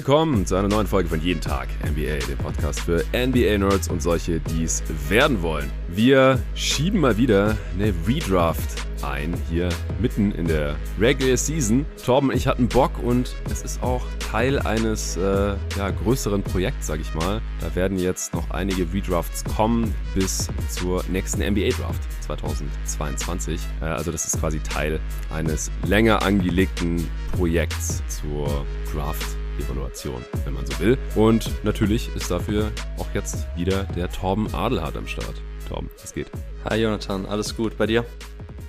Willkommen zu einer neuen Folge von Jeden Tag NBA, dem Podcast für NBA-Nerds und solche, die es werden wollen. Wir schieben mal wieder eine Redraft ein, hier mitten in der Regular Season. Torben ich hatten Bock und es ist auch Teil eines äh, ja, größeren Projekts, sag ich mal. Da werden jetzt noch einige Redrafts kommen bis zur nächsten NBA-Draft 2022. Äh, also das ist quasi Teil eines länger angelegten Projekts zur Draft Evaluation, wenn man so will. Und natürlich ist dafür auch jetzt wieder der Torben Adelhardt am Start. Torben, was geht? Hi Jonathan, alles gut bei dir?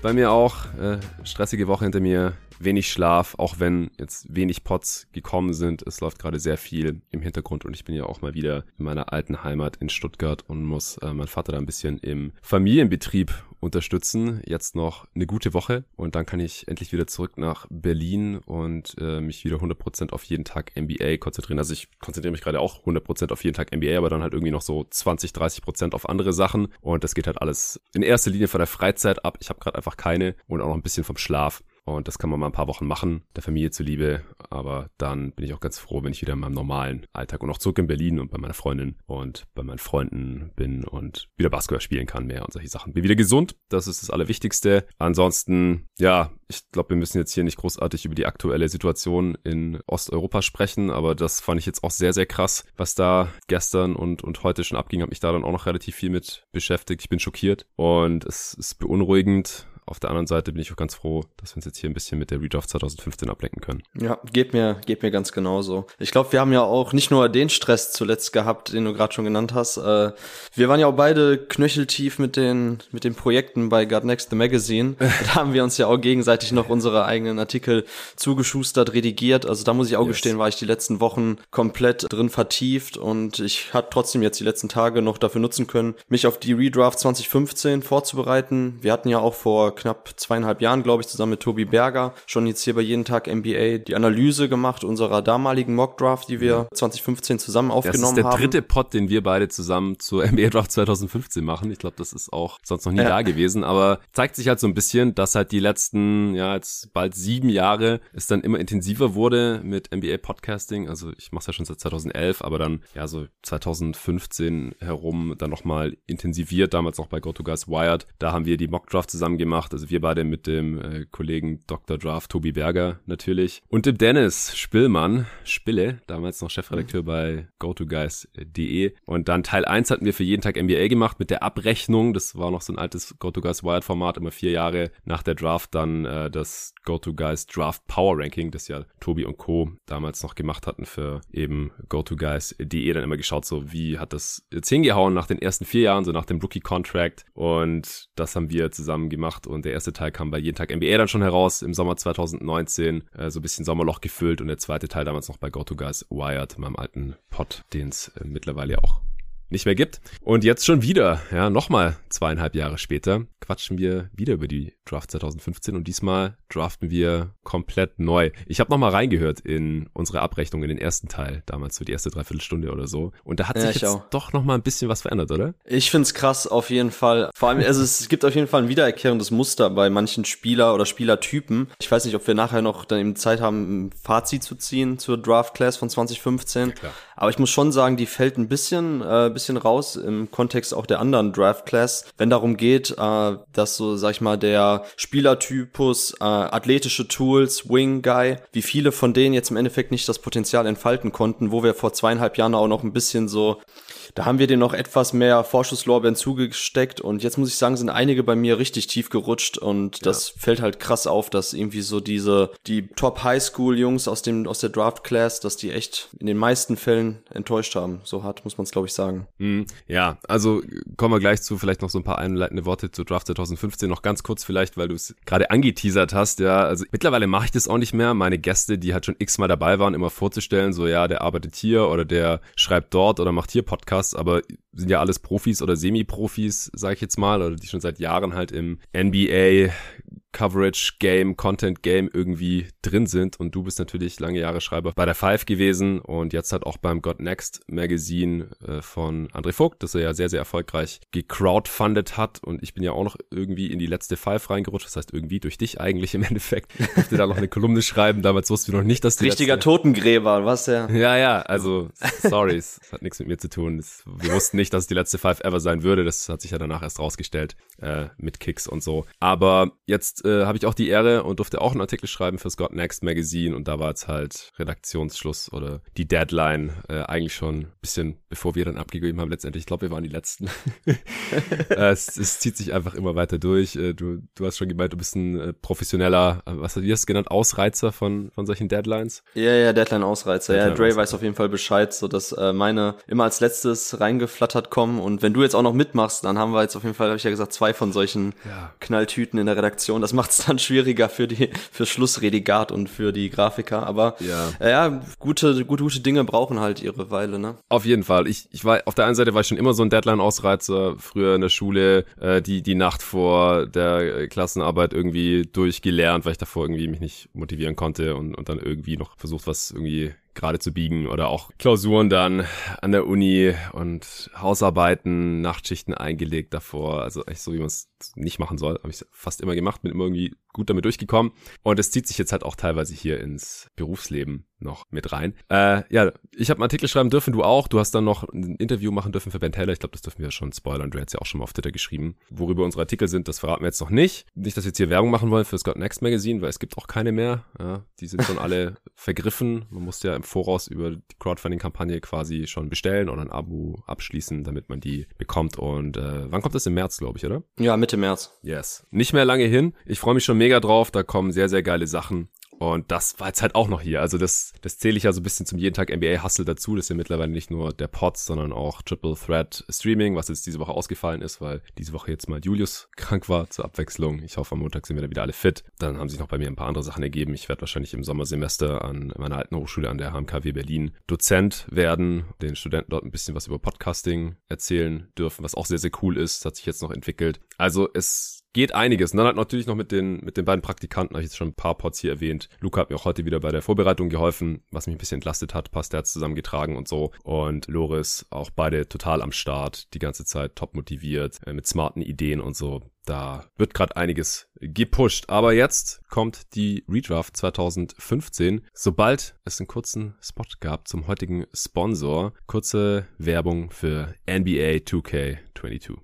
Bei mir auch. Äh, stressige Woche hinter mir wenig Schlaf, auch wenn jetzt wenig Pots gekommen sind. Es läuft gerade sehr viel im Hintergrund und ich bin ja auch mal wieder in meiner alten Heimat in Stuttgart und muss äh, meinen Vater da ein bisschen im Familienbetrieb unterstützen. Jetzt noch eine gute Woche und dann kann ich endlich wieder zurück nach Berlin und äh, mich wieder 100% auf jeden Tag NBA konzentrieren. Also ich konzentriere mich gerade auch 100% auf jeden Tag NBA, aber dann halt irgendwie noch so 20, 30% auf andere Sachen und das geht halt alles in erster Linie von der Freizeit ab. Ich habe gerade einfach keine und auch noch ein bisschen vom Schlaf. Und das kann man mal ein paar Wochen machen, der Familie zuliebe. Aber dann bin ich auch ganz froh, wenn ich wieder in meinem normalen Alltag und auch zurück in Berlin und bei meiner Freundin und bei meinen Freunden bin und wieder Basketball spielen kann mehr und solche Sachen. Bin wieder gesund, das ist das Allerwichtigste. Ansonsten, ja, ich glaube, wir müssen jetzt hier nicht großartig über die aktuelle Situation in Osteuropa sprechen, aber das fand ich jetzt auch sehr, sehr krass, was da gestern und, und heute schon abging. Habe mich da dann auch noch relativ viel mit beschäftigt. Ich bin schockiert und es ist beunruhigend auf der anderen Seite bin ich auch ganz froh, dass wir uns jetzt hier ein bisschen mit der Redraft 2015 ablenken können. Ja, geht mir, geht mir ganz genauso. Ich glaube, wir haben ja auch nicht nur den Stress zuletzt gehabt, den du gerade schon genannt hast. Äh, wir waren ja auch beide knöcheltief mit den, mit den Projekten bei God Next the Magazine. da haben wir uns ja auch gegenseitig noch unsere eigenen Artikel zugeschustert, redigiert. Also da muss ich auch yes. gestehen, war ich die letzten Wochen komplett drin vertieft und ich hatte trotzdem jetzt die letzten Tage noch dafür nutzen können, mich auf die Redraft 2015 vorzubereiten. Wir hatten ja auch vor knapp zweieinhalb Jahren, glaube ich, zusammen mit Tobi Berger schon jetzt hier bei jeden Tag NBA die Analyse gemacht unserer damaligen Mock Draft, die wir 2015 zusammen aufgenommen haben. Das ist der dritte Pod, den wir beide zusammen zur NBA Draft 2015 machen. Ich glaube, das ist auch sonst noch nie ja. da gewesen, aber zeigt sich halt so ein bisschen, dass halt die letzten, ja, jetzt bald sieben Jahre es dann immer intensiver wurde mit NBA Podcasting. Also ich mache es ja schon seit 2011, aber dann ja so 2015 herum dann nochmal intensiviert, damals auch bei GoToGuys Wired. Da haben wir die Mock Draft zusammen gemacht gemacht. Also wir beide mit dem äh, Kollegen Dr. Draft, Tobi Berger natürlich. Und dem Dennis Spillmann, Spille, damals noch Chefredakteur mhm. bei GoToGuys.de. Und dann Teil 1 hatten wir für jeden Tag NBA gemacht mit der Abrechnung. Das war noch so ein altes GoToGuys Wired Format, immer vier Jahre nach der Draft dann äh, das GoToGuys Draft Power Ranking, das ja Tobi und Co. damals noch gemacht hatten für eben GoToGuys.de. Dann immer geschaut, so wie hat das jetzt hingehauen nach den ersten vier Jahren, so nach dem Rookie Contract. Und das haben wir zusammen gemacht und der erste Teil kam bei jeden Tag NBA dann schon heraus im Sommer 2019, äh, so ein bisschen Sommerloch gefüllt und der zweite Teil damals noch bei GoToGuys Wired, meinem alten Pod, den es äh, mittlerweile auch nicht mehr gibt. Und jetzt schon wieder, ja, nochmal zweieinhalb Jahre später, quatschen wir wieder über die Draft 2015 und diesmal draften wir komplett neu. Ich habe nochmal reingehört in unsere Abrechnung in den ersten Teil, damals so die erste Dreiviertelstunde oder so. Und da hat ja, sich jetzt auch. doch nochmal ein bisschen was verändert, oder? Ich find's krass, auf jeden Fall. Vor allem, also es gibt auf jeden Fall ein wiedererkehrendes Muster bei manchen Spieler oder Spielertypen. Ich weiß nicht, ob wir nachher noch dann eben Zeit haben, ein Fazit zu ziehen zur Draft Class von 2015. Ja. Aber ich muss schon sagen, die fällt ein bisschen, äh, bisschen raus im Kontext auch der anderen Draft Class, wenn darum geht, äh, dass so, sag ich mal, der Spielertypus, äh, athletische Tools, Wing Guy, wie viele von denen jetzt im Endeffekt nicht das Potenzial entfalten konnten, wo wir vor zweieinhalb Jahren auch noch ein bisschen so da haben wir dir noch etwas mehr Vorschusslorbeeren zugesteckt und jetzt muss ich sagen, sind einige bei mir richtig tief gerutscht und das ja. fällt halt krass auf, dass irgendwie so diese, die Top Highschool Jungs aus dem, aus der Draft Class, dass die echt in den meisten Fällen enttäuscht haben. So hart muss man es glaube ich sagen. Mhm. Ja, also kommen wir gleich zu vielleicht noch so ein paar einleitende Worte zu Draft 2015 noch ganz kurz vielleicht, weil du es gerade angeteasert hast, ja, also mittlerweile mache ich das auch nicht mehr, meine Gäste, die halt schon x-mal dabei waren, immer vorzustellen, so ja, der arbeitet hier oder der schreibt dort oder macht hier Podcast Podcasts, aber sind ja alles Profis oder Semi-Profis, sage ich jetzt mal, oder die schon seit Jahren halt im NBA Coverage Game, Content Game irgendwie drin sind. Und du bist natürlich lange Jahre Schreiber bei der Five gewesen und jetzt halt auch beim God Next Magazine äh, von André Vogt, das er ja sehr, sehr erfolgreich gecrowdfundet hat. Und ich bin ja auch noch irgendwie in die letzte Five reingerutscht. Das heißt irgendwie durch dich eigentlich im Endeffekt. Ich durfte da noch eine Kolumne schreiben. Damals wussten wir noch nicht, dass die Richtiger letzte... Totengräber, was der? Ja, ja, also sorry, es hat nichts mit mir zu tun. Wir wussten nicht, dass es die letzte Five ever sein würde. Das hat sich ja danach erst rausgestellt äh, mit Kicks und so. Aber jetzt äh, habe ich auch die Ehre und durfte auch einen Artikel schreiben für Scott Next Magazine und da war jetzt halt Redaktionsschluss oder die Deadline äh, eigentlich schon ein bisschen bevor wir dann abgegeben haben letztendlich. Ich glaube, wir waren die Letzten. äh, es, es, zieht sich einfach immer weiter durch. Äh, du, du hast schon gemeint, du bist ein äh, professioneller, äh, was hast du das genannt, Ausreizer von, von solchen Deadlines? Ja, ja, Deadline-Ausreizer. Deadline ja, Dre weiß auf jeden Fall Bescheid, so dass äh, meine immer als letztes reingeflattert kommen und wenn du jetzt auch noch mitmachst, dann haben wir jetzt auf jeden Fall, habe ich ja gesagt, zwei von solchen ja. Knalltüten in der Redaktion. Das macht es dann schwieriger für die für Schlussredigat und für die Grafiker. Aber ja, äh, ja gute, gute, gute Dinge brauchen halt ihre Weile, ne? Auf jeden Fall. Ich, ich war auf der einen Seite war ich schon immer so ein Deadline-Ausreizer, früher in der Schule, äh, die, die Nacht vor der Klassenarbeit irgendwie durchgelernt, weil ich davor irgendwie mich nicht motivieren konnte und, und dann irgendwie noch versucht, was irgendwie gerade zu biegen oder auch Klausuren dann an der Uni und Hausarbeiten, Nachtschichten eingelegt davor. Also echt so, wie man es nicht machen soll. Habe ich fast immer gemacht, bin immer irgendwie gut damit durchgekommen. Und es zieht sich jetzt halt auch teilweise hier ins Berufsleben noch mit rein. Äh, ja, ich habe einen Artikel schreiben dürfen, du auch. Du hast dann noch ein Interview machen dürfen für Ben Taylor. Ich glaube, das dürfen wir ja schon spoilern. Du hättest ja auch schon mal auf Twitter geschrieben. Worüber unsere Artikel sind, das verraten wir jetzt noch nicht. Nicht, dass wir jetzt hier Werbung machen wollen für Scott Next Magazine, weil es gibt auch keine mehr. Ja, die sind schon alle vergriffen. Man musste ja im Voraus über die Crowdfunding-Kampagne quasi schon bestellen oder ein Abo abschließen, damit man die bekommt. Und äh, wann kommt das? Im März, glaube ich, oder? Ja, Mitte März. Yes. Nicht mehr lange hin. Ich freue mich schon mega drauf. Da kommen sehr, sehr geile Sachen. Und das war jetzt halt auch noch hier. Also das, das zähle ich ja so ein bisschen zum jeden Tag NBA Hustle dazu. Das ist ja mittlerweile nicht nur der Pods, sondern auch Triple Threat Streaming, was jetzt diese Woche ausgefallen ist, weil diese Woche jetzt mal Julius krank war zur Abwechslung. Ich hoffe, am Montag sind wir dann wieder alle fit. Dann haben sich noch bei mir ein paar andere Sachen ergeben. Ich werde wahrscheinlich im Sommersemester an meiner alten Hochschule an der HMKW Berlin Dozent werden, den Studenten dort ein bisschen was über Podcasting erzählen dürfen, was auch sehr, sehr cool ist. Das hat sich jetzt noch entwickelt. Also es geht einiges. Und dann halt natürlich noch mit den, mit den beiden Praktikanten, habe ich jetzt schon ein paar Pots hier erwähnt. Luca hat mir auch heute wieder bei der Vorbereitung geholfen, was mich ein bisschen entlastet hat. Passt, hat zusammengetragen und so. Und Loris, auch beide total am Start, die ganze Zeit top motiviert, äh, mit smarten Ideen und so. Da wird gerade einiges gepusht. Aber jetzt kommt die Redraft 2015. Sobald es einen kurzen Spot gab zum heutigen Sponsor, kurze Werbung für NBA 2K22.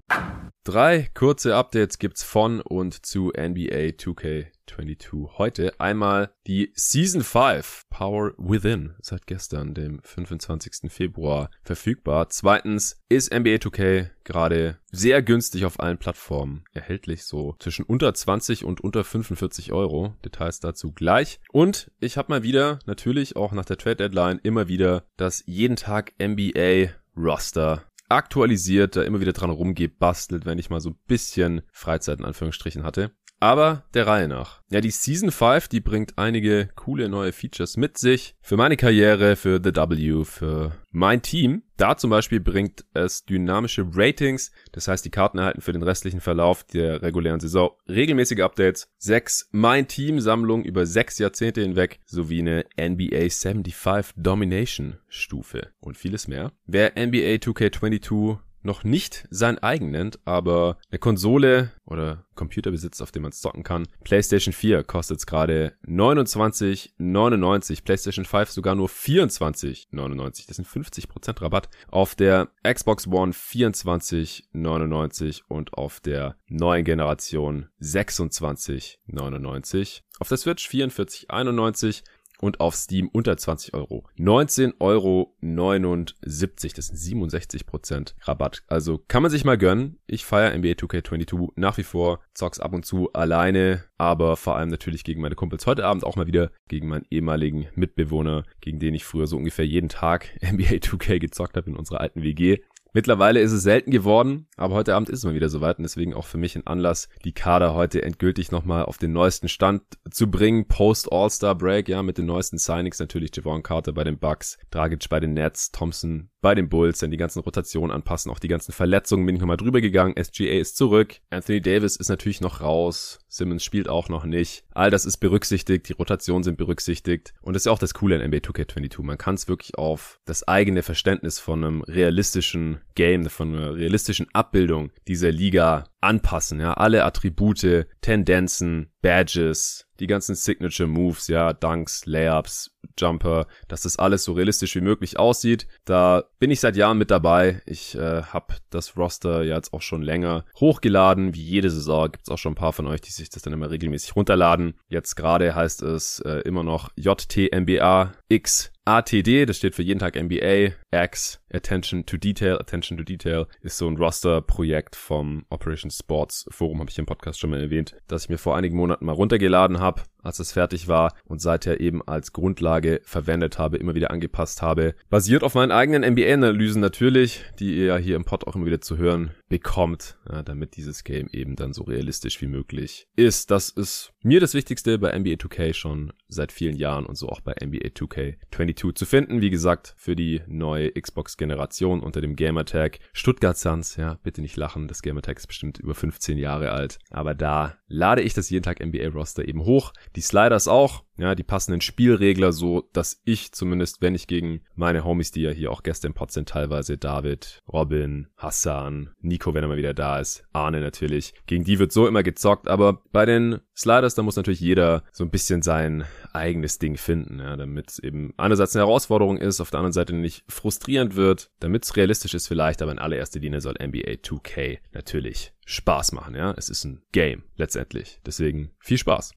Drei kurze Updates gibt's von und zu NBA 2K 22 heute. Einmal die Season 5 Power Within seit gestern, dem 25. Februar verfügbar. Zweitens ist NBA 2K gerade sehr günstig auf allen Plattformen erhältlich, so zwischen unter 20 und unter 45 Euro. Details dazu gleich. Und ich habe mal wieder, natürlich auch nach der Trade Deadline, immer wieder das jeden Tag NBA Roster aktualisiert, da immer wieder dran rumgeht, bastelt, wenn ich mal so ein bisschen Freizeit in Anführungsstrichen hatte. Aber der Reihe nach. Ja, die Season 5, die bringt einige coole neue Features mit sich. Für meine Karriere, für The W, für mein Team. Da zum Beispiel bringt es dynamische Ratings. Das heißt, die Karten erhalten für den restlichen Verlauf der regulären Saison regelmäßige Updates. Sechs Mein Team Sammlung über sechs Jahrzehnte hinweg sowie eine NBA 75 Domination Stufe und vieles mehr. Wer NBA 2K22 noch nicht sein eigen nennt, aber eine Konsole oder Computer besitzt, auf dem man zocken kann. PlayStation 4 kostet gerade 29,99. PlayStation 5 sogar nur 24,99. Das sind 50% Rabatt. Auf der Xbox One 24,99 und auf der neuen Generation 26,99. Auf der Switch 44,91 und auf Steam unter 20 Euro. 19,79 Euro. Das sind 67% Rabatt. Also kann man sich mal gönnen. Ich feiere NBA 2K22 nach wie vor. Zocks ab und zu alleine, aber vor allem natürlich gegen meine Kumpels. Heute Abend auch mal wieder gegen meinen ehemaligen Mitbewohner, gegen den ich früher so ungefähr jeden Tag NBA 2K gezockt habe in unserer alten WG. Mittlerweile ist es selten geworden, aber heute Abend ist es mal wieder soweit und deswegen auch für mich ein Anlass, die Kader heute endgültig nochmal auf den neuesten Stand zu bringen. Post All-Star Break, ja, mit den neuesten Signings natürlich Javon Carter bei den Bucks, Dragic bei den Nets, Thompson bei den Bulls, dann die ganzen Rotationen anpassen, auch die ganzen Verletzungen bin ich nochmal drüber gegangen. SGA ist zurück, Anthony Davis ist natürlich noch raus, Simmons spielt auch noch nicht. All das ist berücksichtigt, die Rotationen sind berücksichtigt und das ist ja auch das Coole in NBA 2K22. Man kann es wirklich auf das eigene Verständnis von einem realistischen Game, von einer realistischen Abbildung dieser Liga anpassen, ja, alle Attribute, Tendenzen, Badges, die ganzen Signature Moves, ja, Dunks, Layups, Jumper, dass das alles so realistisch wie möglich aussieht. Da bin ich seit Jahren mit dabei. Ich äh, habe das Roster ja jetzt auch schon länger hochgeladen. Wie jede Saison gibt es auch schon ein paar von euch, die sich das dann immer regelmäßig runterladen. Jetzt gerade heißt es äh, immer noch JTMBA X ATD, das steht für jeden Tag NBA, X, Attention to Detail. Attention to Detail ist so ein Roster-Projekt vom Operation Sports Forum, habe ich im Podcast schon mal erwähnt, das ich mir vor einigen Monaten mal runtergeladen habe, als es fertig war und seither eben als Grundlage verwendet habe, immer wieder angepasst habe. Basiert auf meinen eigenen NBA-Analysen natürlich, die ihr ja hier im Pod auch immer wieder zu hören bekommt, ja, damit dieses Game eben dann so realistisch wie möglich ist. Das ist mir das Wichtigste bei NBA 2K schon seit vielen Jahren und so auch bei NBA 2K22 zu finden. Wie gesagt, für die neue Xbox-Generation unter dem Gamertag Stuttgart Suns. Ja, bitte nicht lachen, das Gamertag ist bestimmt über 15 Jahre alt. Aber da lade ich das jeden Tag NBA-Roster eben hoch. Die Sliders auch. Ja, die passenden Spielregler, so dass ich zumindest, wenn ich gegen meine Homies, die ja hier auch Gäste im Pod sind, teilweise David, Robin, Hassan, Nico, wenn er mal wieder da ist, Arne natürlich, gegen die wird so immer gezockt, aber bei den Sliders, da muss natürlich jeder so ein bisschen sein eigenes Ding finden, ja, damit es eben einerseits eine Herausforderung ist, auf der anderen Seite nicht frustrierend wird, damit es realistisch ist vielleicht, aber in allererster Linie soll NBA 2K natürlich Spaß machen, ja. Es ist ein Game letztendlich. Deswegen viel Spaß.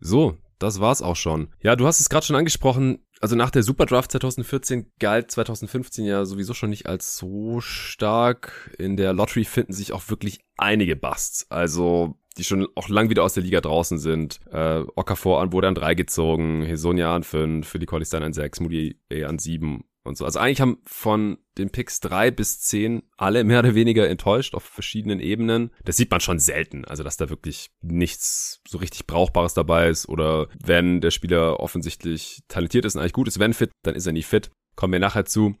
So, das war's auch schon. Ja, du hast es gerade schon angesprochen. Also nach der Superdraft 2014 galt 2015 ja sowieso schon nicht als so stark. In der Lottery finden sich auch wirklich einige Busts. Also die schon auch lang wieder aus der Liga draußen sind. Äh, Okafor an wurde an drei gezogen, Hesonia an fünf, die Collistein an sechs, Moody an sieben und so. Also eigentlich haben von den Picks drei bis zehn alle mehr oder weniger enttäuscht auf verschiedenen Ebenen. Das sieht man schon selten. Also, dass da wirklich nichts so richtig Brauchbares dabei ist oder wenn der Spieler offensichtlich talentiert ist und eigentlich gut ist, wenn fit, dann ist er nie fit. Kommen wir nachher zu.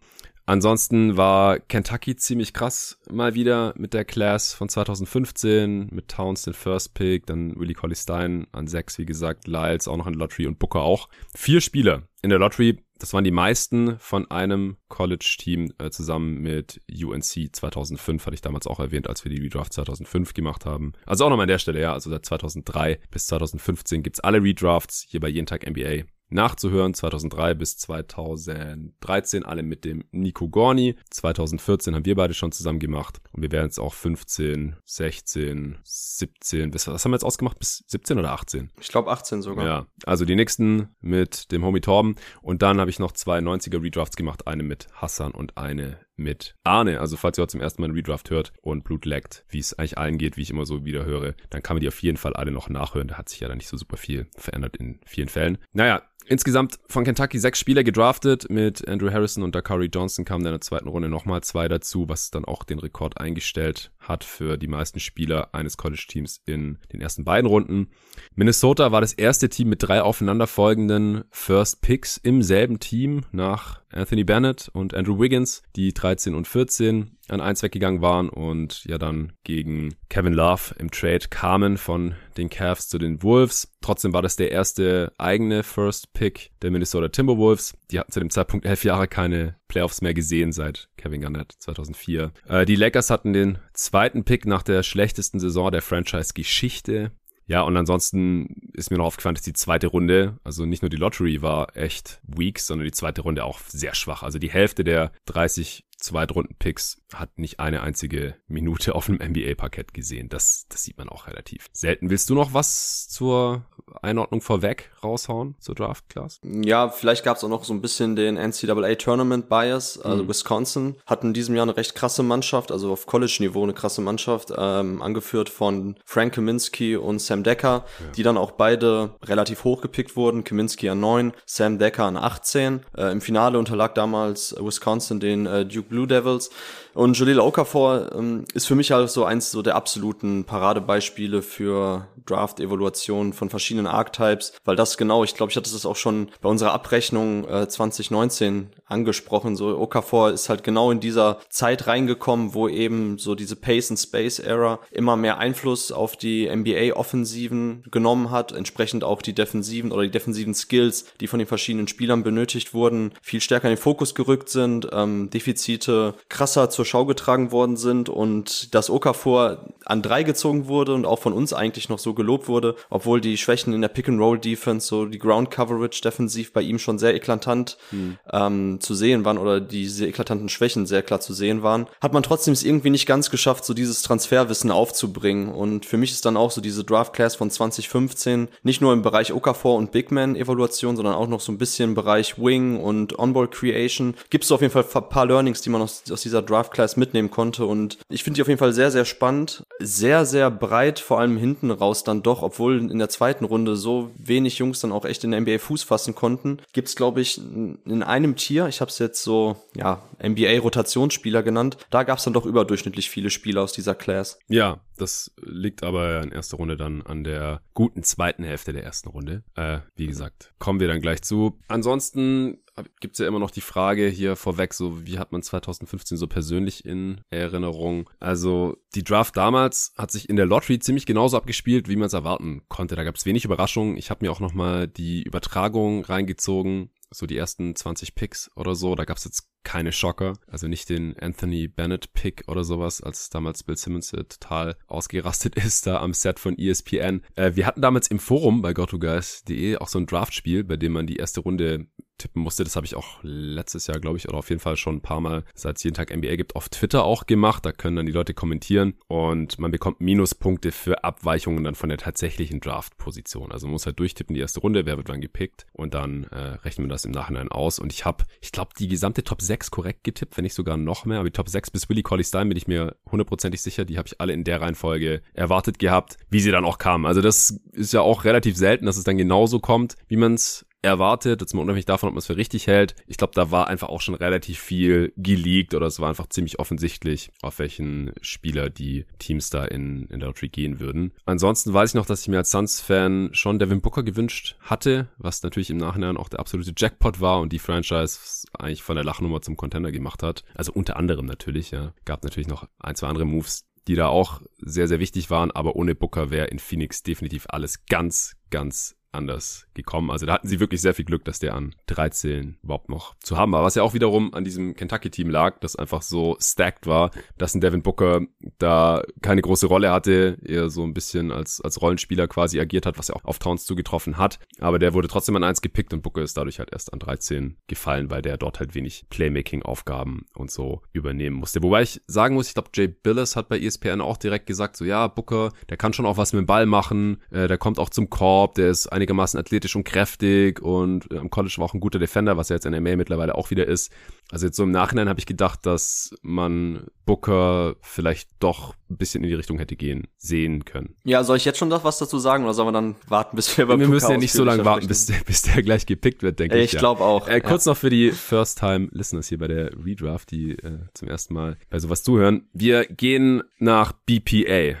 Ansonsten war Kentucky ziemlich krass mal wieder mit der Class von 2015, mit Towns den First Pick, dann Willie Colley Stein an sechs, wie gesagt, Lyles auch noch in der Lottery und Booker auch. Vier Spieler in der Lottery, das waren die meisten von einem College-Team äh, zusammen mit UNC 2005, hatte ich damals auch erwähnt, als wir die Redraft 2005 gemacht haben. Also auch nochmal an der Stelle, ja, also seit 2003 bis 2015 gibt's alle Redrafts hier bei Jeden Tag NBA nachzuhören. 2003 bis 2013 alle mit dem Nico Gorni. 2014 haben wir beide schon zusammen gemacht. Und wir werden jetzt auch 15, 16, 17, bis, was haben wir jetzt ausgemacht? Bis 17 oder 18? Ich glaube 18 sogar. Ja, also die nächsten mit dem Homie Torben. Und dann habe ich noch zwei 90er Redrafts gemacht. Eine mit Hassan und eine mit Arne. Also falls ihr heute zum ersten Mal einen Redraft hört und Blut leckt, wie es eigentlich allen geht, wie ich immer so wieder höre, dann kann man die auf jeden Fall alle noch nachhören. Da hat sich ja dann nicht so super viel verändert in vielen Fällen. Naja, Insgesamt von Kentucky sechs Spieler gedraftet. Mit Andrew Harrison und Dakari Johnson kamen in der zweiten Runde nochmal zwei dazu, was dann auch den Rekord eingestellt hat für die meisten Spieler eines College-Teams in den ersten beiden Runden. Minnesota war das erste Team mit drei aufeinanderfolgenden First Picks im selben Team nach Anthony Bennett und Andrew Wiggins, die 13 und 14 an eins weggegangen waren und ja dann gegen Kevin Love im Trade kamen von den Cavs zu den Wolves. Trotzdem war das der erste eigene First Pick der Minnesota Timberwolves. Die hatten zu dem Zeitpunkt elf Jahre keine Playoffs mehr gesehen seit Kevin Garnett 2004. Äh, die Lakers hatten den zweiten Pick nach der schlechtesten Saison der Franchise-Geschichte. Ja, und ansonsten ist mir noch aufgefallen, dass die zweite Runde, also nicht nur die Lottery war echt weak, sondern die zweite Runde auch sehr schwach. Also die Hälfte der 30 Zweitrunden-Picks hat nicht eine einzige Minute auf einem NBA-Parkett gesehen. Das, das sieht man auch relativ selten. Willst du noch was zur Einordnung vorweg raushauen, zur Draft-Class? Ja, vielleicht gab es auch noch so ein bisschen den NCAA-Tournament-Bias. Also mhm. Wisconsin hat in diesem Jahr eine recht krasse Mannschaft, also auf College-Niveau eine krasse Mannschaft, ähm, angeführt von Frank Kaminsky und Sam Decker, ja. die dann auch beide relativ hoch gepickt wurden. Kaminsky an 9, Sam Decker an 18. Äh, Im Finale unterlag damals Wisconsin den äh, Duke Blue Devils. Und Jalil Okafor ähm, ist für mich halt so eins so der absoluten Paradebeispiele für Draft-Evaluation von verschiedenen Archetypes, weil das genau, ich glaube, ich hatte das auch schon bei unserer Abrechnung äh, 2019 angesprochen. So Okafor ist halt genau in dieser Zeit reingekommen, wo eben so diese Pace and Space Era immer mehr Einfluss auf die NBA-Offensiven genommen hat, entsprechend auch die defensiven oder die defensiven Skills, die von den verschiedenen Spielern benötigt wurden, viel stärker in den Fokus gerückt sind, ähm, Defizite krasser zur Schau getragen worden sind und dass Okafor an drei gezogen wurde und auch von uns eigentlich noch so gelobt wurde, obwohl die Schwächen in der Pick-and-Roll-Defense, so die Ground-Coverage defensiv bei ihm schon sehr eklatant hm. ähm, zu sehen waren oder diese eklatanten Schwächen sehr klar zu sehen waren, hat man trotzdem es irgendwie nicht ganz geschafft, so dieses Transferwissen aufzubringen. Und für mich ist dann auch so diese Draft-Class von 2015 nicht nur im Bereich Okafor und Big Man-Evaluation, sondern auch noch so ein bisschen im Bereich Wing und On-Ball-Creation. Gibt es auf jeden Fall ein paar Learnings, die man aus, aus dieser Draft-Class mitnehmen konnte. Und ich finde die auf jeden Fall sehr, sehr spannend. Sehr, sehr breit, vor allem hinten raus dann doch, obwohl in der zweiten Runde so wenig Jungs dann auch echt in der NBA Fuß fassen konnten, gibt es, glaube ich, in einem Tier, ich habe es jetzt so, ja, NBA-Rotationsspieler genannt, da gab es dann doch überdurchschnittlich viele Spieler aus dieser Class. Ja, das liegt aber in erster Runde dann an der guten zweiten Hälfte der ersten Runde. Äh, wie gesagt, kommen wir dann gleich zu. Ansonsten gibt es ja immer noch die Frage hier vorweg, so wie hat man 2015 so persönlich in Erinnerung? Also die Draft damals hat sich in der Lottery ziemlich genauso abgespielt, wie man es erwarten konnte. Da gab es wenig Überraschungen. Ich habe mir auch nochmal die Übertragung reingezogen so die ersten 20 Picks oder so. Da gab's jetzt keine Schocker. Also nicht den Anthony Bennett Pick oder sowas, als damals Bill Simmons äh, total ausgerastet ist da am Set von ESPN. Äh, wir hatten damals im Forum bei GoToGuys.de auch so ein Draftspiel, bei dem man die erste Runde tippen musste. Das habe ich auch letztes Jahr, glaube ich, oder auf jeden Fall schon ein paar Mal, seit es jeden Tag NBA gibt, auf Twitter auch gemacht. Da können dann die Leute kommentieren und man bekommt Minuspunkte für Abweichungen dann von der tatsächlichen Draft-Position. Also man muss halt durchtippen die erste Runde, wer wird wann gepickt und dann äh, rechnen wir das im Nachhinein aus. Und ich habe, ich glaube, die gesamte Top 6 korrekt getippt, wenn nicht sogar noch mehr. Aber die Top 6 bis Willie Colley Stein bin ich mir hundertprozentig sicher, die habe ich alle in der Reihenfolge erwartet gehabt, wie sie dann auch kamen. Also das ist ja auch relativ selten, dass es dann genauso kommt, wie man es erwartet, jetzt mal unabhängig davon, ob man es für richtig hält. Ich glaube, da war einfach auch schon relativ viel geleakt oder es war einfach ziemlich offensichtlich, auf welchen Spieler die Teams da in, in der Lottery gehen würden. Ansonsten weiß ich noch, dass ich mir als Suns-Fan schon Devin Booker gewünscht hatte, was natürlich im Nachhinein auch der absolute Jackpot war und die Franchise eigentlich von der Lachnummer zum Contender gemacht hat. Also unter anderem natürlich, ja. Gab natürlich noch ein, zwei andere Moves, die da auch sehr, sehr wichtig waren, aber ohne Booker wäre in Phoenix definitiv alles ganz, ganz anders gekommen. Also da hatten sie wirklich sehr viel Glück, dass der an 13 überhaupt noch zu haben war. Was ja auch wiederum an diesem Kentucky-Team lag, das einfach so stacked war, dass ein Devin Booker da keine große Rolle hatte, eher so ein bisschen als, als Rollenspieler quasi agiert hat, was er auch auf Towns zugetroffen hat. Aber der wurde trotzdem an 1 gepickt und Booker ist dadurch halt erst an 13 gefallen, weil der dort halt wenig Playmaking-Aufgaben und so übernehmen musste. Wobei ich sagen muss, ich glaube, Jay Billis hat bei ESPN auch direkt gesagt, so ja, Booker, der kann schon auch was mit dem Ball machen, äh, der kommt auch zum Korb, der ist einigermaßen athletisch und kräftig und am College war auch ein guter Defender, was er jetzt in der MA mittlerweile auch wieder ist. Also jetzt so im Nachhinein habe ich gedacht, dass man Booker vielleicht doch ein bisschen in die Richtung hätte gehen sehen können. Ja, soll ich jetzt schon was dazu sagen oder sollen wir dann warten, bis wir bei Wir müssen ja nicht so lange warten, bis der, bis der gleich gepickt wird, denke ich. Ich glaube auch. Äh, kurz ja. noch für die First-Time-Listeners hier bei der Redraft, die äh, zum ersten Mal bei sowas zuhören. Wir gehen nach BPA, äh,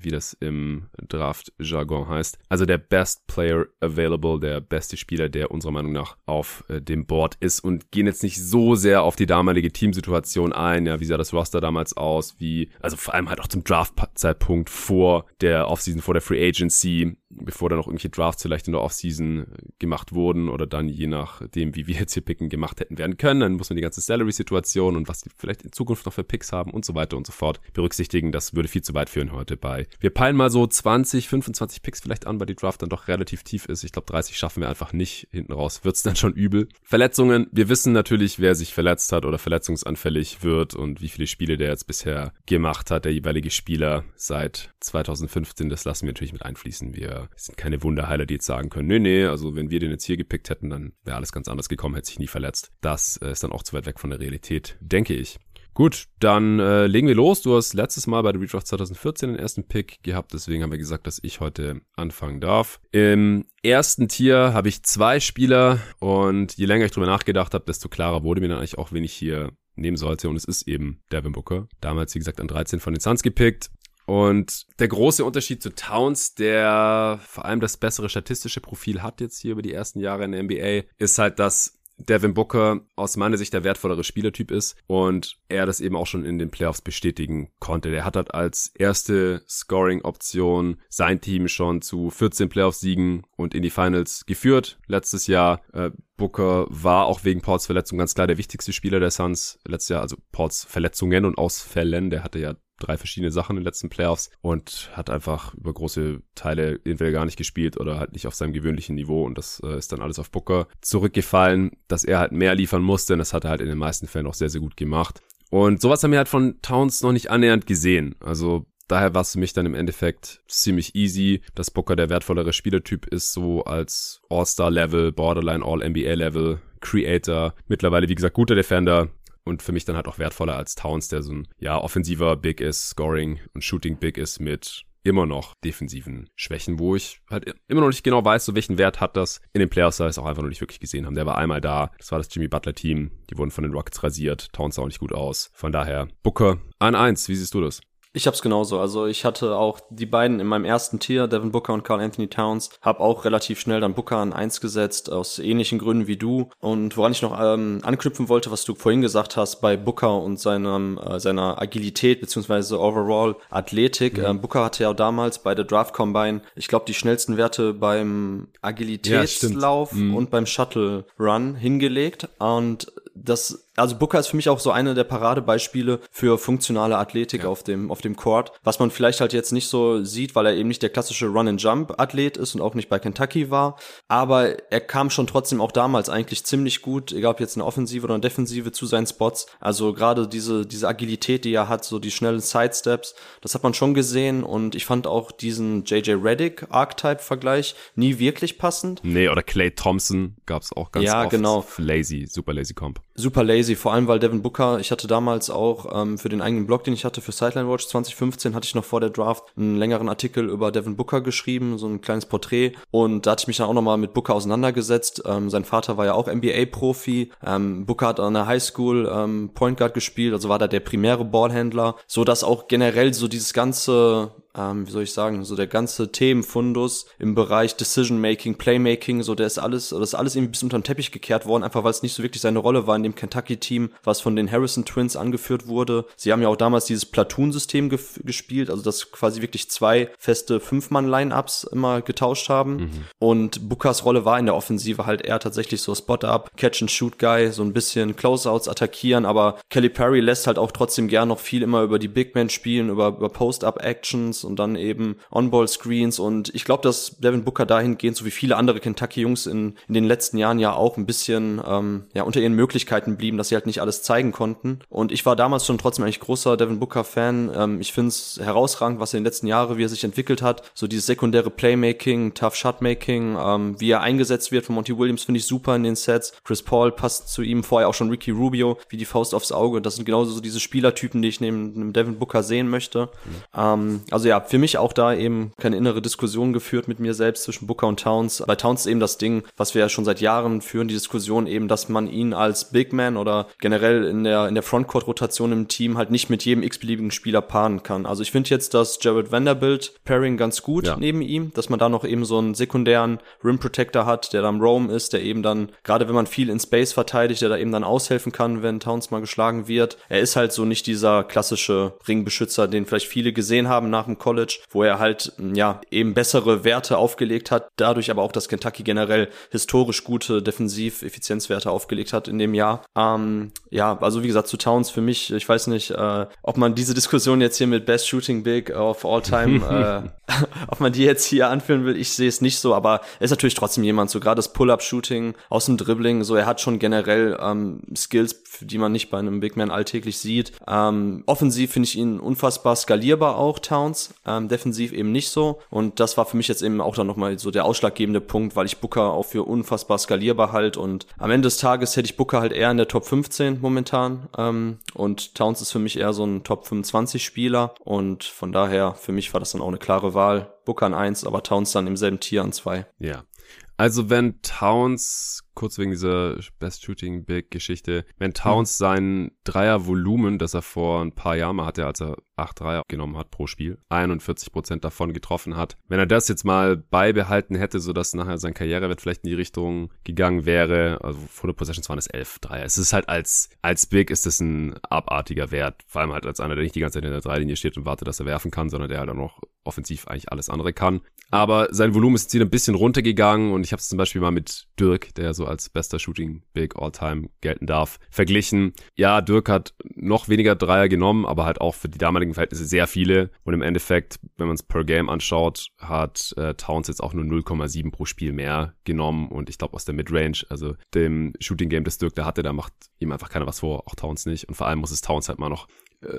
wie das im Draft-Jargon heißt. Also der Best Player Available, der beste Spieler, der unserer Meinung nach auf äh, dem Board ist und gehen jetzt nicht so sehr auf die damalige Teamsituation ein. Ja, wie sah das Roster damals aus? Wie, also vor allem halt auch zum Draft-Zeitpunkt vor der Offseason, vor der Free Agency bevor dann noch irgendwelche Drafts vielleicht in der Offseason gemacht wurden oder dann je nachdem, wie wir jetzt hier picken, gemacht hätten werden können. Dann muss man die ganze Salary-Situation und was die vielleicht in Zukunft noch für Picks haben und so weiter und so fort berücksichtigen. Das würde viel zu weit führen heute bei. Wir peilen mal so 20, 25 Picks vielleicht an, weil die Draft dann doch relativ tief ist. Ich glaube, 30 schaffen wir einfach nicht. Hinten raus wird's dann schon übel. Verletzungen. Wir wissen natürlich, wer sich verletzt hat oder verletzungsanfällig wird und wie viele Spiele der jetzt bisher gemacht hat, der jeweilige Spieler seit 2015. Das lassen wir natürlich mit einfließen. Wir es sind keine Wunderheiler, die jetzt sagen können, nee, nee, also wenn wir den jetzt hier gepickt hätten, dann wäre alles ganz anders gekommen, hätte sich nie verletzt. Das äh, ist dann auch zu weit weg von der Realität, denke ich. Gut, dann äh, legen wir los. Du hast letztes Mal bei der Redraft 2014 den ersten Pick gehabt, deswegen haben wir gesagt, dass ich heute anfangen darf. Im ersten Tier habe ich zwei Spieler und je länger ich drüber nachgedacht habe, desto klarer wurde mir dann eigentlich auch, wen ich hier nehmen sollte und es ist eben Devin Booker. Damals, wie gesagt, an 13 von den Suns gepickt. Und der große Unterschied zu Towns, der vor allem das bessere statistische Profil hat jetzt hier über die ersten Jahre in der NBA, ist halt, dass Devin Booker aus meiner Sicht der wertvollere Spielertyp ist und er das eben auch schon in den Playoffs bestätigen konnte. Der hat halt als erste Scoring-Option sein Team schon zu 14 Playoff-Siegen und in die Finals geführt. Letztes Jahr äh, Booker war auch wegen Pauls Verletzung ganz klar der wichtigste Spieler der Suns. Letztes Jahr, also Pauls Verletzungen und Ausfällen, der hatte ja drei verschiedene Sachen in den letzten Playoffs und hat einfach über große Teile entweder gar nicht gespielt oder halt nicht auf seinem gewöhnlichen Niveau und das äh, ist dann alles auf Booker zurückgefallen, dass er halt mehr liefern musste und das hat er halt in den meisten Fällen auch sehr, sehr gut gemacht. Und sowas haben wir halt von Towns noch nicht annähernd gesehen. Also daher war es für mich dann im Endeffekt ziemlich easy, dass Booker der wertvollere Spielertyp ist, so als All-Star-Level, Borderline All-NBA-Level, Creator, mittlerweile wie gesagt guter Defender, und für mich dann halt auch wertvoller als Towns, der so ein, ja, offensiver Big ist, Scoring und Shooting Big ist mit immer noch defensiven Schwächen, wo ich halt immer noch nicht genau weiß, so welchen Wert hat das in den Playoffs, da ich es auch einfach noch nicht wirklich gesehen haben. Der war einmal da, das war das Jimmy Butler Team, die wurden von den Rockets rasiert, Towns sah auch nicht gut aus. Von daher, Booker, 1-1, wie siehst du das? Ich hab's genauso. Also ich hatte auch die beiden in meinem ersten Tier, Devin Booker und Carl Anthony Towns, hab auch relativ schnell dann Booker an eins gesetzt, aus ähnlichen Gründen wie du. Und woran ich noch ähm, anknüpfen wollte, was du vorhin gesagt hast, bei Booker und seinem, äh, seiner Agilität beziehungsweise Overall Athletik. Mhm. Ähm, Booker hatte ja damals bei der Draft Combine, ich glaube, die schnellsten Werte beim Agilitätslauf ja, mhm. und beim Shuttle Run hingelegt. Und das also Booker ist für mich auch so eine der Paradebeispiele für funktionale Athletik ja. auf dem auf dem Court, was man vielleicht halt jetzt nicht so sieht, weil er eben nicht der klassische Run-and-Jump-Athlet ist und auch nicht bei Kentucky war, aber er kam schon trotzdem auch damals eigentlich ziemlich gut, egal ob jetzt eine Offensive oder eine Defensive zu seinen Spots. Also gerade diese diese Agilität, die er hat, so die schnellen Sidesteps, das hat man schon gesehen und ich fand auch diesen JJ Reddick Archetype-Vergleich nie wirklich passend. Nee, oder Clay Thompson gab's auch ganz ja, oft. genau. Lazy, super lazy Comp super lazy, vor allem weil Devin Booker, ich hatte damals auch ähm, für den eigenen Blog, den ich hatte für Sideline Watch 2015, hatte ich noch vor der Draft einen längeren Artikel über Devin Booker geschrieben, so ein kleines Porträt. Und da hatte ich mich dann auch nochmal mit Booker auseinandergesetzt. Ähm, sein Vater war ja auch NBA-Profi, ähm, Booker hat an der Highschool ähm, Point Guard gespielt, also war da der primäre Ballhändler, so dass auch generell so dieses ganze ähm, wie soll ich sagen, so der ganze Themenfundus im Bereich Decision Making, Playmaking, so der ist alles, das ist alles irgendwie bis unter den Teppich gekehrt worden, einfach weil es nicht so wirklich seine Rolle war in dem Kentucky-Team, was von den Harrison Twins angeführt wurde. Sie haben ja auch damals dieses Platoon-System ge gespielt, also dass quasi wirklich zwei feste Fünf-Mann-Line-Ups immer getauscht haben. Mhm. Und Bookers Rolle war in der Offensive halt eher tatsächlich so Spot-Up, Catch-and-Shoot-Guy, so ein bisschen Closeouts attackieren, aber Kelly Perry lässt halt auch trotzdem gern noch viel immer über die Big Men spielen, über, über Post-Up-Actions und dann eben On-Ball-Screens und ich glaube, dass Devin Booker dahingehend, so wie viele andere Kentucky-Jungs in, in den letzten Jahren ja auch ein bisschen ähm, ja unter ihren Möglichkeiten blieben, dass sie halt nicht alles zeigen konnten. Und ich war damals schon trotzdem eigentlich großer Devin Booker-Fan. Ähm, ich finde es herausragend, was er in den letzten Jahren, wie er sich entwickelt hat. So dieses sekundäre Playmaking, Tough Shotmaking, ähm, wie er eingesetzt wird von Monty Williams, finde ich super in den Sets. Chris Paul passt zu ihm, vorher auch schon Ricky Rubio, wie die Faust aufs Auge. Das sind genauso so diese Spielertypen, die ich neben, neben Devin Booker sehen möchte. Mhm. Ähm, also ja, für mich auch da eben keine innere Diskussion geführt mit mir selbst zwischen Booker und Towns. Bei Towns ist eben das Ding, was wir ja schon seit Jahren führen, die Diskussion eben, dass man ihn als Big Man oder generell in der, in der Frontcourt-Rotation im Team halt nicht mit jedem x-beliebigen Spieler paaren kann. Also ich finde jetzt das Jared Vanderbilt Pairing ganz gut ja. neben ihm, dass man da noch eben so einen sekundären Rim Protector hat, der dann Roam ist, der eben dann, gerade wenn man viel in Space verteidigt, der da eben dann aushelfen kann, wenn Towns mal geschlagen wird. Er ist halt so nicht dieser klassische Ringbeschützer, den vielleicht viele gesehen haben nach dem College, wo er halt, ja, eben bessere Werte aufgelegt hat, dadurch aber auch, dass Kentucky generell historisch gute Defensiv-Effizienzwerte aufgelegt hat in dem Jahr. Ähm, ja, also wie gesagt, zu Towns für mich, ich weiß nicht, äh, ob man diese Diskussion jetzt hier mit Best Shooting Big of All Time, äh, ob man die jetzt hier anführen will, ich sehe es nicht so, aber er ist natürlich trotzdem jemand, so gerade das Pull-Up-Shooting aus dem Dribbling, so er hat schon generell ähm, Skills, die man nicht bei einem Big Man alltäglich sieht. Ähm, offensiv finde ich ihn unfassbar skalierbar auch, Towns. Ähm, defensiv eben nicht so. Und das war für mich jetzt eben auch dann nochmal so der ausschlaggebende Punkt, weil ich Booker auch für unfassbar skalierbar halt. Und am Ende des Tages hätte ich Booker halt eher in der Top 15 momentan. Ähm, und Towns ist für mich eher so ein Top 25 Spieler. Und von daher, für mich war das dann auch eine klare Wahl. Booker an 1, aber Towns dann im selben Tier an 2. Ja. Also wenn Towns kurz wegen dieser Best Shooting Big Geschichte. Wenn Towns mhm. sein Dreier-Volumen, das er vor ein paar Jahren mal hatte, als er acht Dreier genommen hat pro Spiel, 41 Prozent davon getroffen hat. Wenn er das jetzt mal beibehalten hätte, sodass nachher sein Karrierewert vielleicht in die Richtung gegangen wäre, also vor der Possessions waren es elf Dreier. Es ist halt als, als Big ist es ein abartiger Wert. Vor allem halt als einer, der nicht die ganze Zeit in der Dreilinie steht und wartet, dass er werfen kann, sondern der halt auch noch offensiv eigentlich alles andere kann. Aber sein Volumen ist jetzt wieder ein bisschen runtergegangen und ich habe es zum Beispiel mal mit Dirk, der so als bester Shooting Big All-Time gelten darf, verglichen. Ja, Dirk hat noch weniger Dreier genommen, aber halt auch für die damaligen Verhältnisse sehr viele. Und im Endeffekt, wenn man es per Game anschaut, hat äh, Towns jetzt auch nur 0,7 pro Spiel mehr genommen. Und ich glaube aus der Midrange, also dem Shooting Game, das Dirk da hatte, da macht ihm einfach keiner was vor, auch Towns nicht. Und vor allem muss es Towns halt mal noch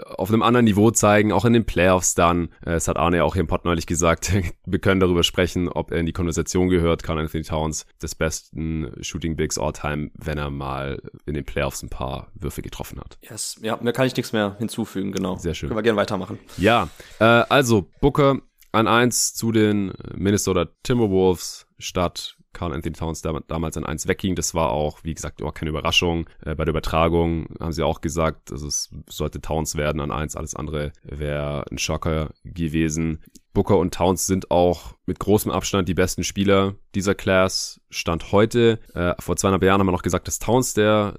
auf einem anderen Niveau zeigen, auch in den Playoffs dann. Äh, es hat Arne auch hier im Pod neulich gesagt, wir können darüber sprechen, ob er in die Konversation gehört, kann Anthony Towns des besten Shooting Bigs all time, wenn er mal in den Playoffs ein paar Würfe getroffen hat. Yes. Ja, mehr kann ich nichts mehr hinzufügen, genau. Sehr schön. Können wir gerne weitermachen. Ja, äh, also Booker an eins zu den Minnesota Timberwolves statt Carl Anthony Towns damals an eins wegging. Das war auch, wie gesagt, auch keine Überraschung. Äh, bei der Übertragung haben sie auch gesagt, also es sollte Towns werden an eins, alles andere wäre ein Schocker gewesen. Booker und Towns sind auch mit großem Abstand die besten Spieler dieser Class. Stand heute. Äh, vor zweieinhalb Jahren haben wir noch gesagt, dass Towns der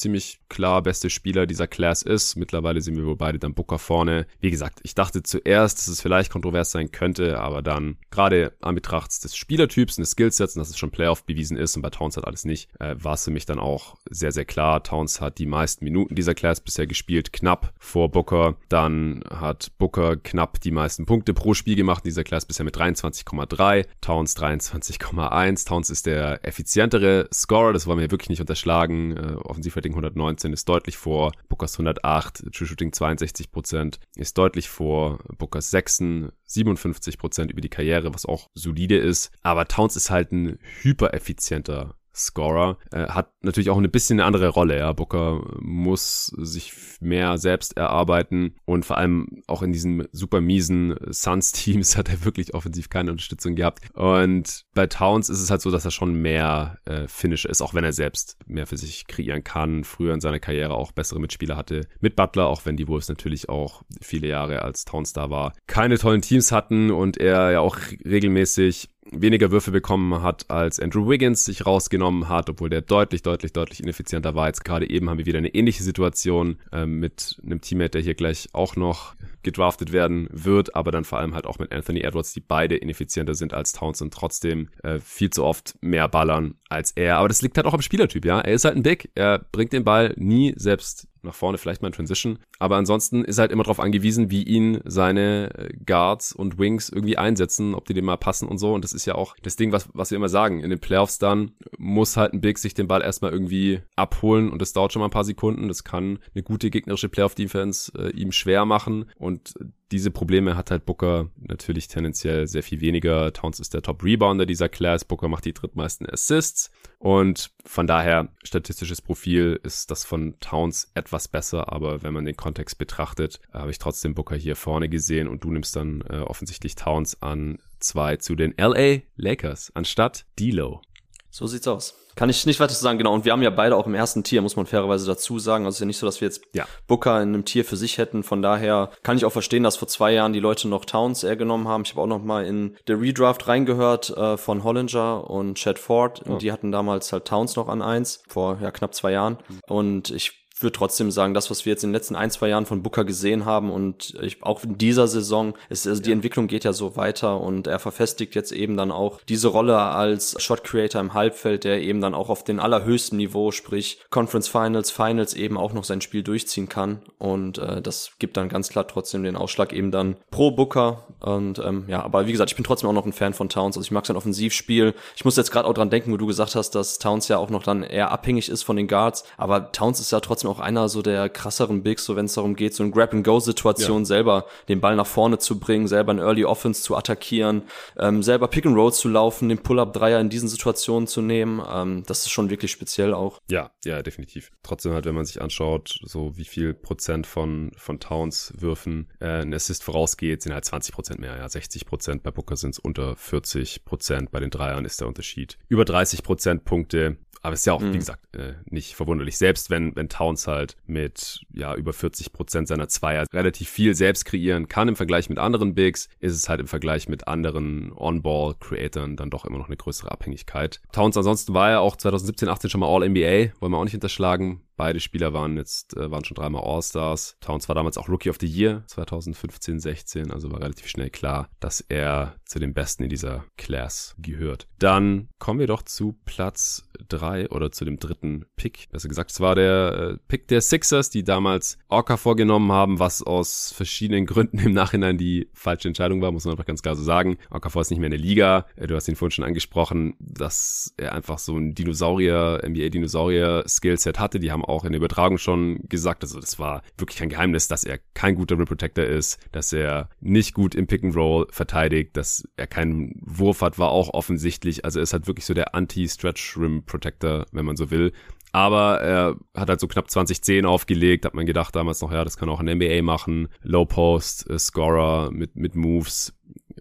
ziemlich klar beste Spieler dieser Class ist. Mittlerweile sind wir wohl beide dann Booker vorne. Wie gesagt, ich dachte zuerst, dass es vielleicht kontrovers sein könnte, aber dann gerade an Betracht des Spielertyps und des Skillsets und dass es schon Playoff bewiesen ist und bei Towns hat alles nicht, äh, war es für mich dann auch sehr, sehr klar. Towns hat die meisten Minuten dieser Class bisher gespielt, knapp vor Booker. Dann hat Booker knapp die meisten Punkte pro Spiel gemacht in dieser Class bisher mit 23,3, Towns 23,1. Towns ist der effizientere Scorer, das wollen wir wirklich nicht unterschlagen. Äh, Offensivrating 119 ist deutlich vor Bookers 108, True Shooting 62% ist deutlich vor Bookers 6, 57% über die Karriere, was auch solide ist. Aber Towns ist halt ein hypereffizienter Scorer. Äh, hat natürlich auch ein bisschen eine andere Rolle. Ja. Booker muss sich mehr selbst erarbeiten und vor allem auch in diesen super miesen Suns-Teams hat er wirklich offensiv keine Unterstützung gehabt. Und bei Towns ist es halt so, dass er schon mehr äh, Finisher ist, auch wenn er selbst mehr für sich kreieren kann. Früher in seiner Karriere auch bessere Mitspieler hatte mit Butler, auch wenn die Wolves natürlich auch viele Jahre als Towns da war, keine tollen Teams hatten und er ja auch regelmäßig weniger Würfe bekommen hat, als Andrew Wiggins sich rausgenommen hat, obwohl der deutlich, deutlich, deutlich ineffizienter war. Jetzt gerade eben haben wir wieder eine ähnliche Situation äh, mit einem Teammate, der hier gleich auch noch gedraftet werden wird, aber dann vor allem halt auch mit Anthony Edwards, die beide ineffizienter sind als Towns und trotzdem äh, viel zu oft mehr ballern als er. Aber das liegt halt auch am Spielertyp, ja. Er ist halt ein Big, er bringt den Ball nie selbst nach vorne vielleicht mal in Transition. Aber ansonsten ist er halt immer darauf angewiesen, wie ihn seine äh, Guards und Wings irgendwie einsetzen, ob die dem mal passen und so. Und das ist ja auch das Ding, was, was wir immer sagen. In den Playoffs dann muss halt ein Big sich den Ball erstmal irgendwie abholen und das dauert schon mal ein paar Sekunden. Das kann eine gute gegnerische Playoff-Defense äh, ihm schwer machen. Und diese Probleme hat halt Booker natürlich tendenziell sehr viel weniger. Towns ist der Top-Rebounder dieser Class. Booker macht die drittmeisten Assists. Und von daher, statistisches Profil ist das von Towns etwas besser. Aber wenn man den Kontext betrachtet, habe ich trotzdem Booker hier vorne gesehen. Und du nimmst dann äh, offensichtlich Towns an zwei zu den LA Lakers anstatt D'Lo. So sieht's aus. Kann ich nicht weiter zu sagen, genau. Und wir haben ja beide auch im ersten Tier, muss man fairerweise dazu sagen. Also es ist ja nicht so, dass wir jetzt ja. Booker in einem Tier für sich hätten. Von daher kann ich auch verstehen, dass vor zwei Jahren die Leute noch Towns eher genommen haben. Ich habe auch noch mal in der Redraft reingehört äh, von Hollinger und Chad Ford. Und die hatten damals halt Towns noch an eins, vor ja, knapp zwei Jahren. Und ich würde trotzdem sagen, das, was wir jetzt in den letzten ein, zwei Jahren von Booker gesehen haben und ich, auch in dieser Saison, ist, also die Entwicklung geht ja so weiter und er verfestigt jetzt eben dann auch diese Rolle als Shot Creator im Halbfeld, der eben dann auch auf den allerhöchsten Niveau, sprich Conference Finals, Finals eben auch noch sein Spiel durchziehen kann und äh, das gibt dann ganz klar trotzdem den Ausschlag eben dann pro Booker und ähm, ja, aber wie gesagt, ich bin trotzdem auch noch ein Fan von Towns, also ich mag sein Offensivspiel. Ich muss jetzt gerade auch dran denken, wo du gesagt hast, dass Towns ja auch noch dann eher abhängig ist von den Guards, aber Towns ist ja trotzdem auch einer so der krasseren Bigs, so wenn es darum geht, so in Grab-and-Go-Situation ja. selber den Ball nach vorne zu bringen, selber ein Early Offense zu attackieren, ähm, selber Pick and Roll zu laufen, den Pull-Up-Dreier in diesen Situationen zu nehmen. Ähm, das ist schon wirklich speziell auch. Ja, ja, definitiv. Trotzdem halt, wenn man sich anschaut, so wie viel Prozent von, von Towns Würfen äh, ein Assist vorausgeht, sind halt 20 Prozent mehr. Ja, 60 Prozent bei Booker sind es unter 40 Prozent. Bei den Dreiern ist der Unterschied über 30 Prozent Punkte. Aber es ist ja auch, mhm. wie gesagt, äh, nicht verwunderlich. Selbst wenn, wenn Towns halt mit ja über 40 Prozent seiner Zweier relativ viel selbst kreieren kann im Vergleich mit anderen Bigs, ist es halt im Vergleich mit anderen On-Ball-Creatoren dann doch immer noch eine größere Abhängigkeit. Towns ansonsten war ja auch 2017, 18 schon mal All-NBA, wollen wir auch nicht unterschlagen. Beide Spieler waren jetzt, äh, waren schon dreimal All-Stars. Towns war damals auch Rookie of the Year 2015, 16, also war relativ schnell klar, dass er zu den Besten in dieser Class gehört. Dann kommen wir doch zu Platz drei oder zu dem dritten Pick. Besser gesagt, es war der äh, Pick der Sixers, die damals Orca vorgenommen haben, was aus verschiedenen Gründen im Nachhinein die falsche Entscheidung war, muss man einfach ganz klar so sagen. Okafor ist nicht mehr in der Liga. Äh, du hast ihn vorhin schon angesprochen, dass er einfach so ein Dinosaurier, NBA-Dinosaurier-Skillset hatte. Die haben auch in der Übertragung schon gesagt, also das war wirklich kein Geheimnis, dass er kein guter Rim Protector ist, dass er nicht gut im Pick and Roll verteidigt, dass er keinen Wurf hat, war auch offensichtlich. Also er ist halt wirklich so der Anti-Stretch Rim Protector, wenn man so will. Aber er hat halt so knapp 2010 aufgelegt, hat man gedacht damals noch, ja, das kann auch ein NBA machen. Low Post, äh, Scorer mit, mit Moves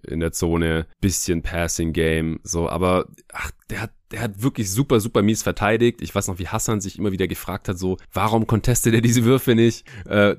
in der Zone, bisschen Passing Game, so, aber ach, der hat der hat wirklich super, super mies verteidigt. Ich weiß noch, wie Hassan sich immer wieder gefragt hat, so, warum contestet er diese Würfe nicht? Äh,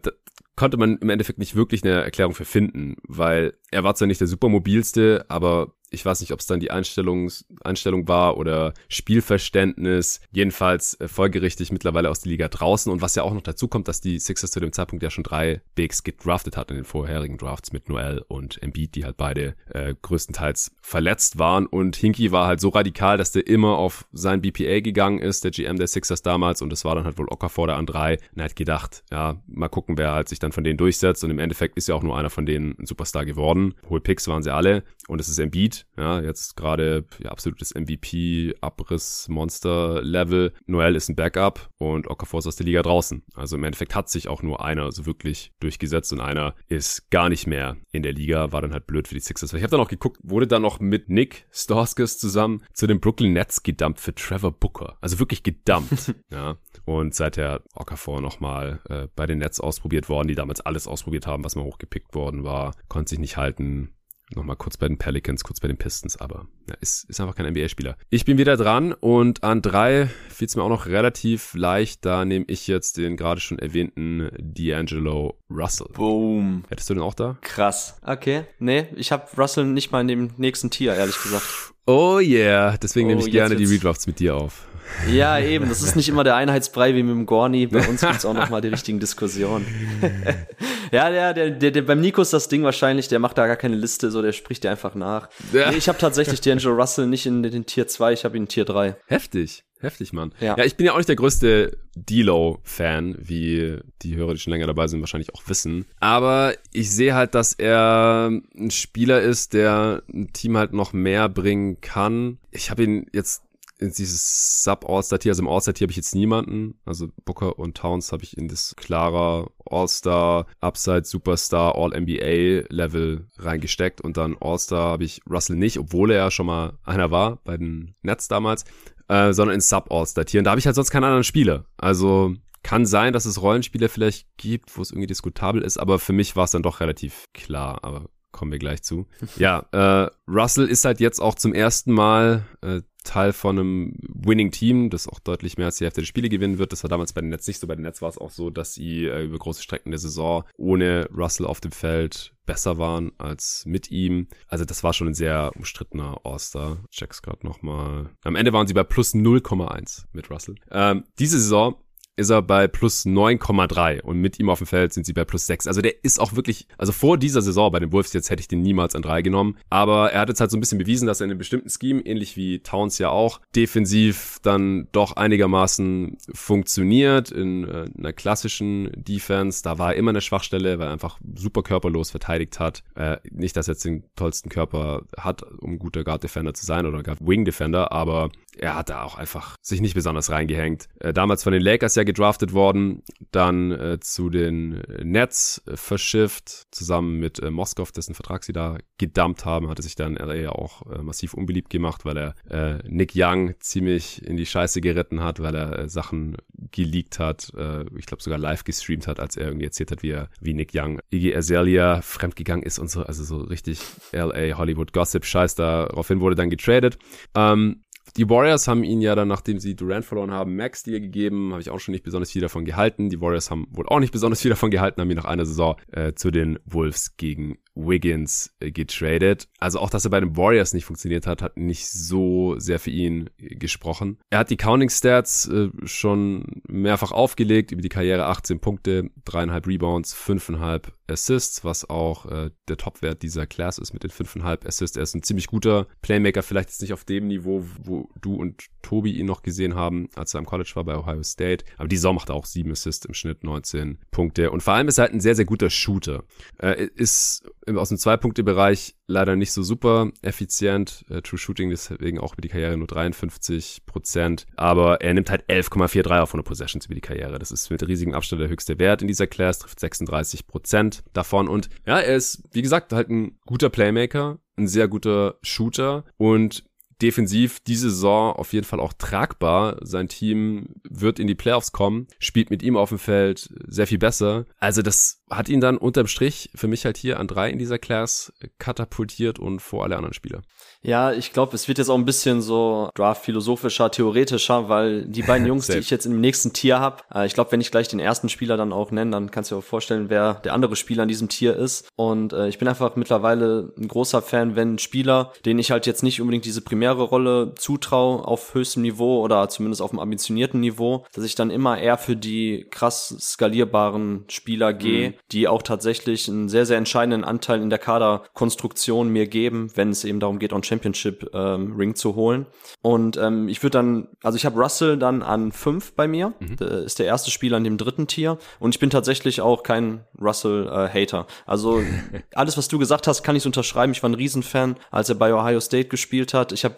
konnte man im Endeffekt nicht wirklich eine Erklärung für finden, weil er war zwar nicht der supermobilste, aber ich weiß nicht, ob es dann die Einstellungs Einstellung war oder Spielverständnis. Jedenfalls äh, folgerichtig mittlerweile aus der Liga draußen. Und was ja auch noch dazu kommt, dass die Sixers zu dem Zeitpunkt ja schon drei Bigs gedraftet hat in den vorherigen Drafts mit Noel und Embiid, die halt beide äh, größtenteils verletzt waren. Und Hinky war halt so radikal, dass der immer auf sein BPA gegangen ist, der GM der Sixers damals. Und das war dann halt wohl Okafor der an drei. Und er hat gedacht, ja, mal gucken, wer halt sich dann von denen durchsetzt. Und im Endeffekt ist ja auch nur einer von denen ein Superstar geworden. Hohe Picks waren sie alle. Und es ist Embiid ja, jetzt gerade ja, absolutes MVP, Abriss, Monster-Level. Noel ist ein Backup und Okafor ist aus der Liga draußen. Also im Endeffekt hat sich auch nur einer so wirklich durchgesetzt und einer ist gar nicht mehr in der Liga. War dann halt blöd für die Sixers. Ich habe dann auch geguckt, wurde dann noch mit Nick Storskis zusammen zu den Brooklyn Nets gedumpt für Trevor Booker. Also wirklich gedumpt. ja. Und seither Okafor nochmal äh, bei den Nets ausprobiert worden, die damals alles ausprobiert haben, was mal hochgepickt worden war. Konnte sich nicht halten nochmal kurz bei den Pelicans, kurz bei den Pistons, aber ja, ist, ist einfach kein NBA-Spieler. Ich bin wieder dran und an drei fiel es mir auch noch relativ leicht. Da nehme ich jetzt den gerade schon erwähnten D'Angelo Russell. Boom. Hättest du den auch da? Krass. Okay. Nee, ich habe Russell nicht mal in dem nächsten Tier, ehrlich gesagt. Oh yeah. Deswegen oh, nehme ich gerne die Redrafts mit dir auf. Ja, eben. Das ist nicht immer der Einheitsbrei wie mit dem Gorni. Bei uns gibt's auch noch mal die richtigen Diskussionen. ja, der, der, der, der, beim Nico ist das Ding wahrscheinlich, der macht da gar keine Liste, so der spricht dir einfach nach. Ja. Nee, ich habe tatsächlich D'Angelo Russell nicht in den Tier 2, ich habe ihn in Tier 3. Heftig. Heftig, Mann. Ja. ja, ich bin ja auch nicht der größte D-Low-Fan, wie die Hörer, die schon länger dabei sind, wahrscheinlich auch wissen. Aber ich sehe halt, dass er ein Spieler ist, der ein Team halt noch mehr bringen kann. Ich habe ihn jetzt in dieses Sub-All-Star-Tier, also im All-Star-Tier habe ich jetzt niemanden. Also Booker und Towns habe ich in das klarer All-Star, Upside, Superstar, All-NBA-Level reingesteckt und dann All-Star habe ich Russell nicht, obwohl er ja schon mal einer war bei den Nets damals, äh, sondern in Sub-All-Star-Tier. Und da habe ich halt sonst keinen anderen Spieler. Also kann sein, dass es Rollenspiele vielleicht gibt, wo es irgendwie diskutabel ist, aber für mich war es dann doch relativ klar. Aber kommen wir gleich zu. Ja, äh, Russell ist halt jetzt auch zum ersten Mal äh, Teil von einem Winning-Team, das auch deutlich mehr als die Hälfte der Spiele gewinnen wird. Das war damals bei den Nets nicht so. Bei den Nets war es auch so, dass sie äh, über große Strecken der Saison ohne Russell auf dem Feld besser waren als mit ihm. Also das war schon ein sehr umstrittener All-Star. Check's gerade nochmal. Am Ende waren sie bei plus 0,1 mit Russell. Ähm, diese Saison ist er bei plus 9,3 und mit ihm auf dem Feld sind sie bei plus 6. Also der ist auch wirklich, also vor dieser Saison bei den Wolves jetzt hätte ich den niemals an 3 genommen, aber er hat jetzt halt so ein bisschen bewiesen, dass er in einem bestimmten Scheme, ähnlich wie Towns ja auch, defensiv dann doch einigermaßen funktioniert in äh, einer klassischen Defense. Da war er immer eine Schwachstelle, weil er einfach super körperlos verteidigt hat. Äh, nicht, dass er jetzt den tollsten Körper hat, um guter Guard Defender zu sein oder Guard Wing Defender, aber er hat da auch einfach sich nicht besonders reingehängt. Äh, damals von den Lakers ja gedraftet worden, dann äh, zu den Nets äh, verschifft, zusammen mit äh, Moskow, dessen Vertrag sie da gedumpt haben, hatte sich dann LA auch äh, massiv unbeliebt gemacht, weil er äh, Nick Young ziemlich in die Scheiße geritten hat, weil er äh, Sachen geleakt hat, äh, ich glaube sogar live gestreamt hat, als er irgendwie erzählt hat, wie er, wie Nick Young Iggy Azalea fremdgegangen ist und so, also so richtig LA Hollywood Gossip Scheiß, daraufhin wurde dann getradet. Ähm, die Warriors haben ihn ja dann, nachdem sie Durant verloren haben, Max Deal gegeben. Habe ich auch schon nicht besonders viel davon gehalten. Die Warriors haben wohl auch nicht besonders viel davon gehalten, haben ihn nach einer Saison äh, zu den Wolves gegen Wiggins äh, getradet. Also auch, dass er bei den Warriors nicht funktioniert hat, hat nicht so sehr für ihn äh, gesprochen. Er hat die Counting Stats äh, schon mehrfach aufgelegt, über die Karriere 18 Punkte, dreieinhalb Rebounds, fünfeinhalb Assists, was auch der Topwert dieser Class ist mit den fünfeinhalb Assists. Er ist ein ziemlich guter Playmaker, vielleicht jetzt nicht auf dem Niveau, wo du und Tobi ihn noch gesehen haben, als er am College war bei Ohio State. Aber die Saison macht er auch sieben Assists im Schnitt, 19 Punkte. Und vor allem ist er halt ein sehr, sehr guter Shooter. Äh, ist aus dem Zwei-Punkte-Bereich leider nicht so super effizient. Äh, True Shooting deswegen auch über die Karriere nur 53 Prozent. Aber er nimmt halt 11,43 auf 100 Possessions über die Karriere. Das ist mit riesigem Abstand der höchste Wert in dieser Class, trifft 36 Prozent davon. Und ja, er ist, wie gesagt, halt ein guter Playmaker, ein sehr guter Shooter und defensiv diese Saison auf jeden Fall auch tragbar. Sein Team wird in die Playoffs kommen, spielt mit ihm auf dem Feld sehr viel besser. Also das hat ihn dann unterm Strich für mich halt hier an drei in dieser Class katapultiert und vor alle anderen Spieler. Ja, ich glaube, es wird jetzt auch ein bisschen so Draft-philosophischer, theoretischer, weil die beiden Jungs, die ich jetzt im nächsten Tier habe, äh, ich glaube, wenn ich gleich den ersten Spieler dann auch nenne, dann kannst du dir auch vorstellen, wer der andere Spieler in diesem Tier ist. Und äh, ich bin einfach mittlerweile ein großer Fan, wenn ein Spieler, den ich halt jetzt nicht unbedingt diese primäre Rolle zutraue auf höchstem Niveau oder zumindest auf einem ambitionierten Niveau, dass ich dann immer eher für die krass skalierbaren Spieler gehe, mhm. Die auch tatsächlich einen sehr, sehr entscheidenden Anteil in der Kaderkonstruktion mir geben, wenn es eben darum geht, on Championship ähm, Ring zu holen. Und ähm, ich würde dann, also ich habe Russell dann an fünf bei mir. Mhm. Der ist der erste Spieler in dem dritten Tier. Und ich bin tatsächlich auch kein Russell-Hater. Äh, also alles, was du gesagt hast, kann ich unterschreiben. Ich war ein Riesenfan, als er bei Ohio State gespielt hat. Ich habe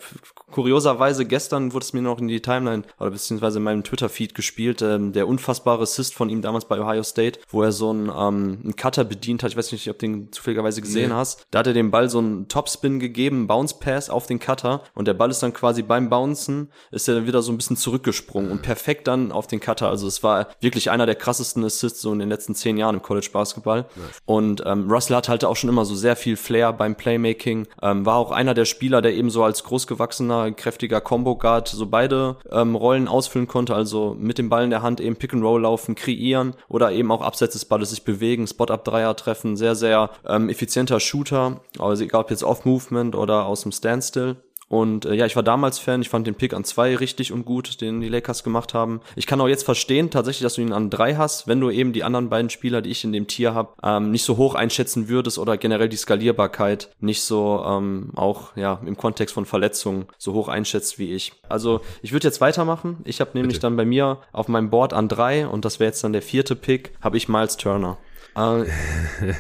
kurioserweise gestern wurde es mir noch in die Timeline oder beziehungsweise in meinem Twitter-Feed gespielt, ähm, der unfassbare Assist von ihm damals bei Ohio State, wo er so einen, ähm, einen Cutter bedient hat. Ich weiß nicht, ob du den zufälligerweise gesehen nee. hast. Da hat er dem Ball so einen Topspin gegeben, Bounce Pass auf den Cutter und der Ball ist dann quasi beim Bouncen, ist er dann wieder so ein bisschen zurückgesprungen und perfekt dann auf den Cutter. Also es war wirklich einer der krassesten Assists so in den letzten zehn Jahren im College Basketball. Nice. Und ähm, Russell hat halt auch schon immer so sehr viel Flair beim Playmaking, ähm, war auch einer der Spieler, der eben so als großgewachsener, kräftiger Combo Guard so beide ähm, Rollen ausfüllen konnte, also mit dem Ball in der Hand eben Pick and Roll laufen, kreieren oder eben auch abseits des Balles sich bewegen, Spot-Up-Dreier treffen, sehr, sehr ähm, effizienter Shooter, also egal ob jetzt Off-Movement oder aus dem Standstill. Und äh, ja, ich war damals Fan, ich fand den Pick an zwei richtig und gut, den die Lakers gemacht haben. Ich kann auch jetzt verstehen, tatsächlich, dass du ihn an drei hast, wenn du eben die anderen beiden Spieler, die ich in dem Tier habe, ähm, nicht so hoch einschätzen würdest oder generell die Skalierbarkeit nicht so ähm, auch ja im Kontext von Verletzungen so hoch einschätzt wie ich. Also ich würde jetzt weitermachen. Ich habe nämlich Bitte. dann bei mir auf meinem Board an drei und das wäre jetzt dann der vierte Pick, habe ich Miles Turner. Äh,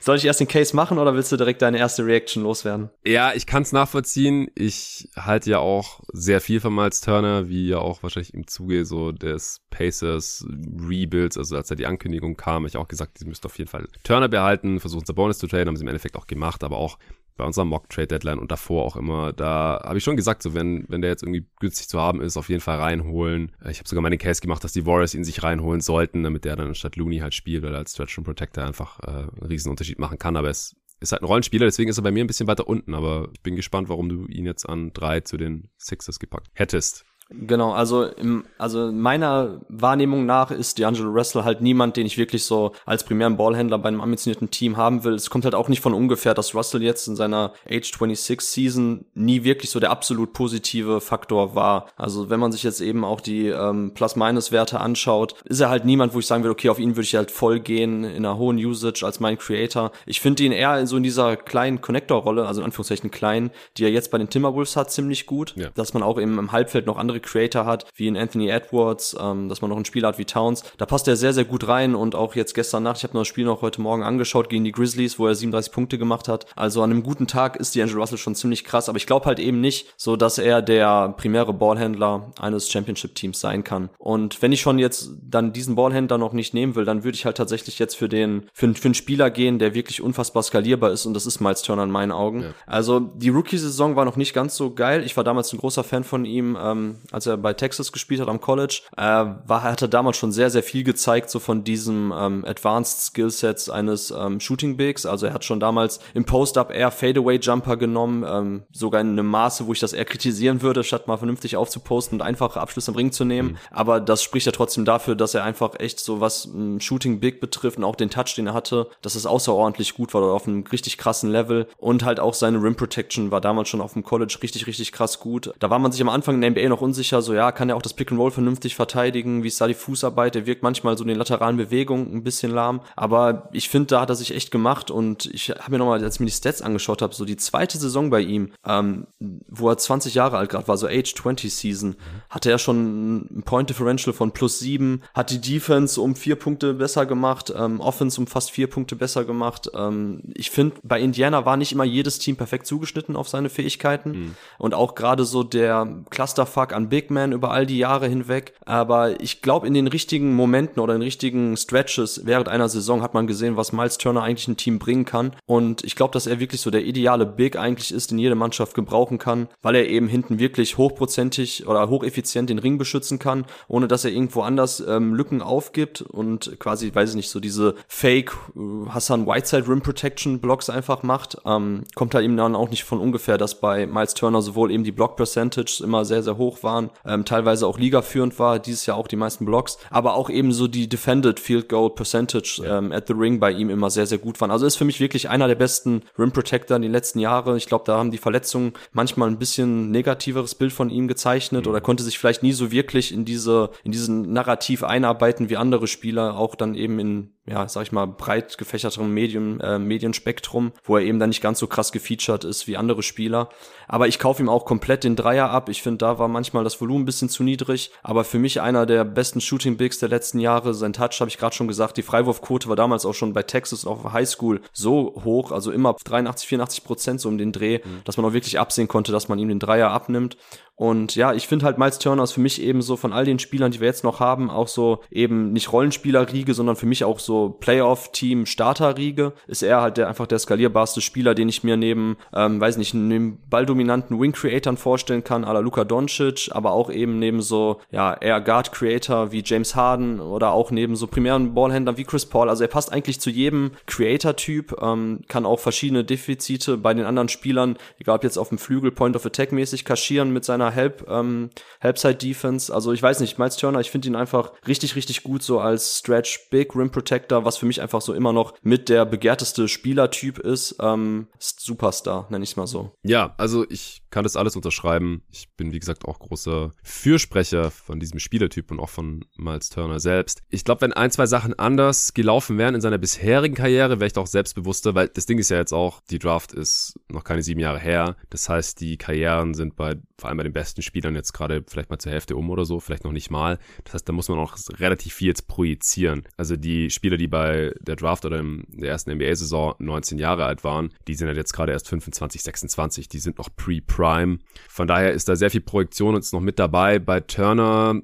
soll ich erst den Case machen oder willst du direkt deine erste Reaction loswerden? Ja, ich kann es nachvollziehen. Ich halte ja auch sehr viel von Miles Turner, wie ja auch wahrscheinlich im Zuge so des Pacers Rebuilds, also als da die Ankündigung kam, ich auch gesagt, sie müssten auf jeden Fall Turner behalten, versuchen Sabonis zu traden, haben sie im Endeffekt auch gemacht, aber auch bei unserer Mock-Trade-Deadline und davor auch immer, da habe ich schon gesagt, so wenn, wenn der jetzt irgendwie günstig zu haben ist, auf jeden Fall reinholen. Ich habe sogar den Case gemacht, dass die Warriors ihn sich reinholen sollten, damit der dann statt Looney halt spielt, weil er als Stretch und Protector einfach äh, einen riesen Unterschied machen kann, aber es ist halt ein Rollenspieler, deswegen ist er bei mir ein bisschen weiter unten, aber ich bin gespannt, warum du ihn jetzt an drei zu den Sixers gepackt hättest. Genau, also im, also meiner Wahrnehmung nach ist D'Angelo Russell halt niemand, den ich wirklich so als primären Ballhändler bei einem ambitionierten Team haben will. Es kommt halt auch nicht von ungefähr, dass Russell jetzt in seiner Age 26 Season nie wirklich so der absolut positive Faktor war. Also wenn man sich jetzt eben auch die ähm, Plus-Minus-Werte anschaut, ist er halt niemand, wo ich sagen würde, okay, auf ihn würde ich halt voll gehen in einer hohen Usage als mein Creator. Ich finde ihn eher so in dieser kleinen Connector-Rolle, also in Anführungszeichen klein, die er jetzt bei den Timberwolves hat, ziemlich gut, ja. dass man auch eben im Halbfeld noch andere Creator hat, wie in Anthony Edwards, ähm, dass man noch einen Spieler hat wie Towns. Da passt er sehr, sehr gut rein und auch jetzt gestern Nacht, ich habe noch das Spiel noch heute Morgen angeschaut gegen die Grizzlies, wo er 37 Punkte gemacht hat. Also an einem guten Tag ist die Angel Russell schon ziemlich krass, aber ich glaube halt eben nicht, so dass er der primäre Ballhändler eines Championship-Teams sein kann. Und wenn ich schon jetzt dann diesen Ballhändler noch nicht nehmen will, dann würde ich halt tatsächlich jetzt für den, für, für einen Spieler gehen, der wirklich unfassbar skalierbar ist und das ist Miles Turner in meinen Augen. Ja. Also die Rookie-Saison war noch nicht ganz so geil. Ich war damals ein großer Fan von ihm, ähm, als er bei Texas gespielt hat am College. Äh, war, hatte damals schon sehr, sehr viel gezeigt, so von diesem ähm, Advanced Skillsets eines ähm, Shooting Bigs. Also er hat schon damals im Post-Up eher Fadeaway Jumper genommen, ähm, sogar in einem Maße, wo ich das eher kritisieren würde, statt mal vernünftig aufzuposten und einfache Abschlüsse im Ring zu nehmen. Mhm. Aber das spricht ja trotzdem dafür, dass er einfach echt so was ähm, Shooting Big betrifft und auch den Touch, den er hatte, dass es außerordentlich gut war, auf einem richtig krassen Level und halt auch seine Rim Protection war damals schon auf dem College richtig, richtig krass gut. Da war man sich am Anfang in der NBA noch unsicher, so ja, kann er auch das Pick and Roll vernünftig verteidigen, wie ist da die Fußarbeit, der wirkt manchmal so in den lateralen Bewegungen ein bisschen lahm, aber ich finde, da hat er sich echt gemacht und ich habe mir nochmal, als ich mir die Stats angeschaut habe, so die zweite Saison bei ihm, ähm, wo er 20 Jahre alt gerade war, so Age 20 Season, hatte er schon ein Point Differential von plus sieben, hat die Defense um vier Punkte besser gemacht, ähm, Offense um fast vier Punkte besser gemacht. Ähm, ich finde, bei Indiana war nicht immer jedes Team perfekt zugeschnitten auf seine Fähigkeiten mhm. und auch gerade so der Clusterfuck an Big Man über all die Jahre hinweg. Aber ich glaube, in den richtigen Momenten oder in richtigen Stretches während einer Saison hat man gesehen, was Miles Turner eigentlich ein Team bringen kann. Und ich glaube, dass er wirklich so der ideale Big eigentlich ist, den jede Mannschaft gebrauchen kann, weil er eben hinten wirklich hochprozentig oder hocheffizient den Ring beschützen kann, ohne dass er irgendwo anders ähm, Lücken aufgibt und quasi, weiß ich nicht, so diese Fake äh, Hassan Whiteside Rim Protection Blocks einfach macht. Ähm, kommt halt eben dann auch nicht von ungefähr, dass bei Miles Turner sowohl eben die Block Percentage immer sehr, sehr hoch waren, ähm, teilweise auch ligaführend war, dieses Jahr auch die meisten Blocks, aber auch eben so die Defended Field Goal Percentage ja. ähm, at the Ring bei ihm immer sehr, sehr gut waren. Also ist für mich wirklich einer der besten Rim Protector in den letzten Jahren. Ich glaube, da haben die Verletzungen manchmal ein bisschen negativeres Bild von ihm gezeichnet mhm. oder konnte sich vielleicht nie so wirklich in diese, in diesen Narrativ einarbeiten wie andere Spieler, auch dann eben in ja, sag ich mal, breit gefächerterem Medium, äh, Medienspektrum, wo er eben dann nicht ganz so krass gefeatured ist wie andere Spieler. Aber ich kaufe ihm auch komplett den Dreier ab. Ich finde, da war manchmal das Volumen ein bisschen zu niedrig. Aber für mich einer der besten Shooting Bigs der letzten Jahre. Sein Touch, habe ich gerade schon gesagt, die Freiwurfquote war damals auch schon bei Texas und auf der Highschool so hoch, also immer 83, 84 Prozent so um den Dreh, mhm. dass man auch wirklich absehen konnte, dass man ihm den Dreier abnimmt. Und ja, ich finde halt Miles Turner ist für mich eben so von all den Spielern, die wir jetzt noch haben, auch so eben nicht Rollenspieler-Riege, sondern für mich auch so Playoff-Team-Starter-Riege. Ist er halt der, einfach der skalierbarste Spieler, den ich mir neben, ähm, weiß nicht, neben balldominanten Wing-Creatoren vorstellen kann, à la Luka Doncic, aber auch eben neben so, ja, eher Guard-Creator wie James Harden oder auch neben so primären Ballhändlern wie Chris Paul. Also er passt eigentlich zu jedem Creator-Typ, ähm, kann auch verschiedene Defizite bei den anderen Spielern, egal ob jetzt auf dem Flügel Point of Attack mäßig kaschieren mit seiner Help, ähm, Helpside Defense. Also ich weiß nicht, Miles Turner, ich finde ihn einfach richtig, richtig gut so als Stretch Big Rim Protector, was für mich einfach so immer noch mit der begehrteste Spielertyp ist. Ähm, Superstar, nenne ich es mal so. Ja, also ich kann das alles unterschreiben. Ich bin, wie gesagt, auch großer Fürsprecher von diesem Spielertyp und auch von Miles Turner selbst. Ich glaube, wenn ein, zwei Sachen anders gelaufen wären in seiner bisherigen Karriere, wäre ich doch selbstbewusster, weil das Ding ist ja jetzt auch, die Draft ist noch keine sieben Jahre her. Das heißt, die Karrieren sind bei, vor allem bei den besten Spielern jetzt gerade vielleicht mal zur Hälfte um oder so, vielleicht noch nicht mal. Das heißt, da muss man auch relativ viel jetzt projizieren. Also die Spieler, die bei der Draft oder in der ersten NBA-Saison 19 Jahre alt waren, die sind halt jetzt gerade erst 25, 26, die sind noch pre-Prime. Von daher ist da sehr viel Projektion jetzt noch mit dabei. Bei Turner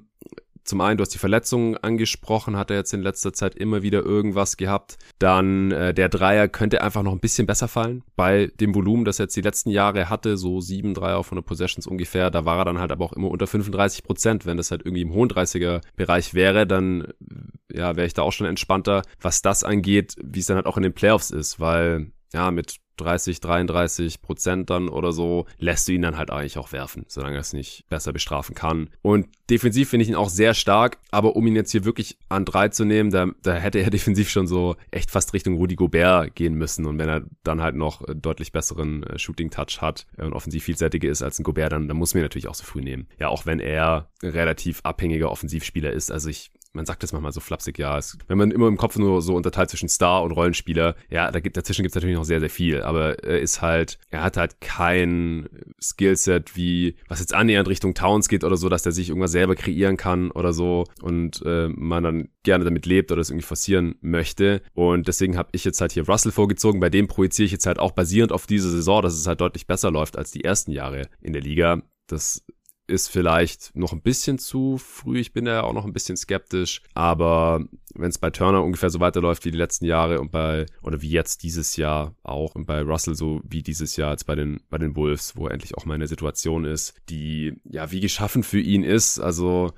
zum einen, du hast die Verletzungen angesprochen, hat er jetzt in letzter Zeit immer wieder irgendwas gehabt. Dann äh, der Dreier könnte einfach noch ein bisschen besser fallen. Bei dem Volumen, das er jetzt die letzten Jahre hatte, so sieben Dreier von der Possessions ungefähr, da war er dann halt aber auch immer unter 35 Prozent. Wenn das halt irgendwie im hohen 30er Bereich wäre, dann ja, wäre ich da auch schon entspannter, was das angeht, wie es dann halt auch in den Playoffs ist, weil ja, mit 30, 33 Prozent dann oder so, lässt du ihn dann halt eigentlich auch werfen, solange er es nicht besser bestrafen kann. Und defensiv finde ich ihn auch sehr stark, aber um ihn jetzt hier wirklich an drei zu nehmen, da, da hätte er defensiv schon so echt fast Richtung Rudy Gobert gehen müssen. Und wenn er dann halt noch deutlich besseren äh, Shooting-Touch hat und offensiv vielseitiger ist als ein Gobert, dann, dann muss man ihn natürlich auch so früh nehmen. Ja, auch wenn er relativ abhängiger Offensivspieler ist. Also ich man sagt das manchmal so flapsig, ja, es, wenn man immer im Kopf nur so unterteilt zwischen Star und Rollenspieler, ja, da gibt, dazwischen gibt es natürlich noch sehr, sehr viel, aber er ist halt, er hat halt kein Skillset wie, was jetzt annähernd Richtung Towns geht oder so, dass der sich irgendwas selber kreieren kann oder so und äh, man dann gerne damit lebt oder es irgendwie forcieren möchte. Und deswegen habe ich jetzt halt hier Russell vorgezogen, bei dem projiziere ich jetzt halt auch basierend auf diese Saison, dass es halt deutlich besser läuft als die ersten Jahre in der Liga. Das ist vielleicht noch ein bisschen zu früh. Ich bin da ja auch noch ein bisschen skeptisch. Aber wenn es bei Turner ungefähr so weiterläuft wie die letzten Jahre und bei, oder wie jetzt dieses Jahr auch und bei Russell so wie dieses Jahr jetzt bei den, bei den Wolves, wo endlich auch mal eine Situation ist, die ja wie geschaffen für ihn ist. Also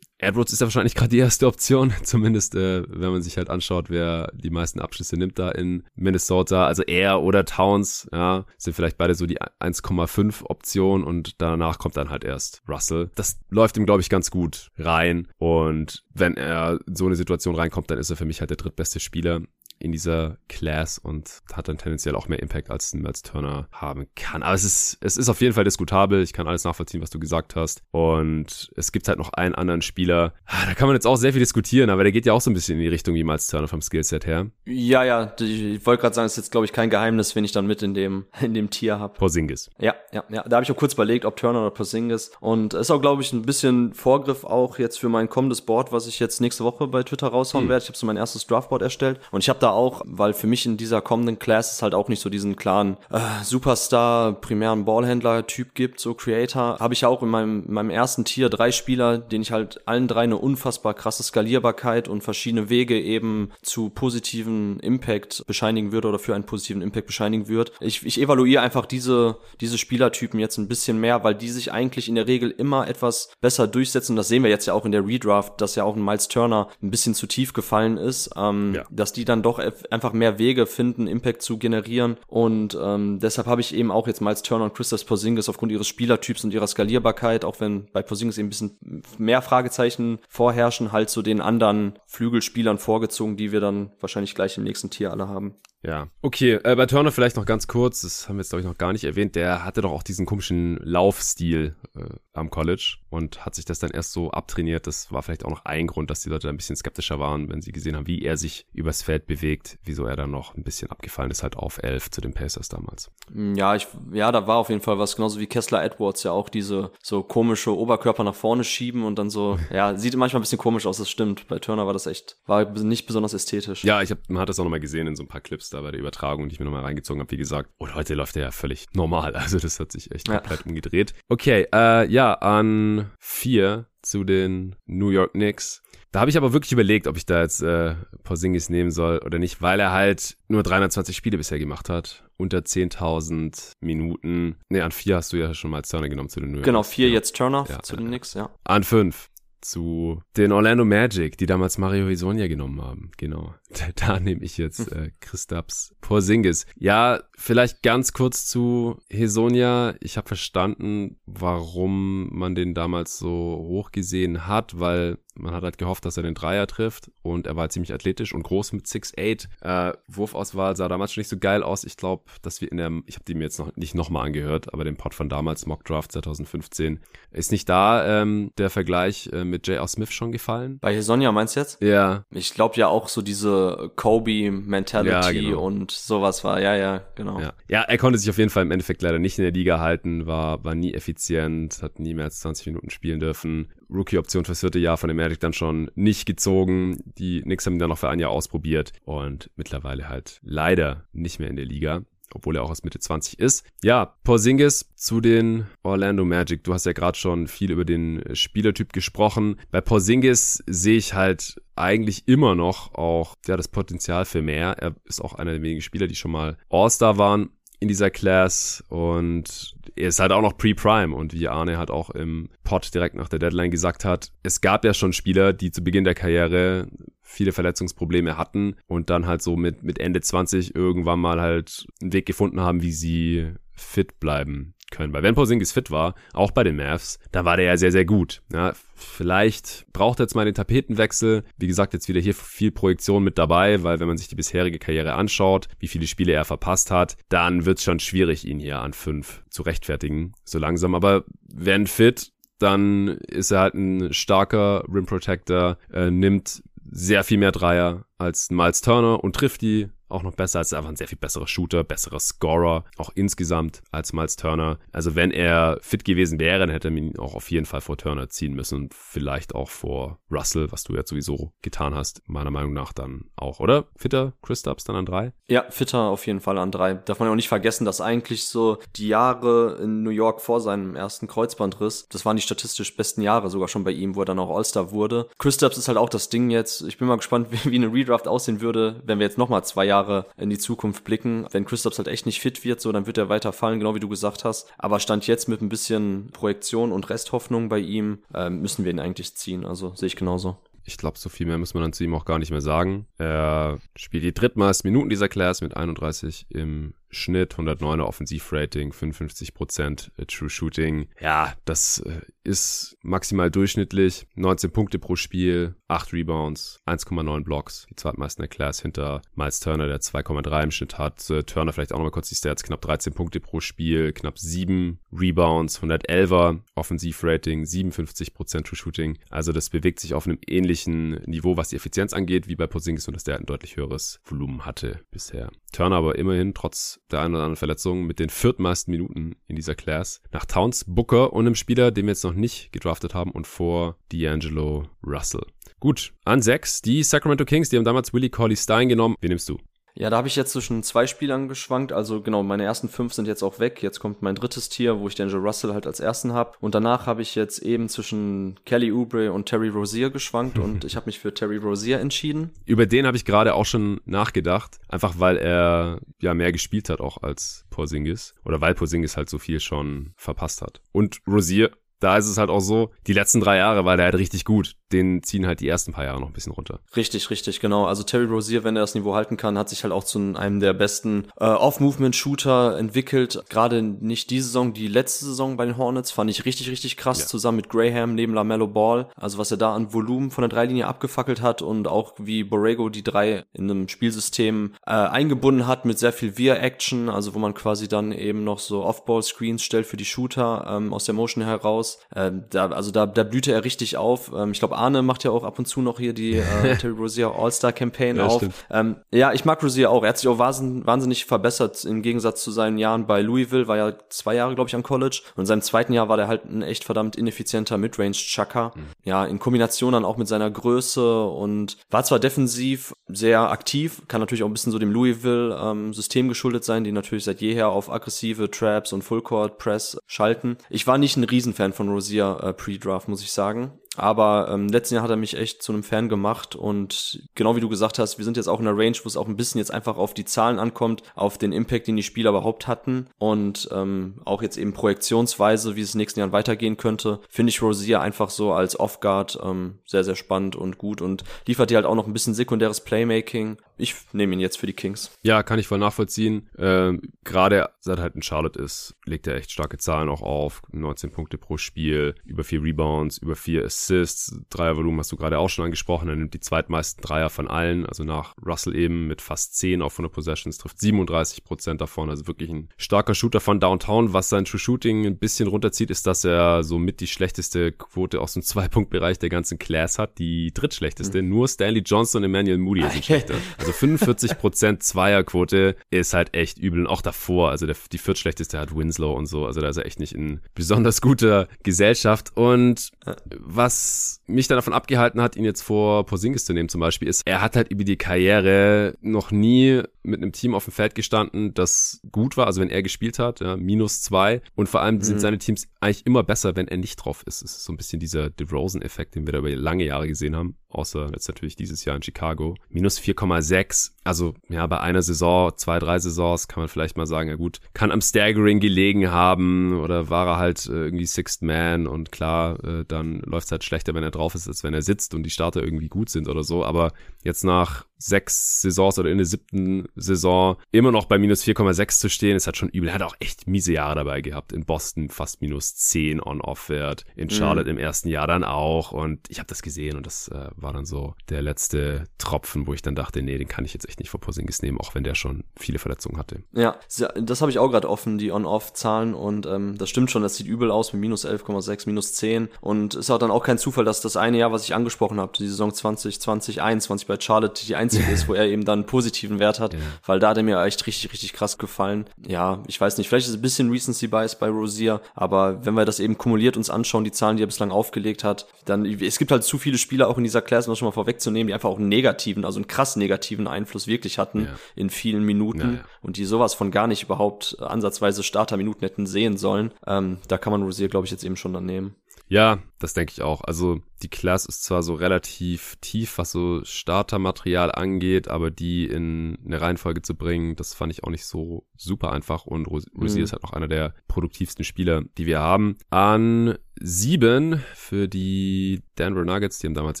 Edwards ist ja wahrscheinlich gerade die erste Option, zumindest äh, wenn man sich halt anschaut, wer die meisten Abschlüsse nimmt da in Minnesota. Also er oder Towns, ja, sind vielleicht beide so die 1,5 Option und danach kommt dann halt erst Russell. Das läuft ihm, glaube ich, ganz gut rein und wenn er in so eine Situation reinkommt, dann ist er für mich halt der drittbeste Spieler in dieser Class und hat dann tendenziell auch mehr Impact als ein Miles Turner haben kann. Aber es ist, es ist auf jeden Fall diskutabel. Ich kann alles nachvollziehen, was du gesagt hast. Und es gibt halt noch einen anderen Spieler. Ah, da kann man jetzt auch sehr viel diskutieren, aber der geht ja auch so ein bisschen in die Richtung wie Miles Turner vom Skillset her. Ja, ja. Ich wollte gerade sagen, es ist jetzt, glaube ich, kein Geheimnis, wenn ich dann mit in dem, in dem Tier habe. Porzingis. Ja, ja, ja. Da habe ich auch kurz überlegt, ob Turner oder Porzingis. Und es ist auch, glaube ich, ein bisschen Vorgriff auch jetzt für mein kommendes Board, was ich jetzt nächste Woche bei Twitter raushauen hm. werde. Ich habe so mein erstes Draftboard erstellt. Und ich habe da auch, weil für mich in dieser kommenden Class es halt auch nicht so diesen klaren äh, Superstar, primären Ballhändler-Typ gibt, so Creator, habe ich ja auch in meinem, in meinem ersten Tier drei Spieler, denen ich halt allen drei eine unfassbar krasse Skalierbarkeit und verschiedene Wege eben zu positiven Impact bescheinigen würde oder für einen positiven Impact bescheinigen würde. Ich, ich evaluiere einfach diese, diese Spielertypen jetzt ein bisschen mehr, weil die sich eigentlich in der Regel immer etwas besser durchsetzen. Das sehen wir jetzt ja auch in der Redraft, dass ja auch ein Miles Turner ein bisschen zu tief gefallen ist, ähm, ja. dass die dann doch einfach mehr Wege finden, Impact zu generieren. Und ähm, deshalb habe ich eben auch jetzt Miles Turner und Christoph Porzingis aufgrund ihres Spielertyps und ihrer Skalierbarkeit, auch wenn bei Porzingis eben ein bisschen mehr Fragezeichen vorherrschen, halt zu den anderen Flügelspielern vorgezogen, die wir dann wahrscheinlich gleich im nächsten Tier alle haben. Ja, okay. Äh, bei Turner vielleicht noch ganz kurz, das haben wir jetzt glaube ich noch gar nicht erwähnt, der hatte doch auch diesen komischen Laufstil äh, am College und hat sich das dann erst so abtrainiert. Das war vielleicht auch noch ein Grund, dass die Leute ein bisschen skeptischer waren, wenn sie gesehen haben, wie er sich übers Feld bewegt, wieso er dann noch ein bisschen abgefallen ist, halt auf elf zu den Pacers damals. Ja, ich, ja, da war auf jeden Fall was, genauso wie Kessler Edwards ja auch diese so komische Oberkörper nach vorne schieben und dann so, ja, sieht manchmal ein bisschen komisch aus, das stimmt. Bei Turner war das echt, war nicht besonders ästhetisch. Ja, ich hab, man hat das auch nochmal gesehen in so ein paar Clips da bei der Übertragung, die ich mir nochmal reingezogen habe, wie gesagt. Und heute läuft er ja völlig normal. Also das hat sich echt ja. komplett umgedreht. Okay, äh, ja, an vier zu den New York Knicks. Da habe ich aber wirklich überlegt, ob ich da jetzt äh, Porzingis nehmen soll oder nicht, weil er halt nur 320 Spiele bisher gemacht hat, unter 10.000 Minuten. Ne, an vier hast du ja schon mal Turner genommen zu den New York Genau, vier ja. jetzt Turner ja, zu den Knicks, ja. An fünf zu den Orlando Magic, die damals Mario Hisonia genommen haben. Genau. Da, da nehme ich jetzt äh, Christaps Porzingis. Ja, vielleicht ganz kurz zu Hisonia. Ich habe verstanden, warum man den damals so hoch gesehen hat, weil man hat halt gehofft, dass er den Dreier trifft und er war ziemlich athletisch und groß mit 6'8. Äh, Wurfauswahl sah damals schon nicht so geil aus. Ich glaube, dass wir in der, ich habe die mir jetzt noch nicht nochmal angehört, aber den Pod von damals, Mock Draft 2015, ist nicht da ähm, der Vergleich äh, mit J.R. Smith schon gefallen? Bei Sonja meinst du jetzt? Ja. Ich glaube ja auch so diese Kobe-Mentality ja, genau. und sowas war, ja, ja, genau. Ja. ja, er konnte sich auf jeden Fall im Endeffekt leider nicht in der Liga halten, war, war nie effizient, hat nie mehr als 20 Minuten spielen dürfen. Rookie-Option fürs vierte Jahr von dem Magic dann schon nicht gezogen. Die Knicks haben ihn dann noch für ein Jahr ausprobiert und mittlerweile halt leider nicht mehr in der Liga obwohl er auch aus Mitte 20 ist. Ja, Porzingis zu den Orlando Magic. Du hast ja gerade schon viel über den Spielertyp gesprochen. Bei Porzingis sehe ich halt eigentlich immer noch auch ja das Potenzial für mehr. Er ist auch einer der wenigen Spieler, die schon mal All-Star waren in dieser Class und er ist halt auch noch Pre-Prime und wie Arne hat auch im Pod direkt nach der Deadline gesagt hat, es gab ja schon Spieler, die zu Beginn der Karriere viele Verletzungsprobleme hatten und dann halt so mit, mit Ende 20 irgendwann mal halt einen Weg gefunden haben, wie sie fit bleiben können. Weil wenn Porzingis fit war, auch bei den Mavs, dann war der ja sehr, sehr gut. Ja, vielleicht braucht er jetzt mal den Tapetenwechsel. Wie gesagt, jetzt wieder hier viel Projektion mit dabei, weil wenn man sich die bisherige Karriere anschaut, wie viele Spiele er verpasst hat, dann wird es schon schwierig, ihn hier an fünf zu rechtfertigen, so langsam. Aber wenn fit, dann ist er halt ein starker Rim Protector, äh, nimmt sehr viel mehr Dreier als Miles Turner und trifft die auch noch besser. als einfach ein sehr viel besserer Shooter, besserer Scorer, auch insgesamt als Miles Turner. Also wenn er fit gewesen wäre, dann hätte er ihn auch auf jeden Fall vor Turner ziehen müssen und vielleicht auch vor Russell, was du ja sowieso getan hast, meiner Meinung nach dann auch, oder? Fitter Chris Stubbs dann an drei? Ja, fitter auf jeden Fall an drei. Darf man ja auch nicht vergessen, dass eigentlich so die Jahre in New York vor seinem ersten Kreuzbandriss, das waren die statistisch besten Jahre sogar schon bei ihm, wo er dann auch All-Star wurde. Chris Stubbs ist halt auch das Ding jetzt. Ich bin mal gespannt, wie eine Redraft aussehen würde, wenn wir jetzt nochmal zwei Jahre Jahre in die Zukunft blicken. Wenn Christophs halt echt nicht fit wird, so, dann wird er weiter fallen, genau wie du gesagt hast. Aber Stand jetzt mit ein bisschen Projektion und Resthoffnung bei ihm, äh, müssen wir ihn eigentlich ziehen. Also sehe ich genauso. Ich glaube, so viel mehr muss man dann zu ihm auch gar nicht mehr sagen. Er spielt die drittmeisten Minuten dieser Class mit 31 im Schnitt, 109er Offensivrating, 55% True Shooting. Ja, das äh, ist maximal durchschnittlich. 19 Punkte pro Spiel, 8 Rebounds, 1,9 Blocks. Die zweitmeisten der Class hinter Miles Turner, der 2,3 im Schnitt hat. Äh, Turner vielleicht auch nochmal kurz die Stats, knapp 13 Punkte pro Spiel, knapp 7 Rebounds, 111er Offensivrating, 57% True Shooting. Also das bewegt sich auf einem ähnlichen Niveau, was die Effizienz angeht, wie bei Porzingis und dass der ein deutlich höheres Volumen hatte bisher. Turner aber immerhin trotz der einen oder anderen Verletzung mit den viertmeisten Minuten in dieser Class. Nach Towns, Booker und einem Spieler, den wir jetzt noch nicht gedraftet haben und vor D'Angelo Russell. Gut, an sechs die Sacramento Kings, die haben damals Willie Corley Stein genommen. Wen nimmst du? Ja, da habe ich jetzt zwischen zwei Spielern geschwankt. Also genau, meine ersten fünf sind jetzt auch weg. Jetzt kommt mein drittes Tier, wo ich D'Angelo Russell halt als ersten habe. Und danach habe ich jetzt eben zwischen Kelly Oubre und Terry Rozier geschwankt und ich habe mich für Terry Rozier entschieden. Über den habe ich gerade auch schon nachgedacht. Einfach weil er ja mehr gespielt hat auch als Porzingis. Oder weil Porzingis halt so viel schon verpasst hat. Und Rozier da ist es halt auch so, die letzten drei Jahre war der halt richtig gut. Den ziehen halt die ersten paar Jahre noch ein bisschen runter. Richtig, richtig, genau. Also Terry Rozier, wenn er das Niveau halten kann, hat sich halt auch zu einem der besten äh, Off-Movement-Shooter entwickelt. Gerade nicht diese Saison, die letzte Saison bei den Hornets fand ich richtig, richtig krass. Ja. Zusammen mit Graham neben LaMelo Ball. Also was er da an Volumen von der Dreilinie abgefackelt hat und auch wie Borrego die drei in einem Spielsystem äh, eingebunden hat mit sehr viel Veer-Action. Also wo man quasi dann eben noch so Off-Ball-Screens stellt für die Shooter ähm, aus der Motion heraus. Ähm, da, also da, da blühte er richtig auf. Ähm, ich glaube, Arne macht ja auch ab und zu noch hier die äh, Terry Rozier All-Star Campaign ja, auf. Ähm, ja, ich mag Rozier auch. Er hat sich auch wahnsinnig, verbessert im Gegensatz zu seinen Jahren bei Louisville. War ja zwei Jahre, glaube ich, am College. Und in seinem zweiten Jahr war der halt ein echt verdammt ineffizienter Midrange-Chucker. Mhm. Ja, in Kombination dann auch mit seiner Größe und war zwar defensiv sehr aktiv, kann natürlich auch ein bisschen so dem Louisville-System ähm, geschuldet sein, die natürlich seit jeher auf aggressive Traps und Full-Court-Press schalten. Ich war nicht ein Riesenfan von Rosier äh, Pre-Draft, muss ich sagen. Aber ähm, letzten Jahr hat er mich echt zu einem Fan gemacht und genau wie du gesagt hast, wir sind jetzt auch in der Range, wo es auch ein bisschen jetzt einfach auf die Zahlen ankommt, auf den Impact, den die Spieler überhaupt hatten und ähm, auch jetzt eben projektionsweise, wie es in den nächsten Jahren weitergehen könnte, finde ich Rosier einfach so als Off-Guard ähm, sehr, sehr spannend und gut und liefert dir halt auch noch ein bisschen sekundäres Playmaking. Ich nehme ihn jetzt für die Kings. Ja, kann ich voll nachvollziehen. Ähm, Gerade seit halt ein Charlotte ist, legt er echt starke Zahlen auch auf. 19 Punkte pro Spiel, über vier Rebounds, über vier Assists Assists, Dreiervolumen hast du gerade auch schon angesprochen. Er nimmt die zweitmeisten Dreier von allen, also nach Russell eben mit fast 10 auf 100 Possessions, trifft 37 Prozent davon, also wirklich ein starker Shooter von Downtown. Was sein True Shooting ein bisschen runterzieht, ist, dass er so mit die schlechteste Quote aus dem Zwei-Punkt-Bereich der ganzen Class hat, die drittschlechteste. Mhm. Nur Stanley Johnson und Emmanuel Moody sind schlechter. Also 45 Prozent Zweierquote ist halt echt übel. Und auch davor, also der, die viertschlechteste hat Winslow und so, also da ist er echt nicht in besonders guter Gesellschaft. Und was mich dann davon abgehalten hat, ihn jetzt vor Porzingis zu nehmen zum Beispiel, ist, er hat halt über die Karriere noch nie mit einem Team auf dem Feld gestanden, das gut war, also wenn er gespielt hat, ja, minus zwei. Und vor allem sind mhm. seine Teams eigentlich immer besser, wenn er nicht drauf ist. Es ist so ein bisschen dieser DeRozan-Effekt, den wir da über lange Jahre gesehen haben, außer jetzt natürlich dieses Jahr in Chicago. Minus 4,6, also ja, bei einer Saison, zwei, drei Saisons kann man vielleicht mal sagen, ja gut, kann am Staggering gelegen haben oder war er halt äh, irgendwie Sixth Man und klar, äh, dann läuft es halt schlechter, wenn er drauf ist, als wenn er sitzt und die Starter irgendwie gut sind oder so. Aber jetzt nach sechs Saisons oder in der siebten Saison immer noch bei minus 4,6 zu stehen, ist halt schon übel. Er hat auch echt miese Jahre dabei gehabt. In Boston fast minus 10 on-off-Wert, in mhm. Charlotte mhm. im ersten Jahr dann auch. Und ich habe das gesehen und das äh, war dann so der letzte Tropfen, wo ich dann dachte, nee, den kann ich jetzt echt nicht vor Porzingis nehmen, auch wenn der schon viele Verletzungen hatte. Ja, das habe ich auch gerade offen, die On-Off-Zahlen und ähm, das stimmt schon, das sieht übel aus mit minus 11,6, minus 10 und ist auch dann auch kein Zufall, dass das eine Jahr, was ich angesprochen habe, die Saison 2020, 21 bei Charlotte die einzige ist, wo er eben dann einen positiven Wert hat, ja. weil da hat er mir echt richtig, richtig krass gefallen. Ja, ich weiß nicht, vielleicht ist es ein bisschen Recency Bias bei Rosier, aber wenn wir das eben kumuliert uns anschauen, die Zahlen, die er bislang aufgelegt hat, dann, es gibt halt zu viele Spieler auch in dieser Class, um das schon mal vorwegzunehmen, die einfach auch einen negativen, also einen krass negativen Einfluss wirklich hatten ja. in vielen Minuten ja, und die sowas von gar nicht überhaupt ansatzweise Starterminuten hätten sehen sollen. Ähm, da kann man Rosier, glaube ich, jetzt eben schon dann nehmen. Ja, das denke ich auch. Also die Class ist zwar so relativ tief, was so Startermaterial angeht, aber die in eine Reihenfolge zu bringen, das fand ich auch nicht so super einfach. Und Rosier mhm. ist halt auch einer der produktivsten Spieler, die wir haben. An sieben für die Denver Nuggets, die haben damals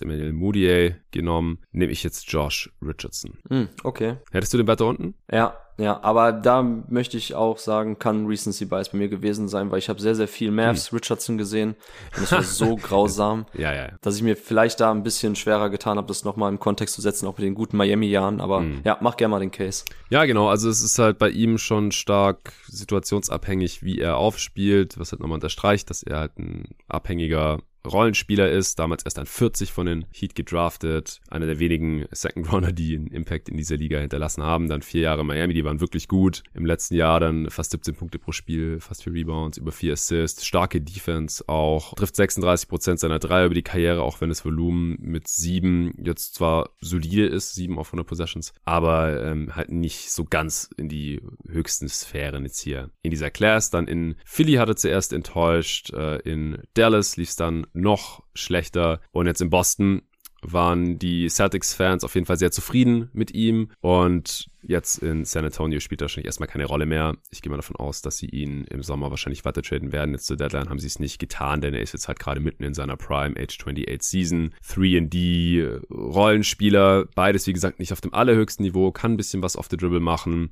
Emmanuel Moutier genommen, nehme ich jetzt Josh Richardson. Mhm, okay. Hättest du den weiter unten? Ja, ja, aber da möchte ich auch sagen, kann Recency Bias bei mir gewesen sein, weil ich habe sehr, sehr viel Mavs hm. Richardson gesehen und es war so grausam, ja, ja. dass ich mir vielleicht da ein bisschen schwerer getan habe, das nochmal im Kontext zu setzen, auch mit den guten Miami-Jahren, aber hm. ja, mach gerne mal den Case. Ja, genau, also es ist halt bei ihm schon stark situationsabhängig, wie er aufspielt, was halt nochmal unterstreicht, dass er halt ein abhängiger Rollenspieler ist, damals erst an 40 von den Heat gedraftet, einer der wenigen Second Runner, die einen Impact in dieser Liga hinterlassen haben, dann vier Jahre Miami, die waren wirklich gut, im letzten Jahr dann fast 17 Punkte pro Spiel, fast vier Rebounds, über vier Assists, starke Defense auch, trifft 36 Prozent seiner Dreier über die Karriere, auch wenn das Volumen mit sieben jetzt zwar solide ist, sieben auf 100 Possessions, aber ähm, halt nicht so ganz in die höchsten Sphären jetzt hier in dieser Class, dann in Philly hatte zuerst enttäuscht, äh, in Dallas lief es dann noch schlechter. Und jetzt in Boston waren die Celtics-Fans auf jeden Fall sehr zufrieden mit ihm. Und jetzt in San Antonio spielt er wahrscheinlich erstmal keine Rolle mehr. Ich gehe mal davon aus, dass sie ihn im Sommer wahrscheinlich weiter traden werden. Jetzt zur Deadline haben sie es nicht getan, denn er ist jetzt halt gerade mitten in seiner Prime Age 28 Season. 3D Rollenspieler, beides wie gesagt nicht auf dem allerhöchsten Niveau, kann ein bisschen was auf the Dribble machen,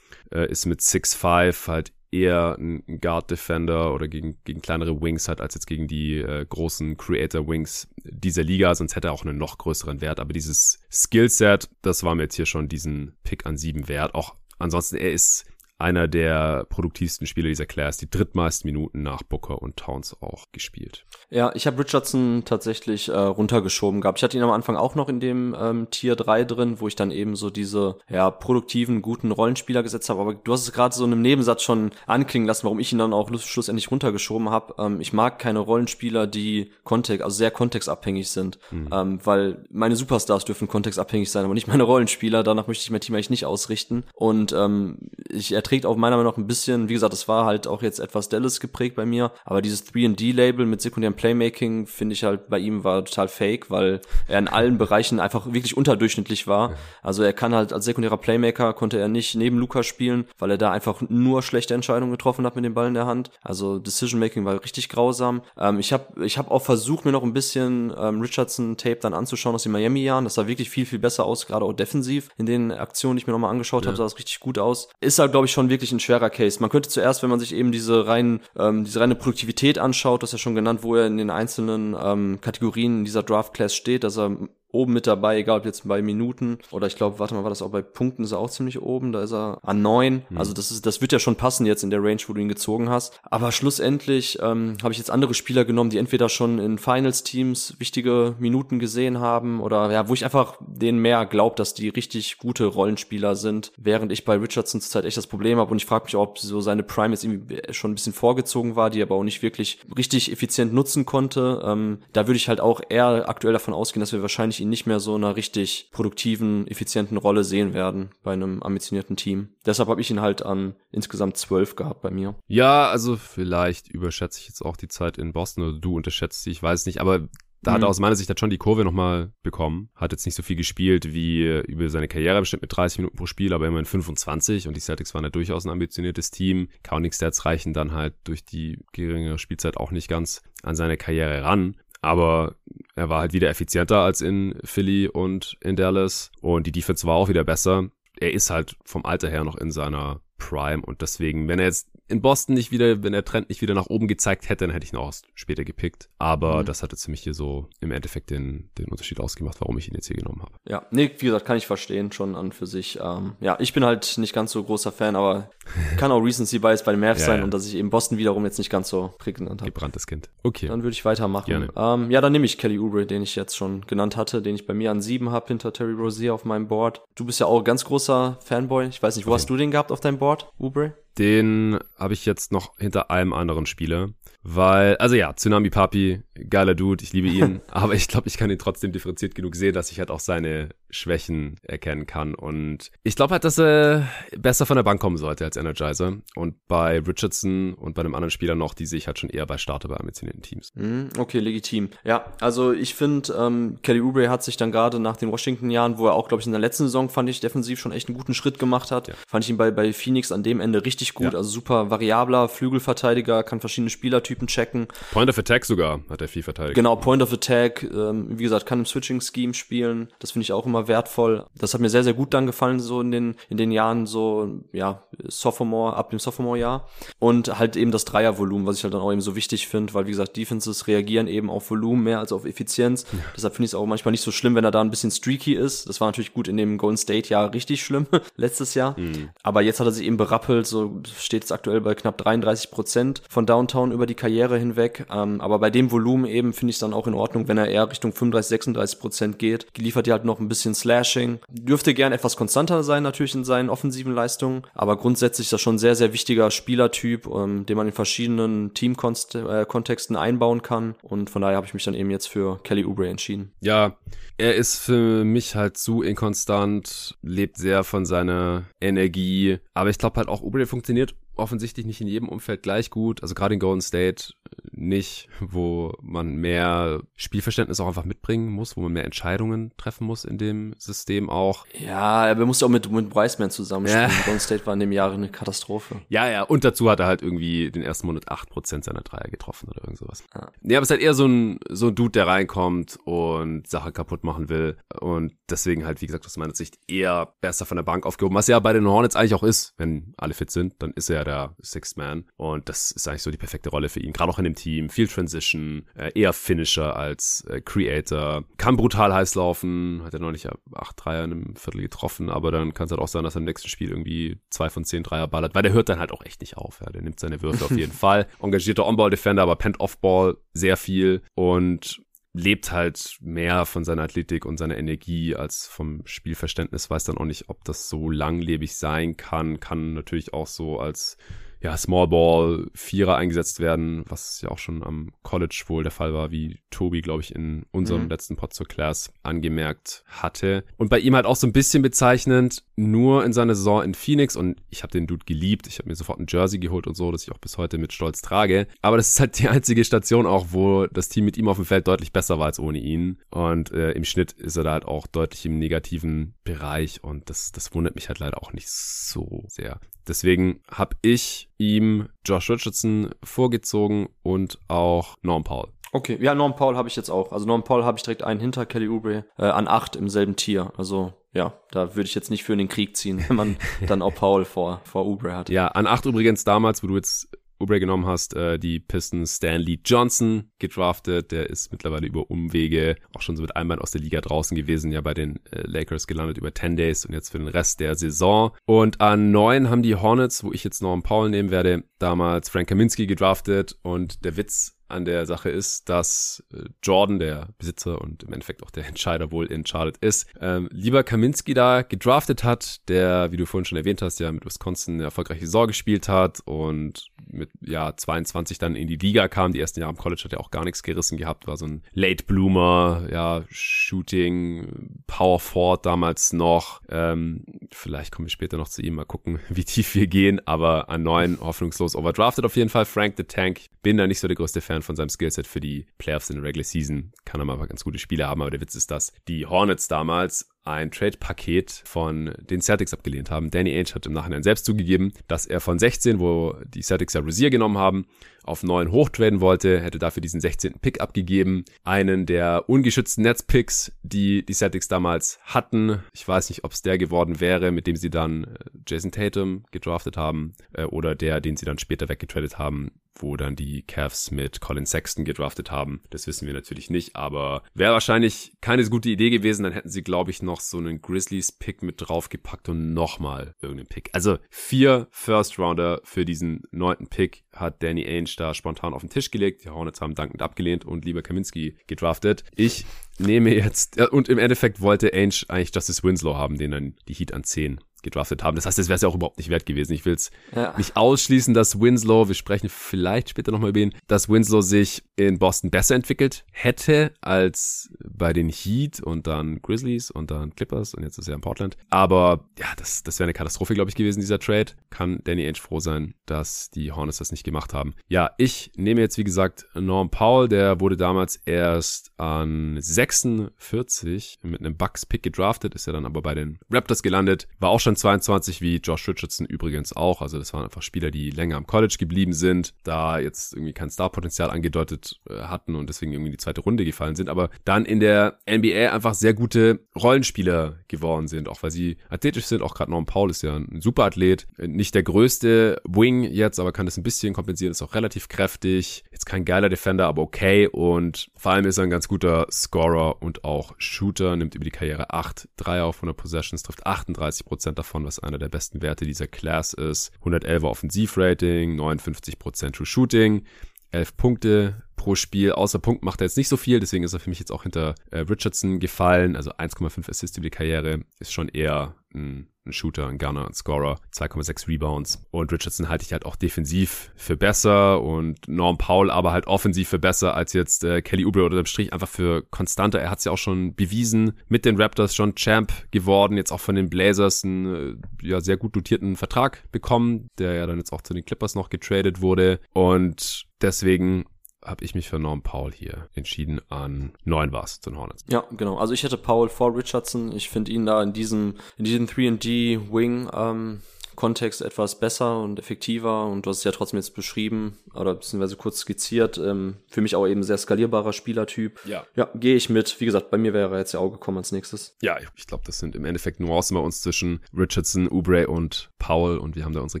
äh, ist mit 6'5 halt eher ein Guard Defender oder gegen, gegen kleinere Wings hat, als jetzt gegen die äh, großen Creator Wings dieser Liga, sonst hätte er auch einen noch größeren Wert. Aber dieses Skillset, das war mir jetzt hier schon diesen Pick an sieben wert. Auch ansonsten, er ist einer der produktivsten Spieler dieser Class, die drittmeisten Minuten nach Booker und Towns auch gespielt. Ja, ich habe Richardson tatsächlich äh, runtergeschoben gehabt. Ich hatte ihn am Anfang auch noch in dem ähm, Tier 3 drin, wo ich dann eben so diese ja, produktiven, guten Rollenspieler gesetzt habe. Aber du hast es gerade so in einem Nebensatz schon anklingen lassen, warum ich ihn dann auch schlussendlich runtergeschoben habe. Ähm, ich mag keine Rollenspieler, die Kontext, also sehr kontextabhängig sind, mhm. ähm, weil meine Superstars dürfen kontextabhängig sein, aber nicht meine Rollenspieler. Danach möchte ich mein Team eigentlich nicht ausrichten. Und ähm, ich trägt auch meiner Meinung nach ein bisschen, wie gesagt, das war halt auch jetzt etwas Dallas geprägt bei mir, aber dieses 3D-Label mit sekundärem Playmaking finde ich halt bei ihm war total fake, weil er in allen Bereichen einfach wirklich unterdurchschnittlich war. Also er kann halt als sekundärer Playmaker konnte er nicht neben Luca spielen, weil er da einfach nur schlechte Entscheidungen getroffen hat mit dem Ball in der Hand. Also Decision Making war richtig grausam. Ähm, ich habe ich hab auch versucht, mir noch ein bisschen ähm, Richardson Tape dann anzuschauen aus den Miami Jahren. Das sah wirklich viel viel besser aus, gerade auch defensiv. In den Aktionen, die ich mir nochmal angeschaut ja. habe, sah das richtig gut aus. Ist halt glaube ich schon wirklich ein schwerer Case. Man könnte zuerst, wenn man sich eben diese rein, ähm, diese reine Produktivität anschaut, das ist ja schon genannt, wo er in den einzelnen ähm, Kategorien in dieser Draft Class steht, dass er oben mit dabei, egal ob jetzt bei Minuten oder ich glaube, warte mal, war das auch bei Punkten ist er auch ziemlich oben, da ist er an neun. Mhm. Also das ist, das wird ja schon passen jetzt in der Range, wo du ihn gezogen hast. Aber schlussendlich ähm, habe ich jetzt andere Spieler genommen, die entweder schon in Finals-Teams wichtige Minuten gesehen haben oder ja, wo ich einfach denen mehr glaube, dass die richtig gute Rollenspieler sind, während ich bei Richardson zurzeit echt das Problem habe und ich frage mich, ob so seine Prime jetzt irgendwie schon ein bisschen vorgezogen war, die er aber auch nicht wirklich richtig effizient nutzen konnte. Ähm, da würde ich halt auch eher aktuell davon ausgehen, dass wir wahrscheinlich ihn nicht mehr so einer richtig produktiven, effizienten Rolle sehen werden bei einem ambitionierten Team. Deshalb habe ich ihn halt an insgesamt zwölf gehabt bei mir. Ja, also vielleicht überschätze ich jetzt auch die Zeit in Boston oder du unterschätzt sie, ich weiß nicht, aber da mhm. hat er aus meiner Sicht halt schon die Kurve nochmal bekommen. Hat jetzt nicht so viel gespielt wie über seine Karriere bestimmt mit 30 Minuten pro Spiel, aber immerhin 25 und die Celtics waren ja durchaus ein ambitioniertes Team. Counting Stats reichen dann halt durch die geringere Spielzeit auch nicht ganz an seine Karriere ran. Aber er war halt wieder effizienter als in Philly und in Dallas. Und die Defense war auch wieder besser. er ist halt vom Alter her noch in seiner Prime und deswegen, wenn er jetzt in Boston nicht wieder, wenn der Trend nicht wieder nach oben gezeigt hätte, dann hätte ich ihn auch später gepickt. Aber mhm. das hat jetzt für mich hier so im Endeffekt den, den Unterschied ausgemacht, warum ich ihn jetzt hier genommen habe. Ja, nee, wie gesagt, kann ich verstehen, schon an für sich. Ähm, ja, ich bin halt nicht ganz so großer Fan, aber kann auch Recency Bias bei den Mavs ja, sein ja. und dass ich eben Boston wiederum jetzt nicht ganz so prägnant habe. Gebranntes Kind. Okay. Dann würde ich weitermachen. Ähm, ja, dann nehme ich Kelly Oubre, den ich jetzt schon genannt hatte, den ich bei mir an sieben habe hinter Terry Rozier auf meinem Board. Du bist ja auch ganz großer Fanboy. Ich weiß nicht, wo okay. hast du den gehabt auf deinem Board, Oubre? Den habe ich jetzt noch hinter einem anderen Spieler. Weil, also ja, Tsunami Papi, geiler Dude, ich liebe ihn, aber ich glaube, ich kann ihn trotzdem differenziert genug sehen, dass ich halt auch seine Schwächen erkennen kann. Und ich glaube halt, dass er besser von der Bank kommen sollte als Energizer. Und bei Richardson und bei einem anderen Spieler noch, die sehe ich halt schon eher bei Starter bei ambitionierten Teams. Mhm, okay, legitim. Ja, also ich finde, ähm, Kelly Oubre hat sich dann gerade nach den Washington-Jahren, wo er auch, glaube ich, in der letzten Saison, fand ich, defensiv schon echt einen guten Schritt gemacht hat, ja. fand ich ihn bei, bei Phoenix an dem Ende richtig gut. Ja. Also super variabler Flügelverteidiger, kann verschiedene Spielertypen checken. Point of Attack sogar hat er viel verteidigt. Genau, Point of Attack, ähm, wie gesagt, kann im Switching-Scheme spielen. Das finde ich auch immer wertvoll. Das hat mir sehr, sehr gut dann gefallen, so in den, in den Jahren, so, ja, Sophomore, ab dem Sophomore-Jahr. Und halt eben das Dreiervolumen, was ich halt dann auch eben so wichtig finde, weil, wie gesagt, Defenses reagieren eben auf Volumen mehr als auf Effizienz. Ja. Deshalb finde ich es auch manchmal nicht so schlimm, wenn er da ein bisschen streaky ist. Das war natürlich gut in dem Golden State-Jahr richtig schlimm, letztes Jahr. Mhm. Aber jetzt hat er sich eben berappelt, so steht es aktuell bei knapp 33 Prozent von Downtown über die Karriere hinweg. Ähm, aber bei dem Volumen eben finde ich es dann auch in Ordnung, wenn er eher Richtung 35, 36 Prozent geht. Liefert ja halt noch ein bisschen Slashing. Dürfte gern etwas konstanter sein natürlich in seinen offensiven Leistungen, aber grundsätzlich ist das schon ein sehr, sehr wichtiger Spielertyp, ähm, den man in verschiedenen Teamkontexten äh, einbauen kann und von daher habe ich mich dann eben jetzt für Kelly Oubre entschieden. Ja, er ist für mich halt zu inkonstant, lebt sehr von seiner Energie, aber ich glaube halt auch Oubre funktioniert funktioniert offensichtlich nicht in jedem Umfeld gleich gut. Also gerade in Golden State nicht, wo man mehr Spielverständnis auch einfach mitbringen muss, wo man mehr Entscheidungen treffen muss in dem System auch. Ja, er musste auch mit, mit Bryceman zusammenspielen. Ja. Golden State war in dem Jahr eine Katastrophe. Ja, ja, und dazu hat er halt irgendwie den ersten Monat acht Prozent seiner Dreier getroffen oder irgend sowas. Ja. Nee, aber es ist halt eher so ein, so ein Dude, der reinkommt und Sache kaputt machen will und deswegen halt, wie gesagt, aus meiner Sicht eher besser von der Bank aufgehoben, was ja bei den Hornets eigentlich auch ist. Wenn alle fit sind, dann ist er der Sixth Man und das ist eigentlich so die perfekte Rolle für ihn, gerade auch in dem Team. Viel Transition, äh, eher Finisher als äh, Creator. Kann brutal heiß laufen, hat er neulich acht Dreier in einem Viertel getroffen, aber dann kann es halt auch sein, dass er im nächsten Spiel irgendwie zwei von zehn Dreier ballert, weil der hört dann halt auch echt nicht auf. Ja. Der nimmt seine Würfe auf jeden Fall. Engagierter On-Ball-Defender, aber pennt Off-Ball sehr viel und lebt halt mehr von seiner Athletik und seiner Energie als vom Spielverständnis. Weiß dann auch nicht, ob das so langlebig sein kann. Kann natürlich auch so als ja, Small Ball Vierer eingesetzt werden, was ja auch schon am College wohl der Fall war, wie Tobi, glaube ich, in unserem mhm. letzten Pod zur Class angemerkt hatte. Und bei ihm halt auch so ein bisschen bezeichnend, nur in seiner Saison in Phoenix und ich habe den Dude geliebt, ich habe mir sofort ein Jersey geholt und so, das ich auch bis heute mit Stolz trage. Aber das ist halt die einzige Station auch, wo das Team mit ihm auf dem Feld deutlich besser war als ohne ihn. Und äh, im Schnitt ist er da halt auch deutlich im negativen Bereich und das, das wundert mich halt leider auch nicht so sehr. Deswegen habe ich ihm Josh Richardson vorgezogen und auch Norm Paul. Okay, ja, Norm Paul habe ich jetzt auch. Also Norm Paul habe ich direkt einen hinter Kelly Oubre äh, an acht im selben Tier. Also ja, da würde ich jetzt nicht für in den Krieg ziehen, wenn man dann auch Paul vor, vor Oubre hat. Ja, an acht übrigens damals, wo du jetzt Oubre genommen hast, äh, die Pistons Stanley Johnson gedraftet. Der ist mittlerweile über Umwege auch schon so mit einmal aus der Liga draußen gewesen, ja bei den äh, Lakers gelandet über 10 Days und jetzt für den Rest der Saison. Und an neun haben die Hornets, wo ich jetzt Norm Paul nehmen werde, damals Frank Kaminski gedraftet und der Witz an der Sache ist, dass äh, Jordan, der Besitzer und im Endeffekt auch der Entscheider wohl in Charlotte ist, ähm, lieber Kaminski da gedraftet hat, der, wie du vorhin schon erwähnt hast, ja mit Wisconsin eine erfolgreiche Saison gespielt hat und mit ja 22 dann in die Liga kam. Die ersten Jahre im College hat er auch gar nichts gerissen gehabt, war so ein Late Bloomer, ja Shooting, Power Forward damals noch. Ähm, vielleicht kommen wir später noch zu ihm, mal gucken, wie tief wir gehen, aber an neun hoffnungslos overdrafted auf jeden Fall. Frank the Tank, bin da nicht so der größte Fan von seinem Skillset für die Playoffs in der Regular Season. Kann er mal ganz gute Spiele haben, aber der Witz ist, dass die Hornets damals ein Trade-Paket von den Celtics abgelehnt haben. Danny Ainge hat im Nachhinein selbst zugegeben, dass er von 16, wo die Celtics ja Rosier genommen haben, auf 9 hochtraden wollte, hätte dafür diesen 16. Pick abgegeben. Einen der ungeschützten Netzpicks, die die Celtics damals hatten. Ich weiß nicht, ob es der geworden wäre, mit dem sie dann äh, Jason Tatum gedraftet haben äh, oder der, den sie dann später weggetradet haben, wo dann die Cavs mit Colin Sexton gedraftet haben. Das wissen wir natürlich nicht, aber wäre wahrscheinlich keine so gute Idee gewesen. Dann hätten sie, glaube ich, noch so einen Grizzlies-Pick mit draufgepackt und nochmal irgendeinen Pick. Also vier First-Rounder für diesen neunten Pick hat Danny Ainge da spontan auf den Tisch gelegt. Die Hornets haben dankend abgelehnt und lieber Kaminski gedraftet. Ich nehme jetzt, und im Endeffekt wollte Ainge eigentlich Justice Winslow haben, den dann die Heat an 10 gedraftet haben. Das heißt, das wäre es ja auch überhaupt nicht wert gewesen. Ich will es ja. nicht ausschließen, dass Winslow, wir sprechen vielleicht später nochmal über ihn, dass Winslow sich in Boston besser entwickelt hätte als bei den Heat und dann Grizzlies und dann Clippers und jetzt ist er in Portland. Aber ja, das, das wäre eine Katastrophe, glaube ich, gewesen, dieser Trade. Kann Danny Ainge froh sein, dass die Hornets das nicht gemacht haben. Ja, ich nehme jetzt, wie gesagt, Norm Powell, der wurde damals erst an 46 mit einem Bucks-Pick gedraftet, ist ja dann aber bei den Raptors gelandet, war auch schon schon 22 wie Josh Richardson übrigens auch. Also das waren einfach Spieler, die länger am College geblieben sind, da jetzt irgendwie kein Starpotenzial angedeutet äh, hatten und deswegen irgendwie in die zweite Runde gefallen sind, aber dann in der NBA einfach sehr gute Rollenspieler geworden sind, auch weil sie athletisch sind. Auch gerade Norman Paul ist ja ein super Athlet, nicht der größte Wing jetzt, aber kann das ein bisschen kompensieren, ist auch relativ kräftig. Jetzt kein geiler Defender, aber okay und vor allem ist er ein ganz guter Scorer und auch Shooter, nimmt über die Karriere 8 Dreier auf 100 Possessions, trifft 38 Prozent davon, was einer der besten Werte dieser Class ist. 111er Offensivrating, 59% True Shooting, 11 Punkte pro Spiel. Außer Punkt macht er jetzt nicht so viel, deswegen ist er für mich jetzt auch hinter äh, Richardson gefallen. Also 1,5 Assists über die Karriere ist schon eher ein ein Shooter, ein Gunner, ein Scorer, 2,6 Rebounds. Und Richardson halte ich halt auch defensiv für besser und Norm Paul aber halt offensiv für besser als jetzt äh, Kelly Oubre oder dem Strich einfach für konstanter. Er hat es ja auch schon bewiesen, mit den Raptors schon Champ geworden, jetzt auch von den Blazers einen äh, ja, sehr gut dotierten Vertrag bekommen, der ja dann jetzt auch zu den Clippers noch getradet wurde. Und deswegen habe ich mich für Norm Paul hier entschieden an neun war den Hornets. Ja, genau. Also ich hätte Paul vor Richardson. Ich finde ihn da in diesem, in diesem 3D Wing ähm, Kontext etwas besser und effektiver und du hast es ja trotzdem jetzt beschrieben oder beziehungsweise kurz skizziert. Ähm, für mich auch eben sehr skalierbarer Spielertyp. Ja. Ja, gehe ich mit. Wie gesagt, bei mir wäre er jetzt ja auch gekommen als nächstes. Ja, ich glaube, das sind im Endeffekt Nuancen bei uns zwischen Richardson, Oubre und Powell und wir haben da unsere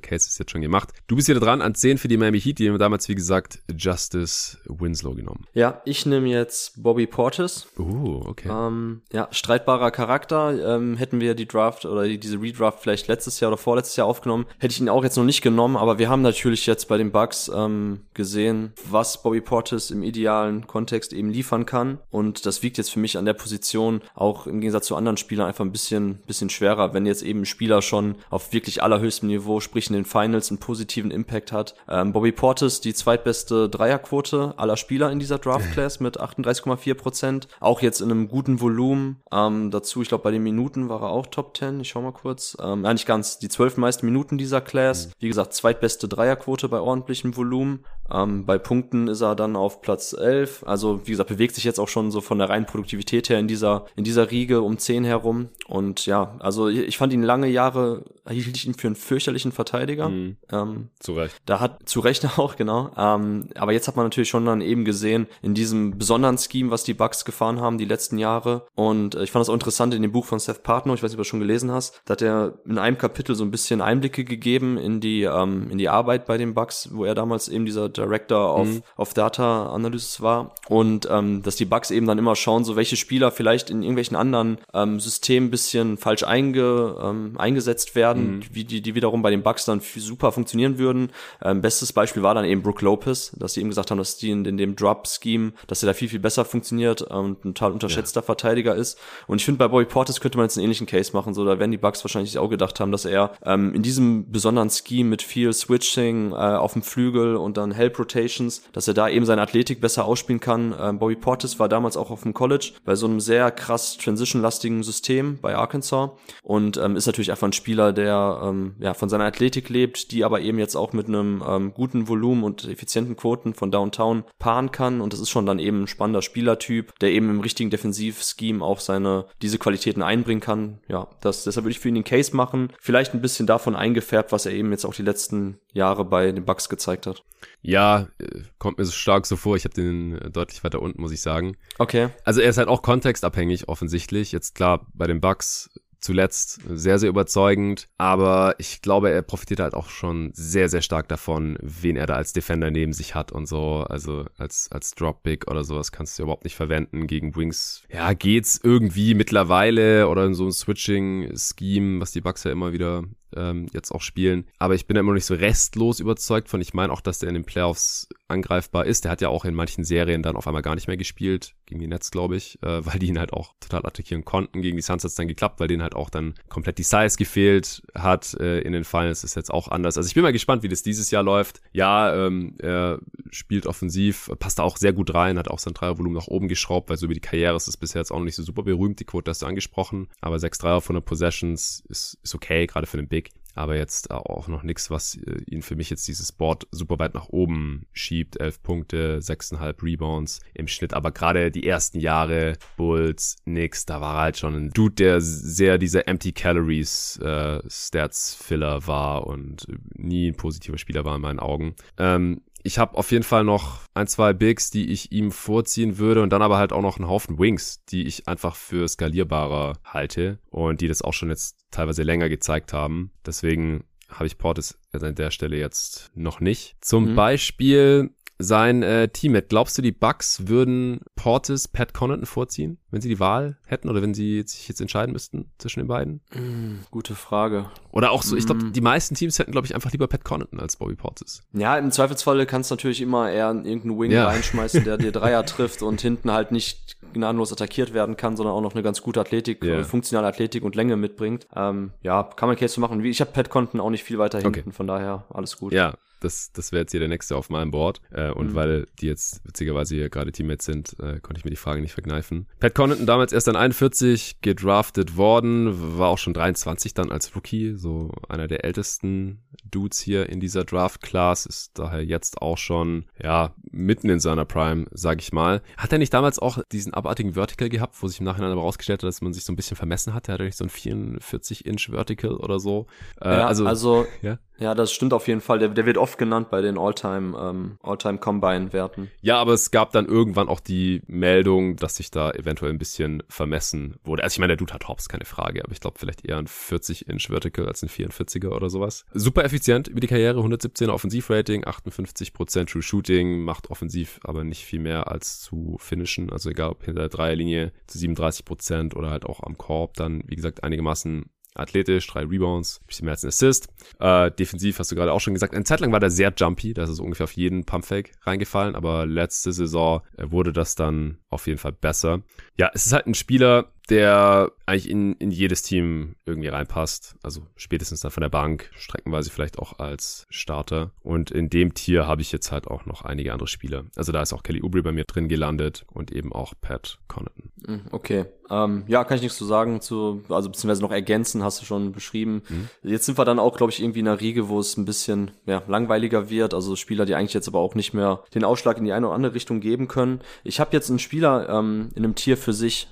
Cases jetzt schon gemacht. Du bist wieder dran an 10 für die Miami Heat, die haben damals, wie gesagt, Justice Winslow genommen. Ja, ich nehme jetzt Bobby Portis. Uh, okay. Ähm, ja, streitbarer Charakter. Ähm, hätten wir die Draft oder diese Redraft vielleicht letztes Jahr oder vorletztes Jahr aufgenommen, hätte ich ihn auch jetzt noch nicht genommen, aber wir haben natürlich jetzt bei den Bucks ähm, gesehen, was Bobby Portis im idealen Kontext eben liefern kann und das wiegt jetzt für mich an der Position auch im Gegensatz zu anderen Spielern einfach ein bisschen, bisschen schwerer, wenn jetzt eben ein Spieler schon auf wirklich allerhöchstem Niveau, sprich in den Finals, einen positiven Impact hat. Ähm, Bobby Portis, die zweitbeste Dreierquote aller Spieler in dieser Draft Class mit 38,4 Prozent, auch jetzt in einem guten Volumen. Ähm, dazu, ich glaube, bei den Minuten war er auch Top 10. Ich schau mal kurz. Ähm, ja, nicht ganz. Die zwölf meisten meisten Minuten dieser Class. Wie gesagt, zweitbeste Dreierquote bei ordentlichem Volumen. Ähm, bei Punkten ist er dann auf Platz 11. Also, wie gesagt, bewegt sich jetzt auch schon so von der reinen Produktivität her in dieser, in dieser Riege um 10 herum. Und ja, also ich fand ihn lange Jahre, hielt ich ihn für einen fürchterlichen Verteidiger. Mhm. Ähm, zu Recht. Da hat, zu Recht auch, genau. Ähm, aber jetzt hat man natürlich schon dann eben gesehen, in diesem besonderen Scheme, was die Bucks gefahren haben, die letzten Jahre. Und äh, ich fand das auch interessant in dem Buch von Seth Partner, ich weiß nicht, ob du das schon gelesen hast, da hat er in einem Kapitel so ein bisschen Einblicke gegeben in die, ähm, in die Arbeit bei den Bucks, wo er damals eben dieser Director of, mhm. of Data Analysis war. Und ähm, dass die Bucks eben dann immer schauen, so welche Spieler vielleicht in irgendwelchen anderen ähm, Systemen bisschen falsch einge, ähm, eingesetzt werden, mhm. wie die, die wiederum bei den Bucks dann super funktionieren würden. Ähm, bestes Beispiel war dann eben Brook Lopez, dass sie eben gesagt haben, dass die in, in dem Drop-Scheme, dass er da viel, viel besser funktioniert und ein total unterschätzter ja. Verteidiger ist. Und ich finde, bei Bobby Portis könnte man jetzt einen ähnlichen Case machen. So, da werden die Bucks wahrscheinlich auch gedacht haben, dass er ähm, in diesem besonderen Scheme mit viel Switching äh, auf dem Flügel und dann Help Rotations, dass er da eben seine Athletik besser ausspielen kann. Ähm, Bobby Portis war damals auch auf dem College bei so einem sehr krass transition-lastigen System bei Arkansas und ähm, ist natürlich einfach ein Spieler, der ähm, ja von seiner Athletik lebt, die aber eben jetzt auch mit einem ähm, guten Volumen und effizienten Quoten von Downtown paaren kann und das ist schon dann eben ein spannender Spielertyp, der eben im richtigen Defensivscheme auch seine diese Qualitäten einbringen kann. Ja, das deshalb würde ich für ihn den Case machen. Vielleicht ein bisschen davon eingefärbt, was er eben jetzt auch die letzten Jahre bei den Bucks gezeigt hat. Ja, äh, kommt mir so stark so vor. Ich habe den äh, deutlich weiter unten, muss ich sagen. Okay. Also er ist halt auch kontextabhängig offensichtlich. Jetzt klar, bei den Bucks zuletzt sehr, sehr überzeugend. Aber ich glaube, er profitiert halt auch schon sehr, sehr stark davon, wen er da als Defender neben sich hat und so. Also als, als Drop-Big oder sowas kannst du überhaupt nicht verwenden. Gegen Wings, ja, geht's irgendwie mittlerweile oder in so einem Switching-Scheme, was die Bucks ja immer wieder ähm, jetzt auch spielen. Aber ich bin immer noch nicht so restlos überzeugt von. Ich meine auch, dass der in den Playoffs angreifbar ist. Der hat ja auch in manchen Serien dann auf einmal gar nicht mehr gespielt, gegen die Nets, glaube ich, äh, weil die ihn halt auch total attackieren konnten. Gegen die Suns hat dann geklappt, weil denen halt auch dann komplett die Size gefehlt hat. Äh, in den Finals ist jetzt auch anders. Also ich bin mal gespannt, wie das dieses Jahr läuft. Ja, ähm, er spielt offensiv, passt da auch sehr gut rein, hat auch sein Dreiervolumen nach oben geschraubt, weil so wie die Karriere ist es bisher jetzt auch noch nicht so super berühmt. Die Quote hast du angesprochen, aber 6 Dreier von der Possessions ist, ist okay, gerade für den Big aber jetzt auch noch nichts, was äh, ihn für mich jetzt dieses Board super weit nach oben schiebt. Elf Punkte, sechseinhalb Rebounds im Schnitt, aber gerade die ersten Jahre Bulls, nix, da war halt schon ein Dude, der sehr dieser Empty Calories äh, Stats Filler war und nie ein positiver Spieler war in meinen Augen. Ähm, ich habe auf jeden Fall noch ein, zwei Bigs, die ich ihm vorziehen würde und dann aber halt auch noch einen Haufen Wings, die ich einfach für skalierbarer halte und die das auch schon jetzt teilweise länger gezeigt haben. Deswegen habe ich Portis an der Stelle jetzt noch nicht. Zum mhm. Beispiel sein äh, Teammate. Glaubst du, die Bucks würden Portis Pat Connaughton vorziehen, wenn sie die Wahl hätten oder wenn sie sich jetzt entscheiden müssten zwischen den beiden? Mm, gute Frage. Oder auch so, mm. ich glaube, die meisten Teams hätten, glaube ich, einfach lieber Pat Connaughton als Bobby Portis. Ja, im Zweifelsfalle kannst du natürlich immer eher irgendeinen Wing ja. reinschmeißen, der dir Dreier trifft und hinten halt nicht gnadenlos attackiert werden kann, sondern auch noch eine ganz gute Athletik, yeah. funktionale Athletik und Länge mitbringt. Ähm, ja, kann man Case so machen. Ich habe Pat Connaughton auch nicht viel weiter hinten, okay. von daher alles gut. Ja, das, das wäre jetzt hier der nächste auf meinem Board. Äh, und mhm. weil die jetzt witzigerweise hier gerade Teammates sind, äh, konnte ich mir die Frage nicht verkneifen. Pat Connaughton damals erst an 41 gedraftet worden, war auch schon 23 dann als Rookie, so einer der ältesten Dudes hier in dieser Draft-Class, ist daher jetzt auch schon, ja, mitten in seiner Prime, sag ich mal. Hat er nicht damals auch diesen abartigen Vertical gehabt, wo sich im Nachhinein aber rausgestellt hat, dass man sich so ein bisschen vermessen hat? Er hatte nicht so ein 44-Inch Vertical oder so. Äh, ja, also, also ja? Ja, das stimmt auf jeden Fall. Der, der wird oft genannt bei den All-Time ähm, All-Time Combine-Werten. Ja, aber es gab dann irgendwann auch die Meldung, dass sich da eventuell ein bisschen vermessen wurde. Also ich meine, der Dude hat Hops, keine Frage, aber ich glaube vielleicht eher ein 40-Inch Vertical als ein 44er oder sowas. Super effizient über die Karriere, 117er Offensivrating, 58% True Shooting, macht offensiv aber nicht viel mehr als zu finishen. Also egal ob hinter der Dreierlinie zu 37% oder halt auch am Korb, dann wie gesagt einigermaßen athletisch, drei Rebounds, bisschen mehr als ein Assist. Äh, defensiv hast du gerade auch schon gesagt. Eine Zeit lang war der sehr jumpy, da ist ungefähr auf jeden Pumpfake reingefallen, aber letzte Saison äh, wurde das dann auf jeden Fall besser. Ja, es ist halt ein Spieler, der eigentlich in, in jedes Team irgendwie reinpasst. Also spätestens dann von der Bank, streckenweise vielleicht auch als Starter. Und in dem Tier habe ich jetzt halt auch noch einige andere Spieler. Also da ist auch Kelly Oubre bei mir drin gelandet und eben auch Pat Connaughton. Hm, okay. Ähm, ja, kann ich nichts zu sagen zu, also beziehungsweise noch ergänzen, hast du schon beschrieben. Mhm. Jetzt sind wir dann auch, glaube ich, irgendwie in einer Riege, wo es ein bisschen ja, langweiliger wird. Also Spieler, die eigentlich jetzt aber auch nicht mehr den Ausschlag in die eine oder andere Richtung geben können. Ich habe jetzt einen Spieler ähm, in einem Tier für sich,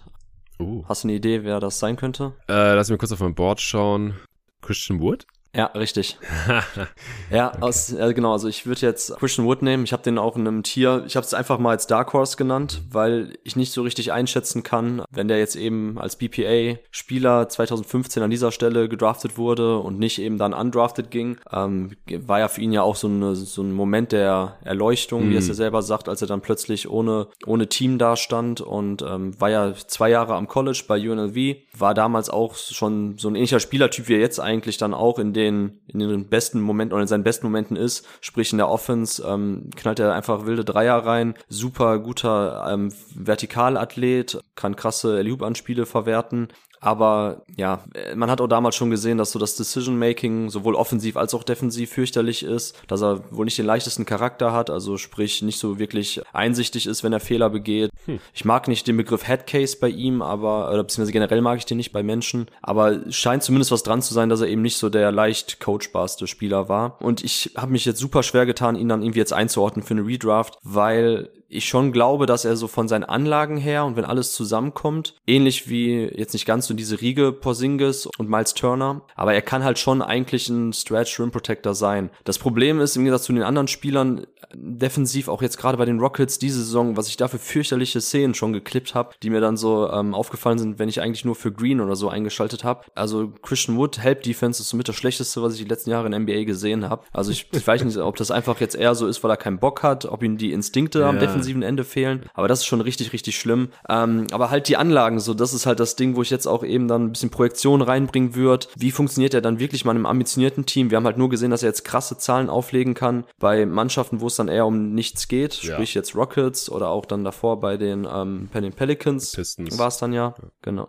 Uh. Hast du eine Idee, wer das sein könnte? Äh, lass mich kurz auf mein Board schauen. Christian Wood? Ja, richtig. ja, okay. aus, äh, genau, also ich würde jetzt Christian Wood nehmen. Ich habe den auch in einem Tier, ich habe es einfach mal als Dark Horse genannt, weil ich nicht so richtig einschätzen kann, wenn der jetzt eben als BPA-Spieler 2015 an dieser Stelle gedraftet wurde und nicht eben dann undrafted ging, ähm, war ja für ihn ja auch so, eine, so ein Moment der Erleuchtung, mhm. wie er es ja selber sagt, als er dann plötzlich ohne, ohne Team dastand und ähm, war ja zwei Jahre am College bei UNLV, war damals auch schon so ein ähnlicher Spielertyp, wie er jetzt eigentlich dann auch in den, in den besten Momenten oder in seinen besten Momenten ist, sprich in der Offense, ähm, knallt er einfach wilde Dreier rein, super guter ähm, Vertikalathlet, kann krasse Alley-Anspiele verwerten, aber ja, man hat auch damals schon gesehen, dass so das Decision-Making sowohl offensiv als auch defensiv fürchterlich ist, dass er wohl nicht den leichtesten Charakter hat, also sprich nicht so wirklich einsichtig ist, wenn er Fehler begeht. Hm. Ich mag nicht den Begriff Headcase bei ihm, aber, oder beziehungsweise generell mag ich den nicht bei Menschen, aber scheint zumindest was dran zu sein, dass er eben nicht so der leicht coachbarste Spieler war. Und ich habe mich jetzt super schwer getan, ihn dann irgendwie jetzt einzuordnen für eine Redraft, weil ich schon glaube, dass er so von seinen Anlagen her und wenn alles zusammenkommt, ähnlich wie jetzt nicht ganz so diese Riege Porzingis und Miles Turner, aber er kann halt schon eigentlich ein Stretch Rim Protector sein. Das Problem ist im Gegensatz zu den anderen Spielern defensiv auch jetzt gerade bei den Rockets diese Saison, was ich da für fürchterliche Szenen schon geklippt habe, die mir dann so ähm, aufgefallen sind, wenn ich eigentlich nur für Green oder so eingeschaltet habe. Also Christian Wood Help Defense ist somit das schlechteste, was ich die letzten Jahre in NBA gesehen habe. Also ich, ich weiß nicht, ob das einfach jetzt eher so ist, weil er keinen Bock hat, ob ihm die Instinkte ja. am defensiven Ende fehlen. Aber das ist schon richtig, richtig schlimm. Ähm, aber halt die Anlagen, so das ist halt das Ding, wo ich jetzt auch eben dann ein bisschen Projektion reinbringen würde. Wie funktioniert er dann wirklich mal in einem ambitionierten Team? Wir haben halt nur gesehen, dass er jetzt krasse Zahlen auflegen kann bei Mannschaften, wo es dann eher um nichts geht, ja. sprich jetzt Rockets oder auch dann davor bei den, ähm, Pelicans war es dann ja. ja. Genau.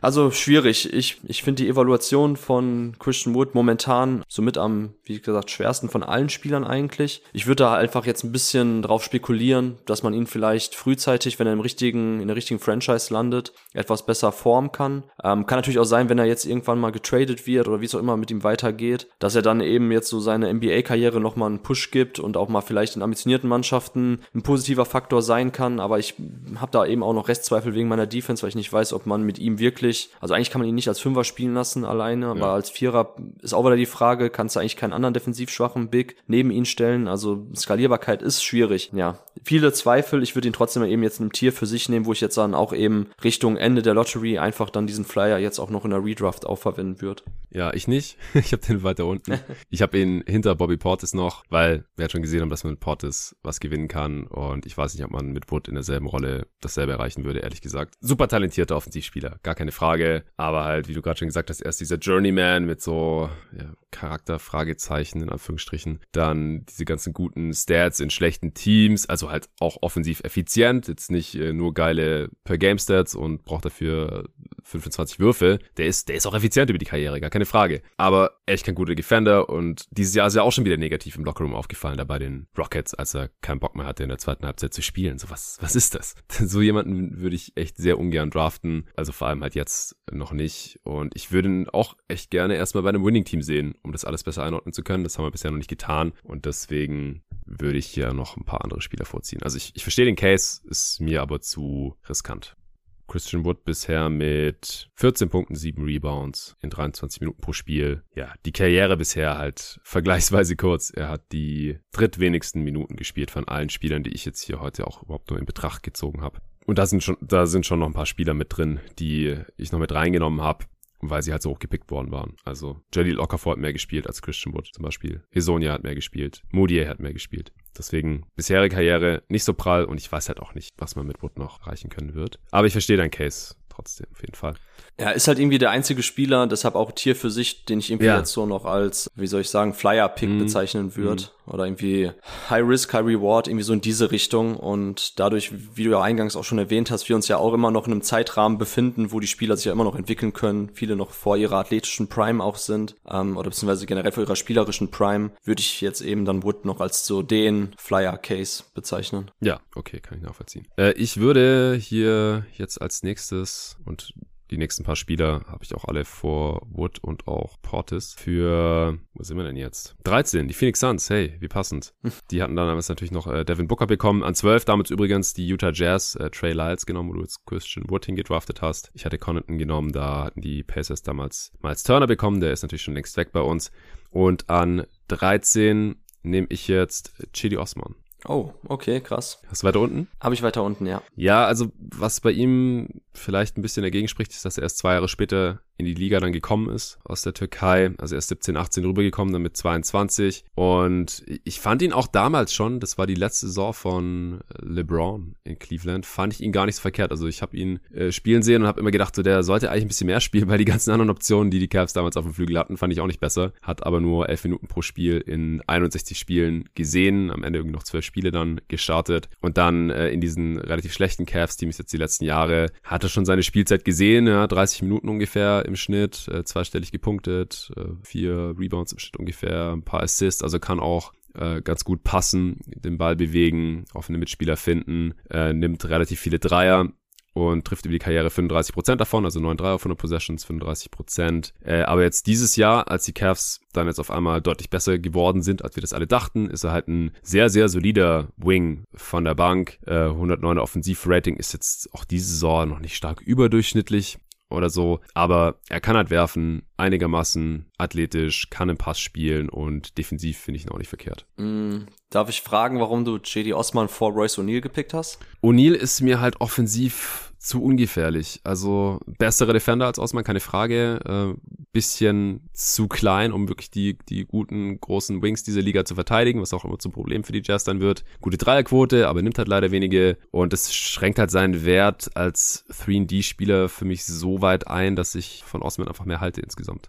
Also schwierig. Ich, ich finde die Evaluation von Christian Wood momentan somit am, wie gesagt, schwersten von allen Spielern eigentlich. Ich würde da einfach jetzt ein bisschen drauf spekulieren, dass man ihn vielleicht frühzeitig, wenn er im richtigen, in der richtigen Franchise landet, etwas besser formen kann. Ähm, kann natürlich auch sein, wenn er jetzt irgendwann mal getradet wird oder wie es auch immer mit ihm weitergeht, dass er dann eben jetzt so seine NBA-Karriere nochmal einen Push gibt und auch mal vielleicht in ambitionierten Mannschaften ein positiver Faktor sein kann. Aber ich habe da eben auch noch Restzweifel wegen meiner Defense, weil ich nicht weiß, ob man mit ihm wirklich, also eigentlich kann man ihn nicht als Fünfer spielen lassen alleine, ja. aber als Vierer ist auch wieder die Frage, kannst du eigentlich keinen anderen defensiv schwachen Big neben ihn stellen? Also Skalierbarkeit ist schwierig. Ja, viele Zweifel. Ich würde ihn trotzdem eben jetzt in einem Tier für sich nehmen, wo ich jetzt dann auch eben Richtung Ende der Lottery einfach dann diesen Flyer jetzt auch noch in der Redraft aufverwenden würde. Ja, ich nicht. Ich habe den weiter unten. ich habe ihn hinter Bobby Portis noch, weil wir halt schon gesehen haben, dass man mit Portis was gewinnen kann und ich weiß nicht, ob man mit Wood in derselben Rolle dasselbe erreichen würde, ehrlich gesagt. Super talentierter Offensivspieler, gar keine Frage, aber halt, wie du gerade schon gesagt hast, erst dieser Journeyman mit so ja, Charakterfragezeichen in Anführungsstrichen, dann diese ganzen guten Stats in schlechten Teams, also halt auch offensiv effizient, jetzt nicht äh, nur geile per Game Stats und braucht dafür 25 Würfe. Der ist, der ist auch effizient über die Karriere, gar keine Frage. Aber echt kein guter Defender und dieses Jahr ist er auch schon wieder negativ im Lockerroom aufgefallen, da bei den Rockets, als er keinen Bock mehr hatte, in der zweiten Halbzeit zu spielen. So, was, was ist das? So jemanden würde ich echt sehr ungern draften. Also vor allem halt jetzt noch nicht. Und ich würde ihn auch echt gerne erstmal bei einem Winning-Team sehen, um das alles besser einordnen zu können. Das haben wir bisher noch nicht getan. Und deswegen würde ich hier noch ein paar andere Spieler vorziehen. Also ich, ich verstehe den Case, ist mir aber zu riskant. Christian Wood bisher mit 14 Punkten, 7 Rebounds in 23 Minuten pro Spiel. Ja, die Karriere bisher halt vergleichsweise kurz. Er hat die drittwenigsten Minuten gespielt von allen Spielern, die ich jetzt hier heute auch überhaupt nur in Betracht gezogen habe. Und da sind schon, da sind schon noch ein paar Spieler mit drin, die ich noch mit reingenommen habe weil sie halt so hoch gepickt worden waren. Also Jalil Okafor hat mehr gespielt als Christian Wood zum Beispiel. Hesonia hat mehr gespielt. Moodier hat mehr gespielt. Deswegen bisherige Karriere nicht so prall und ich weiß halt auch nicht, was man mit Wood noch erreichen können wird. Aber ich verstehe deinen Case trotzdem, auf jeden Fall. Ja, ist halt irgendwie der einzige Spieler, deshalb auch Tier für sich, den ich irgendwie ja. jetzt so noch als, wie soll ich sagen, Flyer-Pick mm. bezeichnen würde. Oder irgendwie High Risk, High Reward, irgendwie so in diese Richtung. Und dadurch, wie du ja eingangs auch schon erwähnt hast, wir uns ja auch immer noch in einem Zeitrahmen befinden, wo die Spieler sich ja immer noch entwickeln können, viele noch vor ihrer athletischen Prime auch sind, ähm, oder beziehungsweise generell vor ihrer spielerischen Prime, würde ich jetzt eben dann Wood noch als so den Flyer-Case bezeichnen. Ja, okay, kann ich nachvollziehen. Äh, ich würde hier jetzt als nächstes und die nächsten paar Spieler habe ich auch alle vor Wood und auch Portis. Für, wo sind wir denn jetzt? 13, die Phoenix Suns, hey, wie passend. Die hatten dann damals natürlich noch äh, Devin Booker bekommen. An 12 damals übrigens die Utah Jazz, äh, Trey Lyles genommen, wo du jetzt Christian Wood hingedraftet hast. Ich hatte Connaughton genommen, da hatten die Pacers damals Miles Turner bekommen, der ist natürlich schon längst weg bei uns. Und an 13 nehme ich jetzt Chidi Osman. Oh, okay, krass. Hast du weiter unten? Habe ich weiter unten, ja. Ja, also was bei ihm vielleicht ein bisschen dagegen spricht, ist, dass er erst zwei Jahre später in die Liga dann gekommen ist aus der Türkei. Also er ist 17, 18 rübergekommen, dann mit 22. Und ich fand ihn auch damals schon, das war die letzte Saison von LeBron in Cleveland, fand ich ihn gar nicht so verkehrt. Also ich habe ihn äh, spielen sehen und habe immer gedacht, so der sollte eigentlich ein bisschen mehr spielen, weil die ganzen anderen Optionen, die die Cavs damals auf dem Flügel hatten, fand ich auch nicht besser. Hat aber nur 11 Minuten pro Spiel in 61 Spielen gesehen, am Ende irgendwie noch 12 Spiele dann gestartet. Und dann äh, in diesen relativ schlechten Cavs-Teams jetzt die letzten Jahre hat er schon seine Spielzeit gesehen, ja, 30 Minuten ungefähr im Schnitt, äh, zweistellig gepunktet, äh, vier Rebounds im Schnitt ungefähr, ein paar Assists, also kann auch äh, ganz gut passen, den Ball bewegen, offene Mitspieler finden, äh, nimmt relativ viele Dreier und trifft über die Karriere 35% davon, also 9 Dreier auf 100 Possessions, 35%. Äh, aber jetzt dieses Jahr, als die Cavs dann jetzt auf einmal deutlich besser geworden sind, als wir das alle dachten, ist er halt ein sehr, sehr solider Wing von der Bank. Äh, 109er Offensivrating ist jetzt auch diese Saison noch nicht stark überdurchschnittlich oder so, aber er kann halt werfen, einigermaßen athletisch, kann im Pass spielen und defensiv finde ich ihn auch nicht verkehrt. Mm, darf ich fragen, warum du JD Osman vor Royce O'Neal gepickt hast? O'Neal ist mir halt offensiv zu ungefährlich. Also bessere Defender als Osman, keine Frage. Äh, bisschen zu klein, um wirklich die, die guten großen Wings dieser Liga zu verteidigen, was auch immer zum Problem für die Jazz dann wird. Gute Dreierquote, aber nimmt halt leider wenige und das schränkt halt seinen Wert als 3D-Spieler für mich so weit ein, dass ich von Osman einfach mehr halte insgesamt.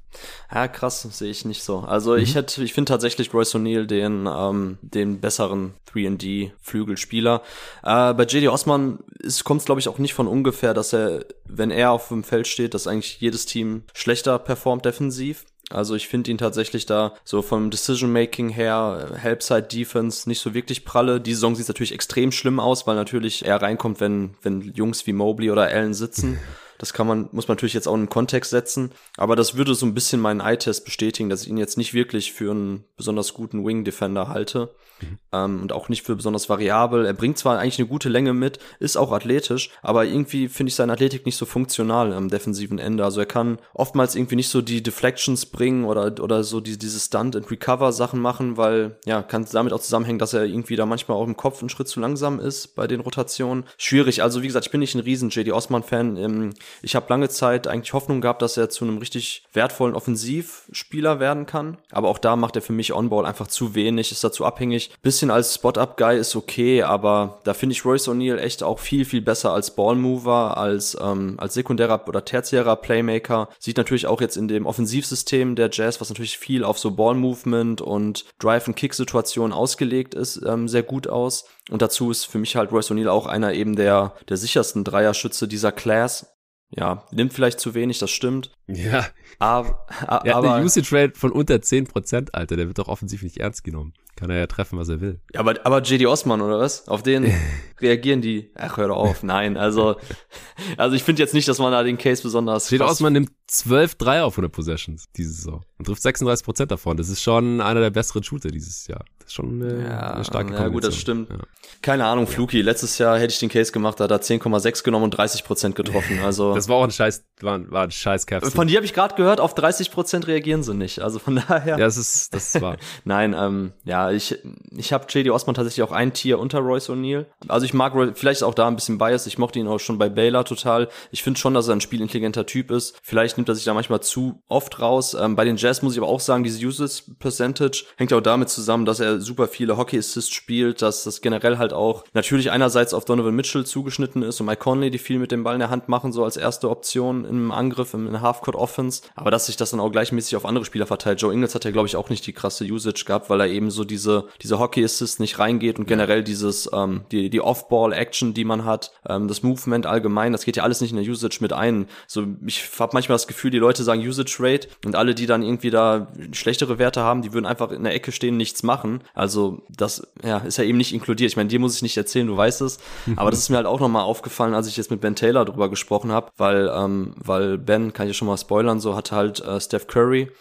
Ja, krass, sehe ich nicht so. Also mhm. ich hätte, ich finde tatsächlich Royce O'Neal den, ähm, den besseren 3D-Flügelspieler. Äh, bei JD Osman kommt es, glaube ich, auch nicht von ungefähr, dass er, wenn er auf dem Feld steht, dass eigentlich jedes Team schlechter performt defensiv. Also ich finde ihn tatsächlich da so vom Decision-Making her, Helpside-Defense nicht so wirklich pralle. Die Saison sieht natürlich extrem schlimm aus, weil natürlich er reinkommt, wenn, wenn Jungs wie Mobley oder Allen sitzen. Das kann man, muss man natürlich jetzt auch in den Kontext setzen. Aber das würde so ein bisschen meinen Eye-Test bestätigen, dass ich ihn jetzt nicht wirklich für einen besonders guten Wing-Defender halte. Mhm. Ähm, und auch nicht für besonders variabel. Er bringt zwar eigentlich eine gute Länge mit, ist auch athletisch, aber irgendwie finde ich seine Athletik nicht so funktional am defensiven Ende. Also er kann oftmals irgendwie nicht so die Deflections bringen oder, oder so die, diese Stunt-and-Recover-Sachen machen, weil, ja, kann damit auch zusammenhängen, dass er irgendwie da manchmal auch im Kopf einen Schritt zu langsam ist bei den Rotationen. Schwierig. Also wie gesagt, ich bin nicht ein riesen JD Osman-Fan. Ich habe lange Zeit eigentlich Hoffnung gehabt, dass er zu einem richtig wertvollen Offensivspieler werden kann. Aber auch da macht er für mich On-Ball einfach zu wenig, ist dazu abhängig. Bisschen als Spot-Up-Guy ist okay, aber da finde ich Royce O'Neal echt auch viel, viel besser als Ballmover, als, ähm, als sekundärer oder tertiärer Playmaker. Sieht natürlich auch jetzt in dem Offensivsystem der Jazz, was natürlich viel auf so Ball-Movement und Drive-and-Kick-Situationen ausgelegt ist, ähm, sehr gut aus. Und dazu ist für mich halt Royce O'Neal auch einer eben der, der sichersten Dreierschütze dieser Class ja, nimmt vielleicht zu wenig, das stimmt. Ja. Aber, er hat eine Usage Rate von unter 10%, Alter. Der wird doch offensiv nicht ernst genommen. Kann er ja treffen, was er will. Ja, aber, aber JD Osman, oder was? Auf den reagieren die. Ach, hör doch auf. Nein, also, also ich finde jetzt nicht, dass man da den Case besonders. JD Osman nimmt 12 Dreier auf 100 Possessions diese Saison und trifft 36% davon. Das ist schon einer der besseren Shooter dieses Jahr. Das ist schon eine, ja, eine starke Ja, gut, das stimmt. Ja. Keine Ahnung, Fluki. Letztes Jahr hätte ich den Case gemacht, da hat er 10,6 genommen und 30% getroffen. Also. Das war auch ein scheiß, war, war ein scheiß Caps. Von dir habe ich gerade gehört, auf 30% reagieren sie nicht. Also von daher. Ja, das ist, das war. Nein, ähm, ja, ich, ich habe JD Osman tatsächlich auch ein Tier unter Royce O'Neal. Also ich mag, vielleicht ist auch da ein bisschen Bias. Ich mochte ihn auch schon bei Baylor total. Ich finde schon, dass er ein spielintelligenter Typ ist. Vielleicht nimmt er sich da manchmal zu oft raus. Ähm, bei den Jazz muss ich aber auch sagen, diese Usage Percentage hängt auch damit zusammen, dass er super viele Hockey Assists spielt, dass das generell halt auch natürlich einerseits auf Donovan Mitchell zugeschnitten ist und Mike Conley, die viel mit dem Ball in der Hand machen, so als erste Option im Angriff, in Halfcourt Offense. Aber dass sich das dann auch gleichmäßig auf andere Spieler verteilt. Joe Ingles hat ja, glaube ich, auch nicht die krasse Usage gehabt, weil er eben so diese, diese Hockey Assist nicht reingeht und generell dieses, ähm, die, die Off-Ball-Action, die man hat, ähm, das Movement allgemein, das geht ja alles nicht in der Usage mit ein. So, ich habe manchmal das Gefühl, die Leute sagen Usage Rate und alle, die dann irgendwie da schlechtere Werte haben, die würden einfach in der Ecke stehen, nichts machen. Also das ja, ist ja eben nicht inkludiert. Ich meine, dir muss ich nicht erzählen, du weißt es. Aber das ist mir halt auch nochmal aufgefallen, als ich jetzt mit Ben Taylor drüber gesprochen habe, weil, ähm, weil Ben, kann ich ja schon mal spoilern, so hat halt äh, Steph Curry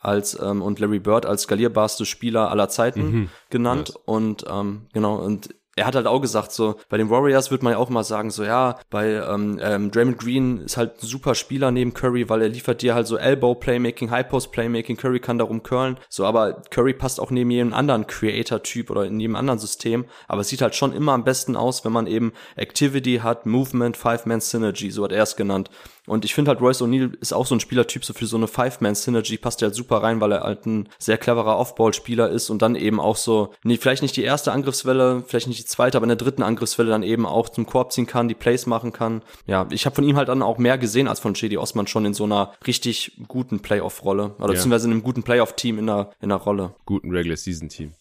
als ähm, und Larry Bird als skalierbarste Spieler aller Zeiten mhm. genannt. Yes. Und ähm, genau, und er hat halt auch gesagt, so bei den Warriors wird man ja auch mal sagen, so ja, bei ähm, ähm, Draymond Green ist halt ein super Spieler neben Curry, weil er liefert dir halt so Elbow Playmaking, High Post Playmaking, Curry kann darum curlen, so aber Curry passt auch neben jedem anderen Creator Typ oder in jedem anderen System, aber es sieht halt schon immer am besten aus, wenn man eben Activity hat, Movement, Five Man Synergy, so hat er es genannt. Und ich finde halt, Royce O'Neal ist auch so ein Spielertyp, so für so eine Five-Man-Synergy passt er halt super rein, weil er halt ein sehr cleverer Off-Ball-Spieler ist und dann eben auch so, nee, vielleicht nicht die erste Angriffswelle, vielleicht nicht die zweite, aber in der dritten Angriffswelle dann eben auch zum Korb ziehen kann, die Plays machen kann. Ja, ich habe von ihm halt dann auch mehr gesehen als von JD Osman schon in so einer richtig guten Playoff-Rolle. Oder ja. beziehungsweise in einem guten Playoff-Team in der, in der Rolle. Guten Regular-Season-Team.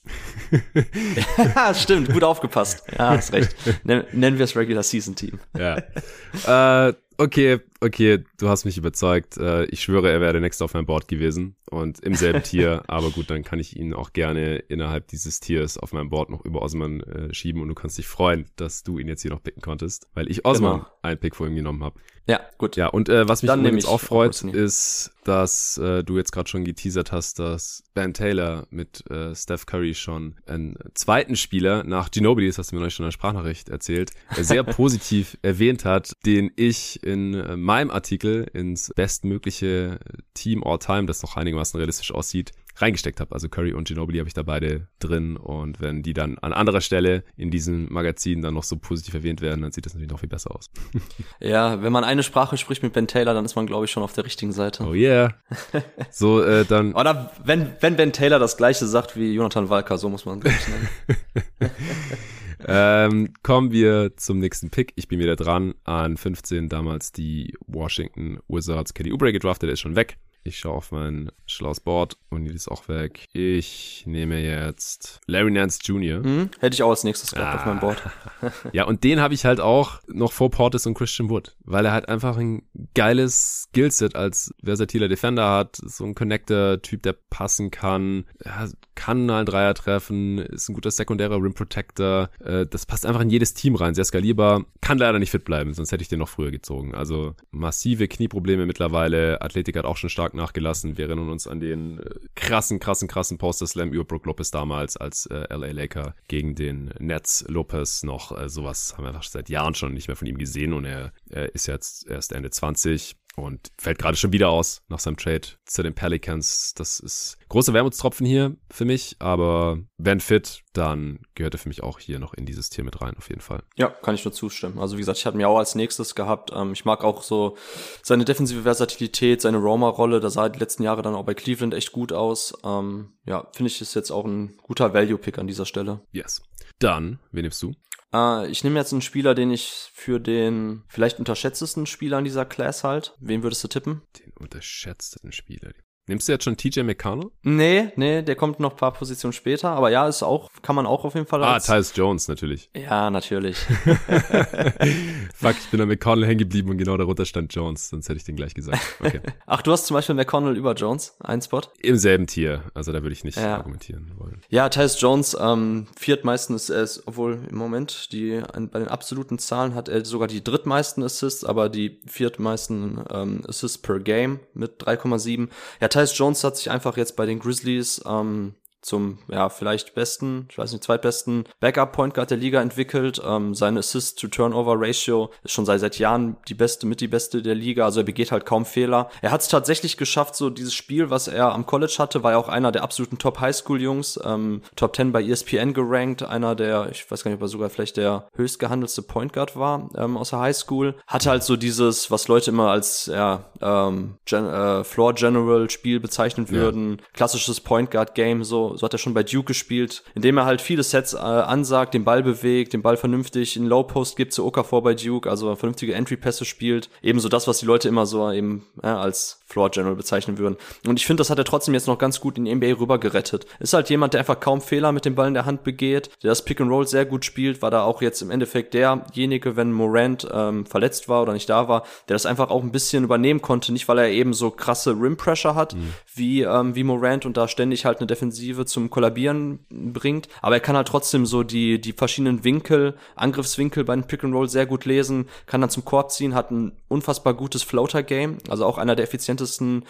ja, stimmt, gut aufgepasst. Ja, hast recht. Nennen wir es Regular-Season-Team. Ja. äh, okay, okay, du hast mich überzeugt. Äh, ich schwöre, er wäre der nächste auf meinem Board gewesen und im selben Tier. Aber gut, dann kann ich ihn auch gerne innerhalb dieses Tiers auf meinem Board noch über Osman äh, schieben und du kannst dich freuen, dass du ihn jetzt hier noch picken konntest, weil ich Osman genau. einen Pick vor ihm genommen habe. Ja, gut. Ja, und äh, was mich dann übrigens auch freut, ist, dass äh, du jetzt gerade schon geteasert hast, dass Ben Taylor mit äh, Steph Curry schon einen zweiten Spieler nach Ginobili, das hast du mir neulich schon in der Sprachnachricht erzählt, sehr positiv erwähnt hat, den ich in äh, meinem Artikel ins bestmögliche Team All Time, das noch einigermaßen realistisch aussieht, reingesteckt habe. Also Curry und Ginobili habe ich da beide drin und wenn die dann an anderer Stelle in diesem Magazin dann noch so positiv erwähnt werden, dann sieht das natürlich noch viel besser aus. ja, wenn man eine Sprache spricht mit Ben Taylor, dann ist man glaube ich schon auf der richtigen Seite. Oh yeah. So äh, dann Oder wenn wenn Ben Taylor das gleiche sagt wie Jonathan Walker, so muss man glaube ich nennen. ähm, kommen wir zum nächsten Pick. Ich bin wieder dran. An 15 damals die Washington Wizards. Kelly Oubre gedraftet, der ist schon weg. Ich schaue auf mein schlaues Board und die ist auch weg. Ich nehme jetzt Larry Nance Jr. Hm, hätte ich auch als nächstes gehabt ah. auf meinem Board. ja, und den habe ich halt auch noch vor Portis und Christian Wood, weil er halt einfach ein geiles Skillset als versatiler Defender hat, so ein Connector-Typ, der passen kann, ja, kann einen Dreier treffen, ist ein guter sekundärer Rim Protector. Äh, das passt einfach in jedes Team rein, sehr skalierbar. Kann leider nicht fit bleiben, sonst hätte ich den noch früher gezogen. Also massive Knieprobleme mittlerweile. Athletik hat auch schon stark nachgelassen. Wir erinnern uns an den äh, krassen, krassen, krassen Poster-Slam über Brook Lopez damals als äh, LA Laker gegen den Nets Lopez noch. Äh, sowas haben wir seit Jahren schon nicht mehr von ihm gesehen und er, er ist jetzt erst Ende 20 und fällt gerade schon wieder aus nach seinem Trade zu den Pelicans. Das ist große Wermutstropfen hier für mich, aber wenn fit, dann gehört er für mich auch hier noch in dieses Tier mit rein, auf jeden Fall. Ja, kann ich nur zustimmen. Also wie gesagt, ich hatte mir auch als nächstes gehabt. Ähm, ich mag auch so seine defensive Versatilität, seine Roma-Rolle. Da sah die letzten Jahre dann auch bei Cleveland echt gut aus. Ähm, ja, finde ich, ist jetzt auch ein guter Value-Pick an dieser Stelle. Yes. Dann, wen nimmst du? Äh, ich nehme jetzt einen Spieler, den ich für den vielleicht unterschätztesten Spieler in dieser Class halt. Wen würdest du tippen? Den unterschätztesten Spieler. Nimmst du jetzt schon TJ McConnell? Nee, nee, der kommt noch paar Positionen später, aber ja, ist auch, kann man auch auf jeden Fall Ah, Tyus Jones natürlich. Ja, natürlich. Fuck, ich bin an McConnell hängen geblieben und genau darunter stand Jones, sonst hätte ich den gleich gesagt. Okay. Ach, du hast zum Beispiel McConnell über Jones, ein Spot? Im selben Tier, also da würde ich nicht ja. argumentieren wollen. Ja, Tyus Jones, ähm, viertmeistens, er ist, obwohl im Moment die, bei den absoluten Zahlen hat er sogar die drittmeisten Assists, aber die viertmeisten ähm, Assists per Game mit 3,7. Ja, Tyus Jones hat sich einfach jetzt bei den Grizzlies ähm, zum ja vielleicht besten, ich weiß nicht, zweitbesten Backup Point Guard der Liga entwickelt. Ähm, seine Assist to Turnover Ratio ist schon seit seit Jahren die beste mit die beste der Liga, also er begeht halt kaum Fehler. Er hat es tatsächlich geschafft, so dieses Spiel, was er am College hatte, war ja auch einer der absoluten Top Highschool Jungs, ähm, Top 10 bei ESPN gerankt, einer der, ich weiß gar nicht, ob er sogar vielleicht der höchst gehandelste Point Guard war ähm, aus der Highschool. Hatte halt so dieses, was Leute immer als ja, ähm, Gen äh, Floor General Spiel bezeichnen würden, ja. klassisches Point Guard Game so so hat er schon bei Duke gespielt, indem er halt viele Sets äh, ansagt, den Ball bewegt, den Ball vernünftig in Low Post gibt zu Okafor bei Duke, also vernünftige Entry-Pässe spielt. Ebenso das, was die Leute immer so eben ja, als Floor General bezeichnen würden. Und ich finde, das hat er trotzdem jetzt noch ganz gut in die NBA rüber gerettet. Ist halt jemand, der einfach kaum Fehler mit dem Ball in der Hand begeht, der das Pick and Roll sehr gut spielt, war da auch jetzt im Endeffekt derjenige, wenn Morant ähm, verletzt war oder nicht da war, der das einfach auch ein bisschen übernehmen konnte. Nicht, weil er eben so krasse Rim Pressure hat mhm. wie, ähm, wie Morant und da ständig halt eine Defensive zum Kollabieren bringt, aber er kann halt trotzdem so die, die verschiedenen Winkel, Angriffswinkel bei einem Pick and Roll sehr gut lesen, kann dann zum Korb ziehen, hat ein unfassbar gutes Floater-Game, also auch einer der effizientesten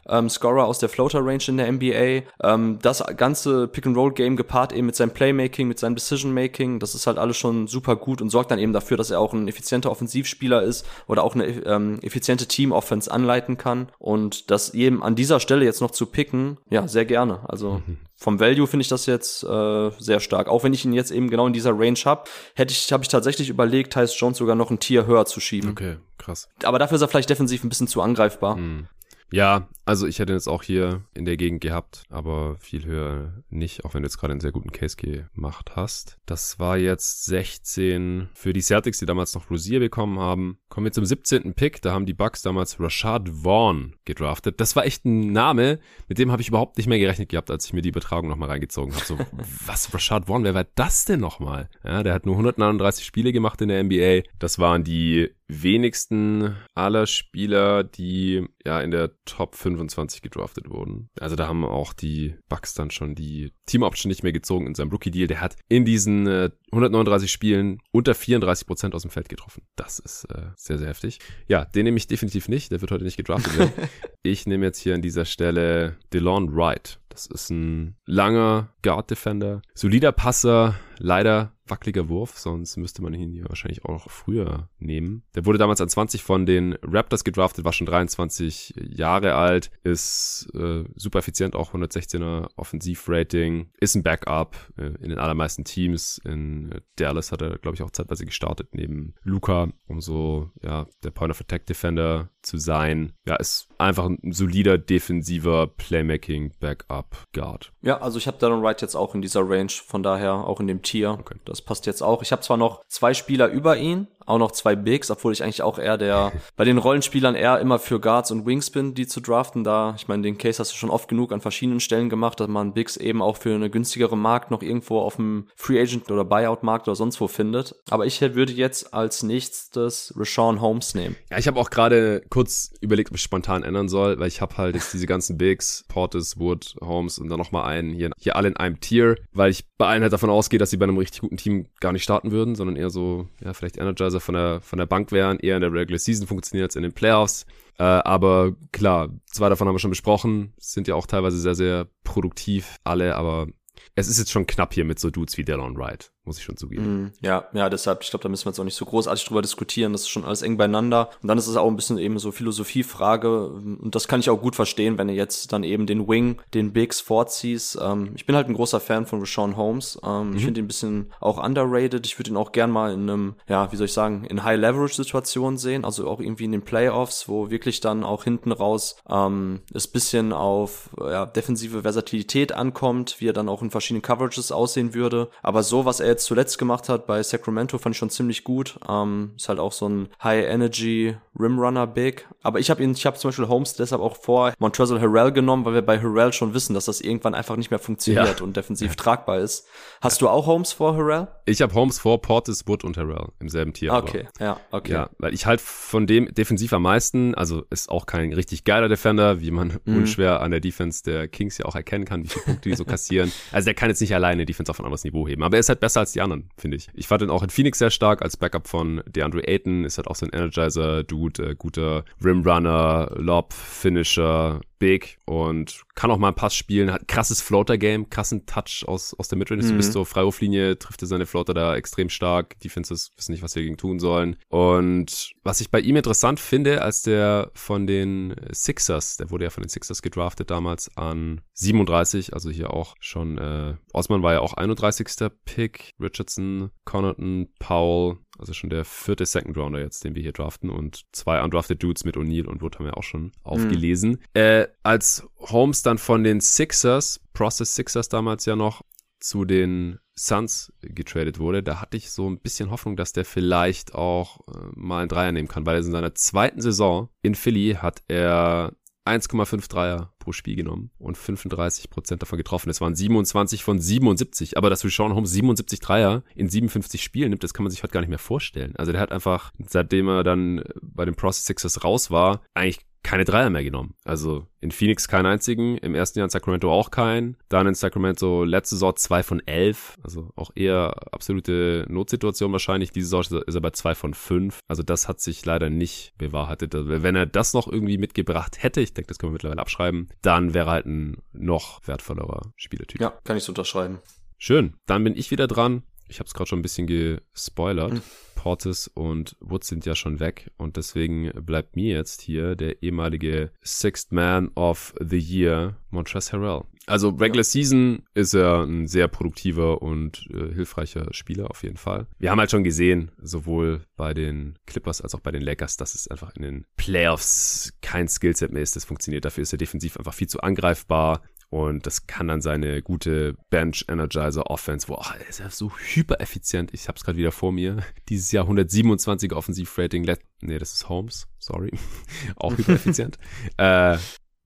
ähm, Scorer aus der Floater-Range in der NBA. Ähm, das ganze Pick-and-Roll-Game gepaart eben mit seinem Playmaking, mit seinem Decision-Making, das ist halt alles schon super gut und sorgt dann eben dafür, dass er auch ein effizienter Offensivspieler ist oder auch eine ähm, effiziente Team-Offense anleiten kann und das eben an dieser Stelle jetzt noch zu picken, ja, sehr gerne. Also mhm vom Value finde ich das jetzt äh, sehr stark. Auch wenn ich ihn jetzt eben genau in dieser Range habe, hätte ich, habe ich tatsächlich überlegt, Tyus Jones sogar noch ein Tier höher zu schieben. Okay, krass. Aber dafür ist er vielleicht defensiv ein bisschen zu angreifbar. Mhm. Ja, also ich hätte ihn jetzt auch hier in der Gegend gehabt, aber viel höher nicht, auch wenn du jetzt gerade einen sehr guten Case gemacht hast. Das war jetzt 16 für die Celtics, die damals noch Rosier bekommen haben. Kommen wir zum 17. Pick, da haben die Bucks damals Rashad Vaughn gedraftet. Das war echt ein Name, mit dem habe ich überhaupt nicht mehr gerechnet gehabt, als ich mir die Übertragung nochmal reingezogen habe. So, was, Rashad Vaughn, wer war das denn nochmal? Ja, der hat nur 139 Spiele gemacht in der NBA. Das waren die wenigsten aller Spieler, die ja in der Top 25 gedraftet wurden. Also da haben auch die Bucks dann schon die Team Option nicht mehr gezogen in seinem Rookie Deal. Der hat in diesen äh, 139 Spielen unter 34 Prozent aus dem Feld getroffen. Das ist äh, sehr, sehr heftig. Ja, den nehme ich definitiv nicht. Der wird heute nicht gedraftet werden. ich nehme jetzt hier an dieser Stelle DeLon Wright. Das ist ein langer Guard Defender, solider Passer, leider wackeliger Wurf, sonst müsste man ihn hier wahrscheinlich auch früher nehmen. Der wurde damals an 20 von den Raptors gedraftet, war schon 23 Jahre alt, ist äh, super effizient, auch 116er Offensivrating, ist ein Backup äh, in den allermeisten Teams. In Dallas hat er, glaube ich, auch zeitweise gestartet neben Luca, um so ja der Point of Attack Defender zu sein. Ja, ist einfach ein solider defensiver Playmaking Backup Guard. Ja, also ich habe Darren Wright jetzt auch in dieser Range, von daher auch in dem Tier. Okay. Das passt jetzt auch. Ich habe zwar noch zwei Spieler über ihn, auch noch zwei Bigs, obwohl ich eigentlich auch eher der bei den Rollenspielern eher immer für Guards und Wings bin, die zu draften. Da, ich meine, den Case hast du schon oft genug an verschiedenen Stellen gemacht, dass man Bigs eben auch für eine günstigere Markt noch irgendwo auf dem Free Agent oder Buyout Markt oder sonst wo findet. Aber ich würde jetzt als nächstes Rashawn Holmes nehmen. Ja, ich habe auch gerade kurz überlegt, ob ich spontan ändern soll, weil ich habe halt jetzt diese ganzen Bigs, Portis, Wood, Holmes und dann nochmal einen hier, hier alle in einem Tier, weil ich bei allen halt davon ausgehe, dass sie bei einem richtig guten Team gar nicht starten würden, sondern eher so, ja, vielleicht Energizer von der, von der Bank wären, eher in der Regular Season funktioniert als in den Playoffs. Äh, aber klar, zwei davon haben wir schon besprochen, sind ja auch teilweise sehr, sehr produktiv, alle, aber es ist jetzt schon knapp hier mit so Dudes wie Delon Wright muss ich schon zugeben. Mm, ja, ja, deshalb, ich glaube, da müssen wir jetzt auch nicht so großartig drüber diskutieren. Das ist schon alles eng beieinander. Und dann ist es auch ein bisschen eben so Philosophiefrage. Und das kann ich auch gut verstehen, wenn du jetzt dann eben den Wing, den Bigs vorziehst. Ähm, ich bin halt ein großer Fan von Rashawn Holmes. Ähm, mhm. Ich finde ihn ein bisschen auch underrated. Ich würde ihn auch gern mal in einem, ja, wie soll ich sagen, in High-Leverage-Situationen sehen. Also auch irgendwie in den Playoffs, wo wirklich dann auch hinten raus ähm, es bisschen auf ja, defensive Versatilität ankommt, wie er dann auch in verschiedenen Coverages aussehen würde. Aber so, was er jetzt zuletzt gemacht hat bei Sacramento, fand ich schon ziemlich gut. Ähm, ist halt auch so ein High Energy Rimrunner Big. Aber ich habe ihn, ich habe zum Beispiel Holmes deshalb auch vor Montrezl Harrell genommen, weil wir bei Harrell schon wissen, dass das irgendwann einfach nicht mehr funktioniert ja. und defensiv tragbar ist. Hast du auch Holmes vor Harrell? Ich habe Holmes vor Portis, Wood und Harrell im selben Tier. Okay, aber. ja, okay. Ja, weil ich halt von dem defensiv am meisten, also ist auch kein richtig geiler Defender, wie man mhm. unschwer an der Defense der Kings ja auch erkennen kann, wie viele Punkte die so kassieren. Also der kann jetzt nicht alleine Defense auf ein anderes Niveau heben, aber er ist halt besser als die anderen, finde ich. Ich fand ihn auch in Phoenix sehr stark als Backup von DeAndre Ayton, ist halt auch so ein Energizer-Dude, äh, guter Rimrunner, Lob, Finisher, big und kann auch mal einen Pass spielen, hat krasses Floater-Game, krassen Touch aus, aus der Midrange, mhm. bis zur Freiwurflinie trifft er seine Floater da extrem stark. Defenses wissen nicht, was wir gegen tun sollen. Und was ich bei ihm interessant finde, als der von den Sixers, der wurde ja von den Sixers gedraftet damals an 37, also hier auch schon, äh, Osman war ja auch 31. Pick, Richardson, Connaughton, Powell, also schon der vierte Second Rounder jetzt, den wir hier draften. Und zwei undrafted Dudes mit O'Neal und Wood haben wir auch schon aufgelesen. Mhm. Äh, als Holmes dann von den Sixers, Process Sixers damals ja noch, zu den Suns getradet wurde, da hatte ich so ein bisschen Hoffnung, dass der vielleicht auch äh, mal einen Dreier nehmen kann, weil er in seiner zweiten Saison in Philly hat er 1,5 Dreier pro Spiel genommen und 35 Prozent davon getroffen. Es waren 27 von 77. Aber dass Rashawn Holmes 77 Dreier in 57 Spielen nimmt, das kann man sich heute gar nicht mehr vorstellen. Also der hat einfach, seitdem er dann bei den Process Sixers raus war, eigentlich keine Dreier mehr genommen. Also in Phoenix keinen einzigen, im ersten Jahr in Sacramento auch keinen. Dann in Sacramento letzte Saison zwei von elf, also auch eher absolute Notsituation wahrscheinlich. Diese Saison ist er bei zwei von fünf. Also das hat sich leider nicht bewahrheitet. Also wenn er das noch irgendwie mitgebracht hätte, ich denke, das können wir mittlerweile abschreiben, dann wäre halt ein noch wertvollerer Spielertyp. Ja, kann ich so unterschreiben. Schön, dann bin ich wieder dran. Ich habe es gerade schon ein bisschen gespoilert. Portis und Woods sind ja schon weg und deswegen bleibt mir jetzt hier der ehemalige Sixth Man of the Year, Montrezl Harrell. Also Regular ja. Season ist er ein sehr produktiver und äh, hilfreicher Spieler auf jeden Fall. Wir haben halt schon gesehen, sowohl bei den Clippers als auch bei den Lakers, dass es einfach in den Playoffs kein Skillset mehr ist. Das funktioniert. Dafür ist er defensiv einfach viel zu angreifbar. Und das kann dann seine gute Bench Energizer Offense, wo ach, ist ja so hyper effizient. Ich habe es gerade wieder vor mir. Dieses Jahr 127er Offensivrating. Nee, das ist Holmes. Sorry. Auch hyper effizient. äh,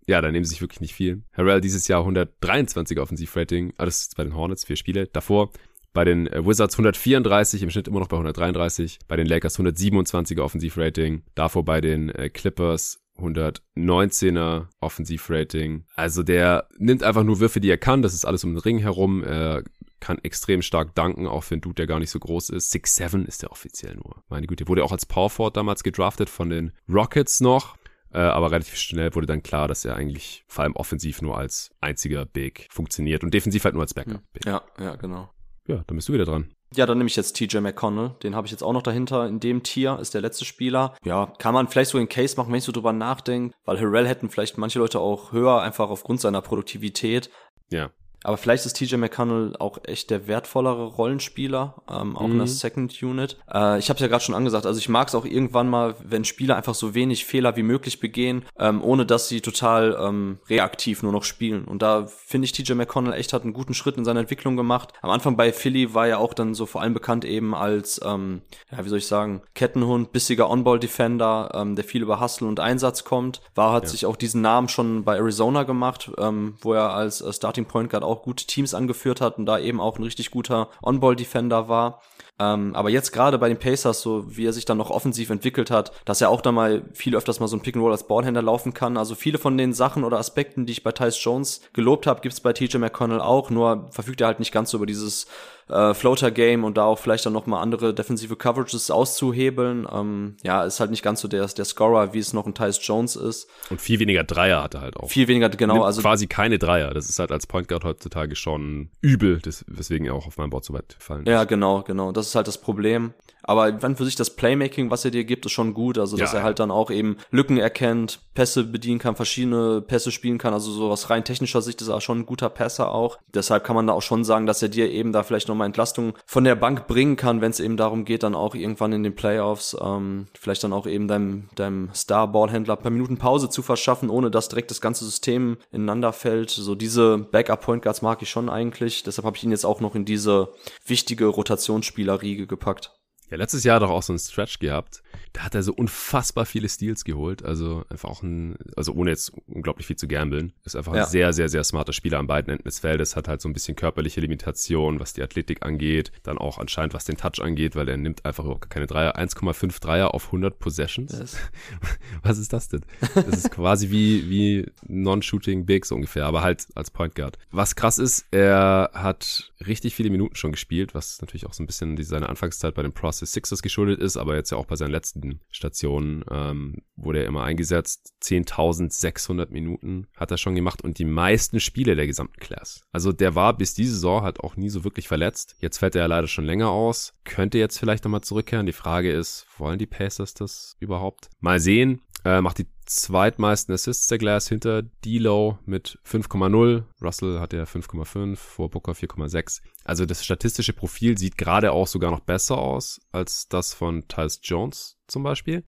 ja, da nehmen sie sich wirklich nicht viel. Harrell dieses Jahr 123er Offensivrating. Ah, das ist bei den Hornets, vier Spiele. Davor Bei den äh, Wizards 134, im Schnitt immer noch bei 133. Bei den Lakers 127er Offensivrating. Davor bei den äh, Clippers 119er Offensivrating. Also der nimmt einfach nur Würfe, die er kann. Das ist alles um den Ring herum. Er kann extrem stark danken, auch für einen Dude, der gar nicht so groß ist. 6'7 ist der offiziell nur. Meine Güte, wurde auch als Powerford damals gedraftet von den Rockets noch. Äh, aber relativ schnell wurde dann klar, dass er eigentlich vor allem offensiv nur als einziger Big funktioniert und defensiv halt nur als Backup. Hm. Ja, ja, genau. Ja, dann bist du wieder dran. Ja, dann nehme ich jetzt TJ McConnell. Den habe ich jetzt auch noch dahinter in dem Tier, ist der letzte Spieler. Ja, kann man vielleicht so in Case machen, wenn ich so drüber nachdenke, weil Harrell hätten vielleicht manche Leute auch höher, einfach aufgrund seiner Produktivität. Ja. Aber vielleicht ist TJ McConnell auch echt der wertvollere Rollenspieler, ähm, auch mhm. in der Second Unit. Äh, ich habe es ja gerade schon angesagt, also ich mag es auch irgendwann mal, wenn Spieler einfach so wenig Fehler wie möglich begehen, ähm, ohne dass sie total ähm, reaktiv nur noch spielen. Und da finde ich, TJ McConnell echt hat einen guten Schritt in seiner Entwicklung gemacht. Am Anfang bei Philly war er auch dann so vor allem bekannt eben als, ähm, ja, wie soll ich sagen, Kettenhund, bissiger On-Ball-Defender, ähm, der viel über Hustle und Einsatz kommt. War, hat ja. sich auch diesen Namen schon bei Arizona gemacht, ähm, wo er als äh, Starting Point Guard auch gute Teams angeführt hat und da eben auch ein richtig guter On-Ball-Defender war. Ähm, aber jetzt gerade bei den Pacers, so wie er sich dann noch offensiv entwickelt hat, dass er auch da mal viel öfters mal so ein Pick-and-Roll als Ballhändler laufen kann. Also viele von den Sachen oder Aspekten, die ich bei Tyce Jones gelobt habe, gibt's bei TJ McConnell auch, nur verfügt er halt nicht ganz so über dieses äh, Floater-Game und da auch vielleicht dann nochmal andere defensive Coverages auszuhebeln. Ähm, ja, ist halt nicht ganz so der, der Scorer, wie es noch ein Tyus Jones ist. Und viel weniger Dreier hat er halt auch. Viel weniger, genau. Nimmt also quasi keine Dreier. Das ist halt als Point Guard heutzutage schon übel, das, weswegen er auch auf meinem Board so weit gefallen ist. Ja, genau, genau. Das ist halt das Problem. Aber dann für sich das Playmaking, was er dir gibt, ist schon gut. Also, dass ja, er halt dann auch eben Lücken erkennt, Pässe bedienen kann, verschiedene Pässe spielen kann. Also, so aus rein technischer Sicht ist er schon ein guter Passer auch. Deshalb kann man da auch schon sagen, dass er dir eben da vielleicht nochmal Entlastung von der Bank bringen kann, wenn es eben darum geht, dann auch irgendwann in den Playoffs ähm, vielleicht dann auch eben deinem, deinem Star-Ballhändler per Minuten Pause zu verschaffen, ohne dass direkt das ganze System ineinander fällt. So diese Backup-Point Guards mag ich schon eigentlich. Deshalb habe ich ihn jetzt auch noch in diese wichtige Rotationsspielerriege gepackt. Ja, letztes Jahr doch auch so ein Stretch gehabt, da hat er so unfassbar viele Steals geholt. Also einfach auch ein, also ohne jetzt unglaublich viel zu gambeln. Ist einfach ja. ein sehr, sehr, sehr smarter Spieler an beiden Enden des Feldes. Hat halt so ein bisschen körperliche Limitation, was die Athletik angeht. Dann auch anscheinend, was den Touch angeht, weil er nimmt einfach überhaupt keine Dreier. 1,5 Dreier auf 100 Possessions. Yes. Was ist das denn? Das ist quasi wie, wie Non-Shooting Big so ungefähr, aber halt als Point Guard. Was krass ist, er hat richtig viele Minuten schon gespielt, was natürlich auch so ein bisschen seine Anfangszeit bei den Process Sixers geschuldet ist, aber jetzt ja auch bei seinen letzten letzten Stationen ähm, wurde er immer eingesetzt. 10.600 Minuten hat er schon gemacht und die meisten Spiele der gesamten Class. Also der war bis diese Saison halt auch nie so wirklich verletzt. Jetzt fällt er ja leider schon länger aus. Könnte jetzt vielleicht nochmal zurückkehren. Die Frage ist, wollen die Pacers das überhaupt? Mal sehen. Äh, macht die zweitmeisten Assists der Glass hinter D'Lo mit 5,0. Russell hat ja 5,5, vor Booker 4,6. Also das statistische Profil sieht gerade auch sogar noch besser aus als das von Tyus Jones zum Beispiel.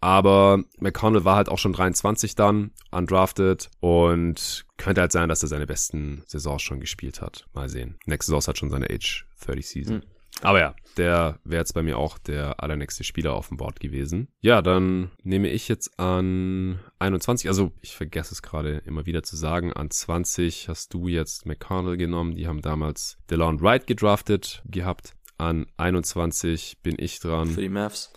Aber McConnell war halt auch schon 23 dann, undrafted und könnte halt sein, dass er seine besten Saisons schon gespielt hat. Mal sehen. Nächste Saison hat schon seine Age 30 Season. Mhm. Aber ja, der wäre jetzt bei mir auch der allernächste Spieler auf dem Board gewesen. Ja, dann nehme ich jetzt an 21, also ich vergesse es gerade immer wieder zu sagen, an 20 hast du jetzt McConnell genommen. Die haben damals DeLon Wright gedraftet gehabt. An 21 bin ich dran. Für die Mavs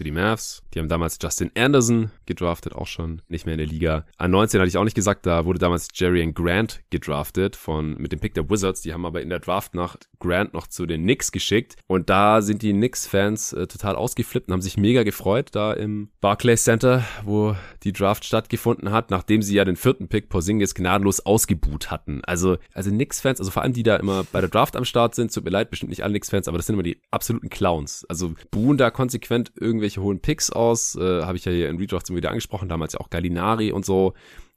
für die Mavs. Die haben damals Justin Anderson gedraftet, auch schon nicht mehr in der Liga. An 19 hatte ich auch nicht gesagt, da wurde damals Jerry and Grant gedraftet von, mit dem Pick der Wizards. Die haben aber in der Draftnacht Grant noch zu den Knicks geschickt. Und da sind die Knicks-Fans äh, total ausgeflippt und haben sich mega gefreut, da im Barclays Center, wo die Draft stattgefunden hat, nachdem sie ja den vierten Pick Porzingis gnadenlos ausgebuht hatten. Also, also Knicks-Fans, also vor allem die da immer bei der Draft am Start sind, tut mir leid, bestimmt nicht alle Knicks-Fans, aber das sind immer die absoluten Clowns. Also buhen da konsequent irgendwelche irgendwelche hohen Picks aus. Äh, Habe ich ja hier in Redrafts immer wieder angesprochen, damals ja auch Gallinari und so.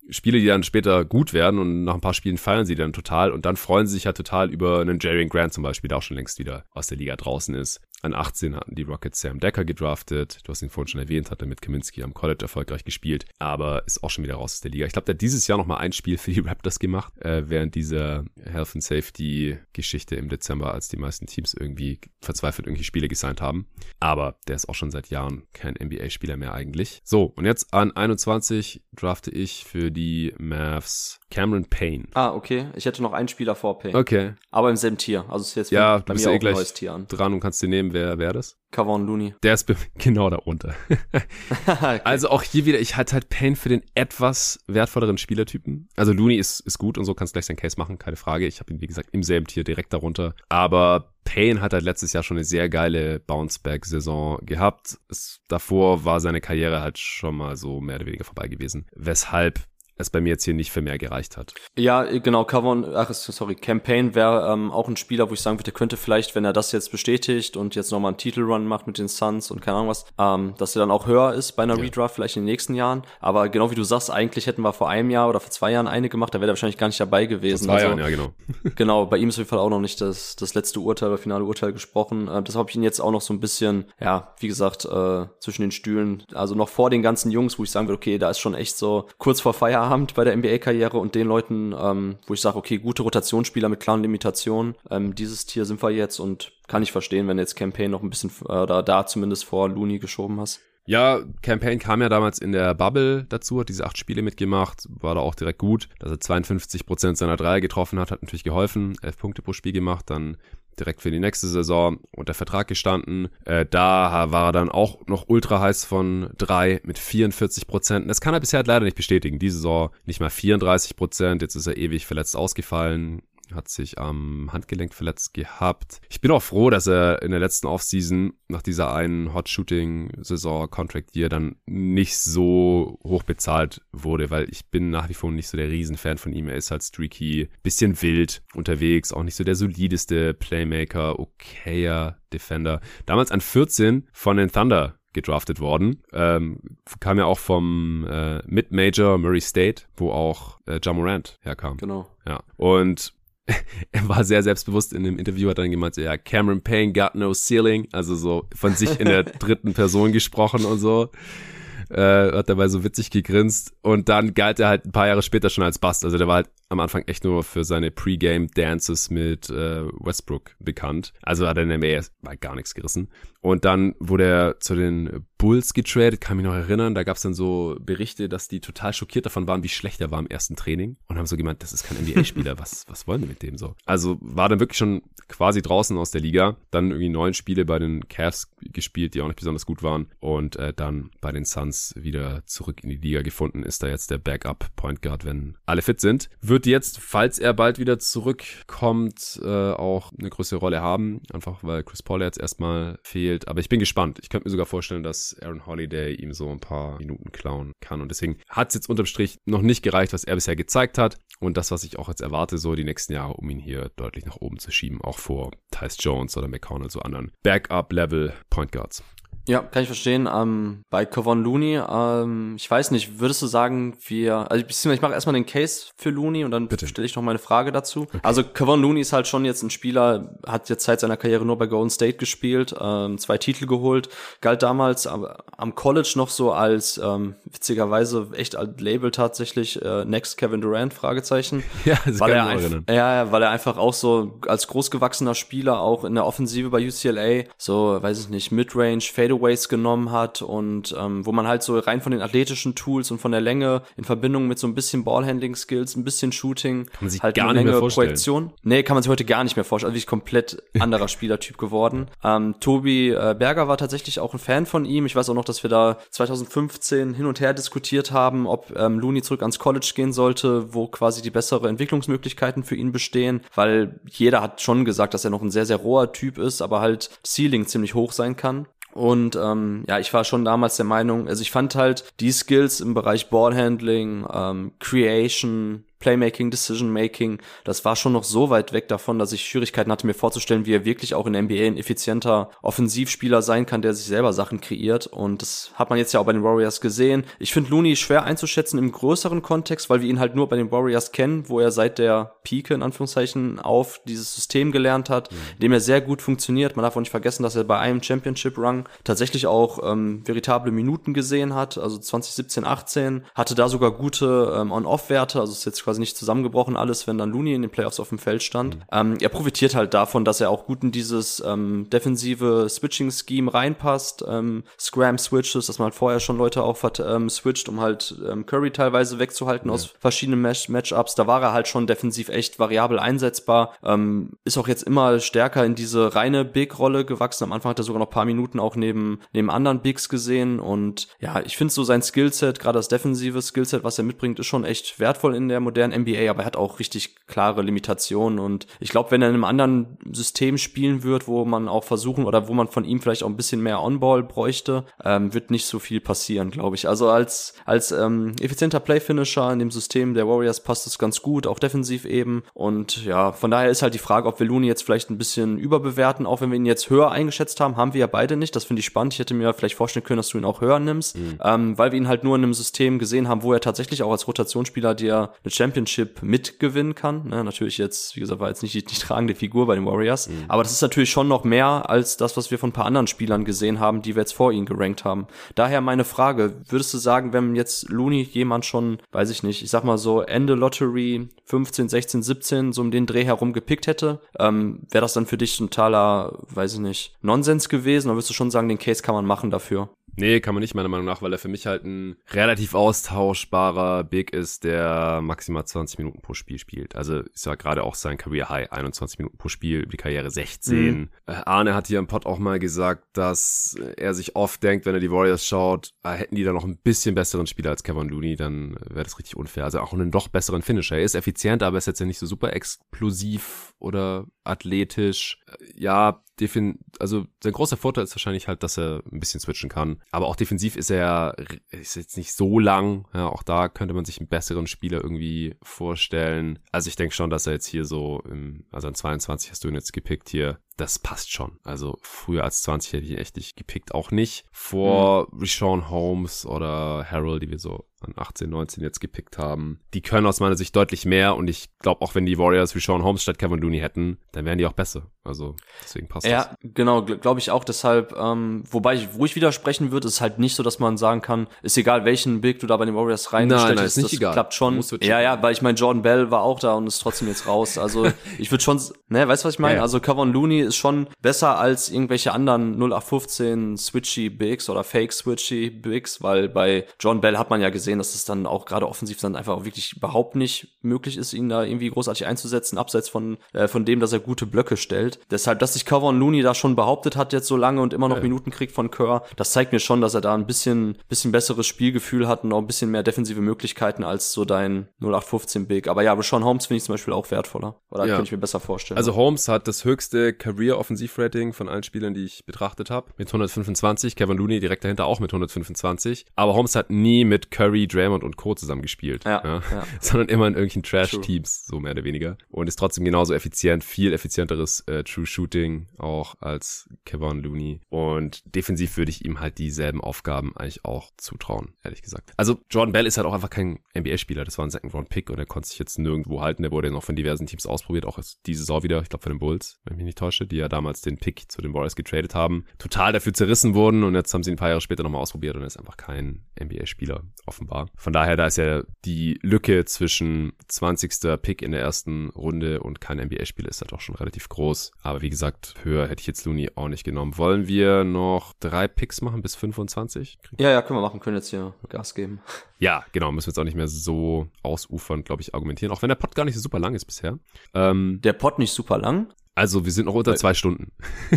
Spiele, die dann später gut werden und nach ein paar Spielen feiern sie dann total und dann freuen sie sich halt total über einen Jerry Grant zum Beispiel, der auch schon längst wieder aus der Liga draußen ist. An 18 hatten die Rockets Sam Decker gedraftet. Du hast ihn vorhin schon erwähnt, hat er mit Kaminski am College erfolgreich gespielt, aber ist auch schon wieder raus aus der Liga. Ich glaube, der hat dieses Jahr noch mal ein Spiel für die Raptors gemacht, äh, während dieser Health and Safety Geschichte im Dezember, als die meisten Teams irgendwie verzweifelt irgendwie Spiele gesigned haben. Aber der ist auch schon seit Jahren kein NBA-Spieler mehr eigentlich. So, und jetzt an 21 drafte ich für die Mavs Cameron Payne. Ah, okay. Ich hätte noch einen Spieler vor Payne. Okay. Aber im selben Tier. Also ist jetzt Ja, bei mir eh auch ein neues Tier an. dran und kannst dir nehmen, wer wäre das? Kavon Looney. Der ist genau darunter. okay. Also auch hier wieder, ich hatte halt Payne für den etwas wertvolleren Spielertypen. Also Looney ist, ist gut und so kannst gleich seinen Case machen, keine Frage. Ich habe ihn, wie gesagt, im selben Tier direkt darunter. Aber Payne hat halt letztes Jahr schon eine sehr geile Bounceback-Saison gehabt. Es, davor war seine Karriere halt schon mal so mehr oder weniger vorbei gewesen. Weshalb es bei mir jetzt hier nicht für mehr gereicht hat. Ja, genau, Kavon, ach, sorry, Campaign wäre ähm, auch ein Spieler, wo ich sagen würde, der könnte vielleicht, wenn er das jetzt bestätigt und jetzt nochmal einen Titelrun macht mit den Suns und keine Ahnung was, ähm, dass er dann auch höher ist bei einer Ja. Redraft vielleicht in den nächsten Jahren. Aber genau wie du sagst, eigentlich hätten wir vor einem Jahr oder vor zwei Jahren eine gemacht, da wäre er wahrscheinlich gar nicht dabei gewesen. Zwei also, Jahren, ja, genau. Genau, bei ihm ist auf jeden Fall auch noch nicht das, das letzte Urteil oder finale Urteil gesprochen. Äh, das habe ich ihn jetzt auch noch so ein bisschen, ja, wie gesagt, äh, zwischen den Stühlen. Also noch vor den ganzen Jungs, wo ich sagen würde, okay, da ist schon echt so kurz vor Feierabend bei der NBA-Karriere und den Leuten, ähm, wo ich sage, okay, gute Rotationsspieler mit klaren Limitationen. Ähm, dieses Tier sind wir jetzt und kann ich verstehen, wenn jetzt Campaign noch ein bisschen äh, oder da zumindest vor Looney geschoben hast. Ja, Campaign kam ja damals in der Bubble dazu, hat diese acht Spiele mitgemacht, war da auch direkt gut. Dass er 52 Prozent seiner Dreier getroffen hat, hat natürlich geholfen. Elf Punkte pro Spiel gemacht, dann direkt für die nächste Saison unter Vertrag gestanden. Äh, da war er dann auch noch ultra heiß von drei mit 44 Prozent. Das kann er bisher halt leider nicht bestätigen. Die Saison nicht mal 34 Prozent. Jetzt ist er ewig verletzt ausgefallen hat sich am Handgelenk verletzt gehabt. Ich bin auch froh, dass er in der letzten Offseason nach dieser einen Hot Shooting Saison Contract Year dann nicht so hoch bezahlt wurde, weil ich bin nach wie vor nicht so der Riesenfan von ihm. Er ist halt streaky, bisschen wild unterwegs, auch nicht so der solideste Playmaker, okayer Defender. Damals an 14 von den Thunder gedraftet worden. Ähm, kam ja auch vom äh, Mid-Major Murray State, wo auch äh, Ja Morant herkam. Genau. Ja. Und er war sehr selbstbewusst in dem Interview, hat dann gemeint, ja, Cameron Payne got no ceiling, also so von sich in der dritten Person gesprochen und so. Äh, hat dabei so witzig gegrinst und dann galt er halt ein paar Jahre später schon als Bust. Also der war halt am Anfang echt nur für seine Pre-Game-Dances mit äh, Westbrook bekannt. Also hat er in der NBA mal gar nichts gerissen. Und dann wurde er zu den Bulls getradet, kann mich noch erinnern. Da gab es dann so Berichte, dass die total schockiert davon waren, wie schlecht er war im ersten Training. Und haben so gemeint, das ist kein NBA-Spieler, was, was wollen wir mit dem so? Also war dann wirklich schon quasi draußen aus der Liga. Dann irgendwie neun Spiele bei den Cavs gespielt, die auch nicht besonders gut waren. Und äh, dann bei den Suns wieder zurück in die Liga gefunden. Ist da jetzt der Backup-Point Guard, wenn alle fit sind. Wird jetzt, falls er bald wieder zurückkommt, äh, auch eine größere Rolle haben. Einfach weil Chris Paul jetzt erstmal fehlt. Aber ich bin gespannt. Ich könnte mir sogar vorstellen, dass Aaron Holiday ihm so ein paar Minuten klauen kann. Und deswegen hat es jetzt unterm Strich noch nicht gereicht, was er bisher gezeigt hat. Und das, was ich auch jetzt erwarte, so die nächsten Jahre, um ihn hier deutlich nach oben zu schieben. Auch vor Tyce Jones oder McConnell, so anderen Backup-Level Point Guards. Ja, kann ich verstehen. Ähm, bei Kevon Looney, ähm, ich weiß nicht, würdest du sagen, wir, also ich, mache erstmal den Case für Looney und dann stelle ich noch meine Frage dazu. Also Kevon Looney ist halt schon jetzt ein Spieler, hat jetzt seit seiner Karriere nur bei Golden State gespielt, ähm, zwei Titel geholt, galt damals am, am College noch so als ähm, witzigerweise echt als Label tatsächlich äh, Next Kevin Durant Fragezeichen. Ja, das weil kann er ich ja, ja, weil er einfach auch so als großgewachsener Spieler auch in der Offensive bei UCLA so, weiß ich nicht, Midrange, Fadeaways genommen hat und ähm, wo man halt so rein von den athletischen Tools und von der Länge in Verbindung mit so ein bisschen Ballhandling-Skills, ein bisschen Shooting, Kann man sich halt gar eine Menge. Projektion. Nee, kann man sich heute gar nicht mehr vorstellen. Also wirklich komplett anderer Spielertyp geworden. Ähm, Tobi äh, Berger war tatsächlich auch ein Fan von ihm. Ich weiß auch noch, dass wir da 2015 hin und her diskutiert haben, ob ähm, Looney zurück ans College gehen sollte, wo quasi die bessere Entwicklungsmöglichkeiten für ihn bestehen, weil jeder hat schon gesagt, dass er noch ein sehr, sehr roher Typ ist, aber halt Ceiling ziemlich hoch sein kann. Und ähm, ja, ich war schon damals der Meinung, also ich fand halt die Skills im Bereich Ballhandling, ähm, Creation, Playmaking, Decision Making, das war schon noch so weit weg davon, dass ich Schwierigkeiten hatte, mir vorzustellen, wie er wirklich auch in der NBA ein effizienter Offensivspieler sein kann, der sich selber Sachen kreiert. Und das hat man jetzt ja auch bei den Warriors gesehen. Ich finde Looney schwer einzuschätzen im größeren Kontext, weil wir ihn halt nur bei den Warriors kennen, wo er seit der Pike in Anführungszeichen auf dieses System gelernt hat, in dem er sehr gut funktioniert. Man darf auch nicht vergessen, dass er bei einem Championship-Run tatsächlich auch ähm, veritable Minuten gesehen hat, also 2017, 18, hatte da sogar gute ähm, On-Off-Werte, also ist jetzt quasi quasi nicht zusammengebrochen alles, wenn dann Looney in den Playoffs auf dem Feld stand. Ähm, er profitiert halt davon, dass er auch gut in dieses ähm, defensive Switching-Scheme reinpasst, ähm, Scram-Switches, dass man halt vorher schon Leute auch ähm, switcht, um halt ähm, Curry teilweise wegzuhalten ja. aus verschiedenen Match Matchups. Da war er halt schon defensiv echt variabel einsetzbar. Ähm, ist auch jetzt immer stärker in diese reine Big-Rolle gewachsen. Am Anfang hat er sogar noch paar Minuten auch neben, neben anderen Bigs gesehen. Und ja, ich finde so sein Skillset, gerade das defensive Skillset, was er mitbringt, ist schon echt wertvoll in der modernen NBA, aber er hat auch richtig klare Limitationen. Und ich glaube, wenn er in einem anderen System spielen wird, wo man auch versuchen oder wo man von ihm vielleicht auch ein bisschen mehr On-Ball bräuchte, ähm, wird nicht so viel passieren, glaube ich. Also als, als ähm, effizienter Play-Finisher in dem System der Warriors passt es ganz gut, auch defensiv eben. Und ja, von daher ist halt die Frage, ob wir Looney jetzt vielleicht ein bisschen überbewerten, auch wenn wir ihn jetzt höher eingeschätzt haben, haben wir ja beide nicht. Das finde ich spannend. Ich hätte mir vielleicht vorstellen können, dass du ihn auch höher nimmst, mhm. ähm, weil wir ihn halt nur in einem System gesehen haben, wo er tatsächlich auch als Rotationsspieler dir eine Championship mitgewinnen kann. Ne, natürlich jetzt, wie gesagt, war jetzt nicht die, die tragende Figur bei den Warriors, mhm. aber das ist natürlich schon noch mehr als das, was wir von ein paar anderen Spielern gesehen haben, die wir jetzt vor ihm gerankt haben. Daher meine Frage, würdest du sagen, wenn jetzt Looney jemand schon, weiß ich nicht, ich sag mal so Ende Lottery 15, 16, 17 so um den Dreh herum gepickt hätte, ähm, wäre das dann für dich ein totaler, weiß ich nicht, Nonsens gewesen? Oder würdest du schon sagen, den Case kann man machen dafür? Nee, kann man nicht, meiner Meinung nach, weil er für mich halt ein relativ austauschbarer Big ist, der maximal 20 Minuten pro Spiel spielt. Also ist ja gerade auch sein Career High, 21 Minuten pro Spiel, die Karriere 16. Mhm. Äh, Arne hat hier im Pod auch mal gesagt, dass er sich oft denkt, wenn er die Warriors schaut, äh, hätten die da noch ein bisschen besseren Spieler als Kevin Looney, dann wäre das richtig unfair. Also auch einen doch besseren Finisher. Er ist effizient, aber ist jetzt ja nicht so super explosiv oder athletisch. Äh, ja, also sein großer Vorteil ist wahrscheinlich halt, dass er ein bisschen switchen kann. Aber auch defensiv ist er ist jetzt nicht so lang. Ja, auch da könnte man sich einen besseren Spieler irgendwie vorstellen. Also ich denke schon, dass er jetzt hier so im, also an 22 hast du ihn jetzt gepickt hier. Das passt schon. Also früher als 20 hätte ich echt nicht gepickt. Auch nicht vor mhm. Rishon Holmes oder Harold, die wir so an 18, 19 jetzt gepickt haben. Die können aus meiner Sicht deutlich mehr und ich glaube auch, wenn die Warriors Rishon Holmes statt Kevin Looney hätten, dann wären die auch besser. Also deswegen passt ja, das. Ja, genau, glaube ich auch. Deshalb, ähm, wobei ich, wo ich widersprechen würde, ist halt nicht so, dass man sagen kann, ist egal, welchen Big du da bei den Warriors reingestellt hast, das egal. klappt schon. Ja, ja, weil ich meine, Jordan Bell war auch da und ist trotzdem jetzt raus. Also ich würde schon, ne, weißt du, was ich meine? Ja, ja. Also Kevin Looney ist schon besser als irgendwelche anderen 0815 Switchy Bigs oder Fake Switchy Bigs, weil bei John Bell hat man ja gesehen, dass es dann auch gerade offensiv dann einfach auch wirklich überhaupt nicht möglich ist, ihn da irgendwie großartig einzusetzen, abseits von, äh, von dem, dass er gute Blöcke stellt. Deshalb, dass sich Kevin Looney da schon behauptet hat jetzt so lange und immer noch ja. Minuten kriegt von Kerr, das zeigt mir schon, dass er da ein bisschen, bisschen besseres Spielgefühl hat und auch ein bisschen mehr defensive Möglichkeiten als so dein 0815 Big. Aber ja, aber Sean Holmes finde ich zum Beispiel auch wertvoller. Oder ja. könnte ich mir besser vorstellen. Also Holmes hat das höchste Career-Offensiv-Rating von allen Spielern, die ich betrachtet habe, mit 125. Kevin Looney direkt dahinter auch mit 125. Aber Holmes hat nie mit Curry, Draymond und Co. zusammengespielt. Ja, ja. ja. Sondern immer in irgendwelchen Trash-Teams, so mehr oder weniger. Und ist trotzdem genauso effizient, viel effizienteres äh, True Shooting auch als Kevin Looney. Und defensiv würde ich ihm halt dieselben Aufgaben eigentlich auch zutrauen, ehrlich gesagt. Also Jordan Bell ist halt auch einfach kein NBA-Spieler. Das war ein Second-Round-Pick und er konnte sich jetzt nirgendwo halten. Der wurde ja noch von diversen Teams ausprobiert, auch diese Saison wieder, ich glaube von den Bulls, wenn ich mich nicht täusche, die ja damals den Pick zu den Warriors getradet haben, total dafür zerrissen wurden und jetzt haben sie ein paar Jahre später nochmal ausprobiert und er ist einfach kein NBA-Spieler, offenbar. Von daher, da ist ja die Lücke zwischen 20. Pick in der ersten Runde und kein NBA-Spieler ist halt auch schon relativ groß. Aber wie gesagt, höher hätte ich jetzt Looney auch nicht genommen. Wollen wir noch drei Picks machen bis 25? Ja, ja, können wir machen, können jetzt hier Gas geben. Ja, genau, müssen wir jetzt auch nicht mehr so ausufernd, glaube ich, argumentieren. Auch wenn der Pod gar nicht so super lang ist bisher. Ähm, der Pod nicht super lang? Also, wir sind noch unter zwei Stunden.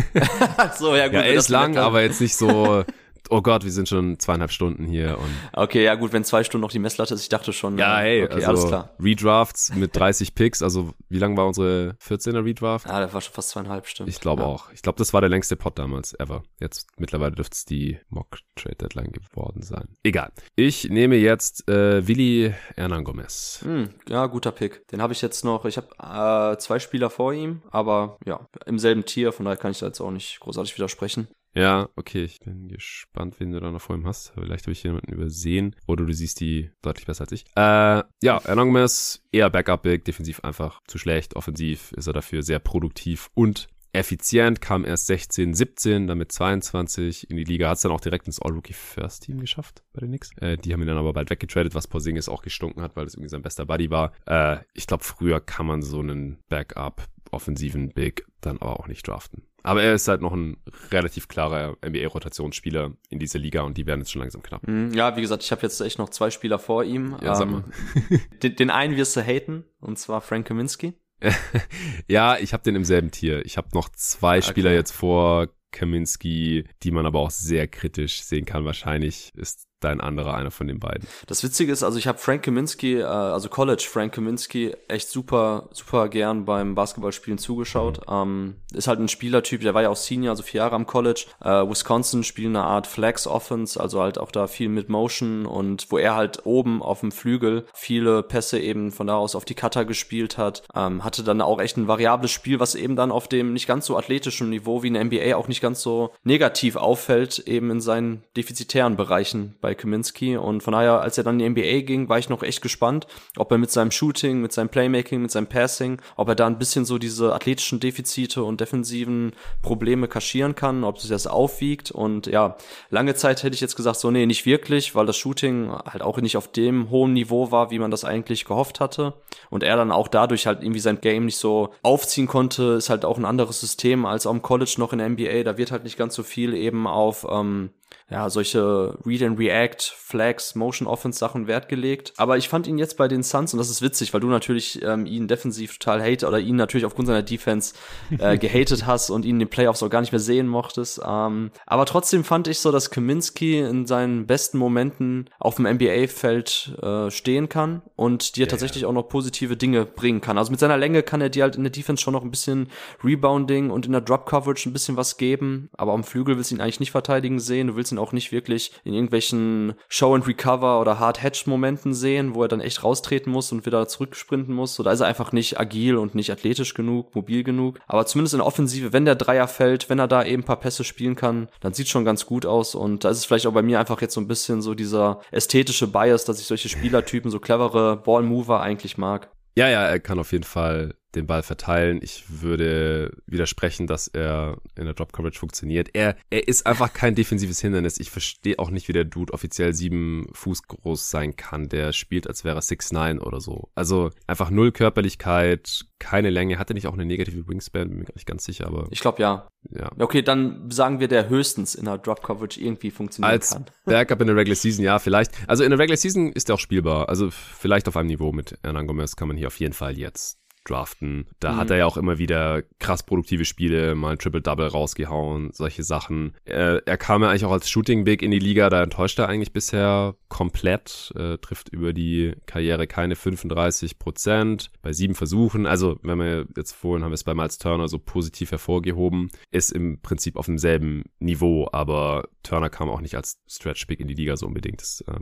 so, ja gut. Ja, er ist lang, aber jetzt nicht so oh Gott, wir sind schon zweieinhalb Stunden hier und. Okay, ja gut, wenn zwei Stunden noch die Messlatte ist, ich dachte schon. Ja, hey, okay, also alles klar. Redrafts mit 30 Picks, also wie lang war unsere 14er Redraft? Ah, der war schon fast zweieinhalb Stunden. Ich glaube ja. auch. Ich glaube, das war der längste Pod damals ever. Jetzt mittlerweile dürfte es die Mock Trade Deadline geworden sein. Egal. Ich nehme jetzt äh, Willi Hernan Gomez. Hm, ja, guter Pick. Den habe ich jetzt noch. Ich habe äh, zwei Spieler vor ihm, aber ja, im selben Tier, von daher kann ich da jetzt auch nicht großartig widersprechen. Ja, okay, ich bin gespannt, wen du da noch vor ihm hast. Vielleicht habe ich jemanden übersehen. Oder du siehst die deutlich besser als ich. Äh, ja, Anonymous, eher Backup-Big, defensiv einfach zu schlecht. Offensiv ist er dafür sehr produktiv und effizient, kam erst 16, 17, damit 22 in die Liga, hat es dann auch direkt ins All-Rookie First Team geschafft bei den Knicks. Äh, die haben ihn dann aber bald weggetradet, was Porzingis auch gestunken hat, weil es irgendwie sein bester Buddy war. Äh, ich glaube, früher kann man so einen Backup offensiven Big dann aber auch nicht draften. Aber er ist halt noch ein relativ klarer NBA-Rotationsspieler in dieser Liga und die werden jetzt schon langsam knapp. Mhm, ja, wie gesagt, ich habe jetzt echt noch zwei Spieler vor ihm. Ja, ähm, den, den, einen wirst du haten, und zwar Frank Kaminski. ja, ich habe den im selben Tier. Ich habe noch zwei okay. Spieler jetzt vor Kaminski, die man aber auch sehr kritisch sehen kann. Wahrscheinlich ist dein anderer einer von den beiden. Das Witzige ist, also ich habe Frank Kaminski, äh, also College Frank Kaminski, echt super, super gern beim Basketballspielen zugeschaut. Ähm, ist halt ein Spielertyp, der war ja auch Senior, also vier Jahre am College. Äh, Wisconsin spielt eine Art Flex Offense, also halt auch da viel mit Motion und wo er halt oben auf dem Flügel viele Pässe eben von da aus auf die Cutter gespielt hat. Ähm, hatte dann auch echt ein variables Spiel, was eben dann auf dem nicht ganz so athletischen Niveau wie in der NBA auch nicht ganz so negativ auffällt, eben in seinen defizitären Bereichen bei Kaminski. Und von daher, als er dann in die NBA ging, war ich noch echt gespannt, ob er mit seinem Shooting, mit seinem Playmaking, mit seinem Passing, ob er da ein bisschen so diese athletischen Defizite und defensiven Probleme kaschieren kann, ob sich das aufwiegt. Und ja, lange Zeit hätte ich jetzt gesagt, so, nee, nicht wirklich, weil das Shooting halt auch nicht auf dem hohen Niveau war, wie man das eigentlich gehofft hatte. Und er dann auch dadurch halt irgendwie sein Game nicht so aufziehen konnte, ist halt auch ein anderes System als am College noch in der NBA. Da wird halt nicht ganz so viel eben auf ähm, ja, solche Read and React, Flags, Motion Offense Sachen Wert gelegt. Aber ich fand ihn jetzt bei den Suns, und das ist witzig, weil du natürlich ähm, ihn defensiv total hate oder ihn natürlich aufgrund seiner Defense äh, gehatet hast und ihn in den Playoffs auch gar nicht mehr sehen mochtest. Ähm, aber trotzdem fand ich so, dass Kaminski in seinen besten Momenten auf dem NBA-Feld äh, stehen kann und dir ja, tatsächlich ja. auch noch positive Dinge bringen kann. Also mit seiner Länge kann er dir halt in der Defense schon noch ein bisschen Rebounding und in der Drop Coverage ein bisschen was geben, aber am Flügel willst du ihn eigentlich nicht verteidigen sehen. Du willst ihn ihn auch nicht wirklich in irgendwelchen Show and Recover oder Hard Hedge Momenten sehen, wo er dann echt raustreten muss und wieder zurücksprinten muss. Da ist er einfach nicht agil und nicht athletisch genug, mobil genug. Aber zumindest in der Offensive, wenn der Dreier fällt, wenn er da eben ein paar Pässe spielen kann, dann sieht schon ganz gut aus. Und da ist es vielleicht auch bei mir einfach jetzt so ein bisschen so dieser ästhetische Bias, dass ich solche Spielertypen, so clevere Ballmover eigentlich mag. Ja, ja, er kann auf jeden Fall den Ball verteilen. Ich würde widersprechen, dass er in der Drop Coverage funktioniert. Er, er ist einfach kein defensives Hindernis. Ich verstehe auch nicht, wie der Dude offiziell sieben Fuß groß sein kann. Der spielt, als wäre er 6'9 oder so. Also einfach null Körperlichkeit, keine Länge. Hatte nicht auch eine negative Wingspan? Bin mir gar nicht ganz sicher, aber. Ich glaube ja. Ja. Okay, dann sagen wir, der höchstens in der Drop Coverage irgendwie funktionieren als kann. Backup in der Regular Season, ja, vielleicht. Also in der Regular Season ist er auch spielbar. Also vielleicht auf einem Niveau mit Hernan Gomez kann man hier auf jeden Fall jetzt draften. Da mhm. hat er ja auch immer wieder krass produktive Spiele, mal ein Triple-Double rausgehauen, solche Sachen. Er, er kam ja eigentlich auch als Shooting-Big in die Liga, da enttäuscht er eigentlich bisher komplett, äh, trifft über die Karriere keine 35 Prozent bei sieben Versuchen. Also, wenn wir jetzt vorhin haben wir es bei Miles Turner so positiv hervorgehoben, ist im Prinzip auf demselben Niveau, aber Turner kam auch nicht als Stretch-Big in die Liga so unbedingt. Das, äh,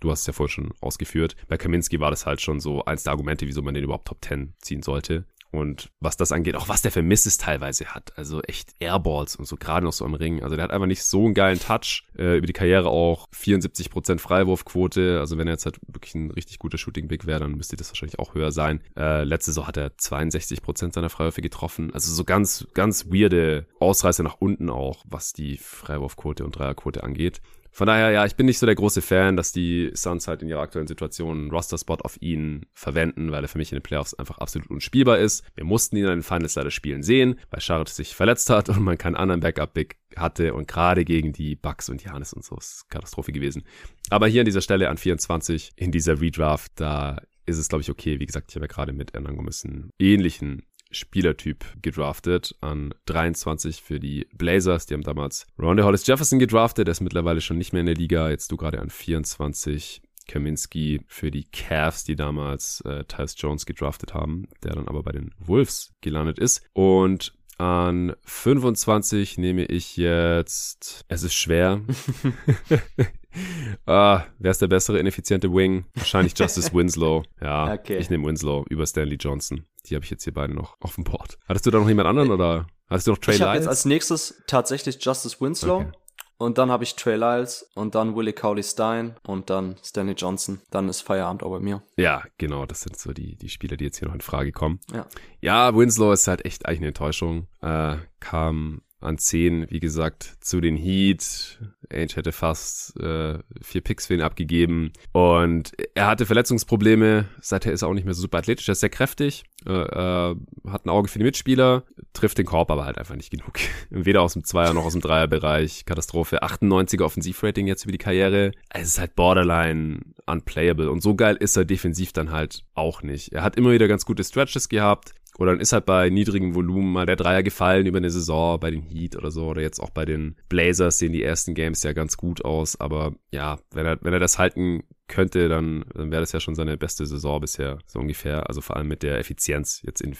du hast es ja vorhin schon ausgeführt. Bei Kaminski war das halt schon so eins der Argumente, wieso man den überhaupt Top 10 ziehen sollte. Und was das angeht, auch was der für Misses teilweise hat. Also echt Airballs und so, gerade noch so am Ring. Also der hat einfach nicht so einen geilen Touch. Äh, über die Karriere auch 74% Freiwurfquote. Also wenn er jetzt halt wirklich ein richtig guter Shooting-Big wäre, dann müsste das wahrscheinlich auch höher sein. Äh, letzte Saison hat er 62% seiner Freiwürfe getroffen. Also so ganz, ganz weirde Ausreißer nach unten auch, was die Freiwurfquote und Dreierquote angeht. Von daher, ja, ich bin nicht so der große Fan, dass die Suns halt in ihrer aktuellen Situation einen Roster-Spot auf ihn verwenden, weil er für mich in den Playoffs einfach absolut unspielbar ist. Wir mussten ihn in den Finals leider spielen sehen, weil Charlotte sich verletzt hat und man keinen anderen Backup-Big hatte und gerade gegen die Bucks und Janis und so ist Katastrophe gewesen. Aber hier an dieser Stelle an 24 in dieser Redraft, da ist es, glaube ich, okay. Wie gesagt, ich habe ja gerade mit Hernan einen ähnlichen Spielertyp gedraftet an 23 für die Blazers. Die haben damals Ronda Hollis Jefferson gedraftet, der ist mittlerweile schon nicht mehr in der Liga. Jetzt du gerade an 24 Kaminski für die Cavs, die damals äh, Tyus Jones gedraftet haben, der dann aber bei den Wolves gelandet ist. Und an 25 nehme ich jetzt. Es ist schwer. ah, wer ist der bessere ineffiziente Wing? Wahrscheinlich Justice Winslow. Ja, okay. ich nehme Winslow über Stanley Johnson. Die habe ich jetzt hier beide noch auf dem Board. Hattest du da noch jemand anderen oder hattest du noch Trey Ich habe jetzt als nächstes tatsächlich Justice Winslow. Okay. und dann habe ich Trey Lyles und dann Willie Cowley Stein und dann Stanley Johnson. Dann ist Feierabend auch bei mir. Ja, genau, das sind so die, die Spieler, die jetzt hier noch in Frage kommen. Ja. Ja, Winslow ist halt echt eigentlich eine Enttäuschung. Äh, kam an 10, wie gesagt, zu den Heat. Ainge hätte fast äh, vier Picks für ihn abgegeben. Und er hatte Verletzungsprobleme. Seither ist er auch nicht mehr so super athletisch. Er ist sehr kräftig, äh, äh, hat ein Auge für die Mitspieler, trifft den Korb aber halt einfach nicht genug. Weder aus dem Zweier noch aus dem Dreierbereich. Katastrophe. 98er Offensivrating jetzt über die Karriere. Es ist halt borderline unplayable. Und so geil ist er defensiv dann halt auch nicht. Er hat immer wieder ganz gute Stretches gehabt. Oder dann ist halt bei niedrigem Volumen mal der Dreier gefallen über eine Saison bei den Heat oder so. Oder jetzt auch bei den Blazers sehen die ersten Games ja ganz gut aus. Aber ja, wenn er, wenn er das halten könnte, dann, dann wäre das ja schon seine beste Saison bisher, so ungefähr. Also vor allem mit der Effizienz jetzt in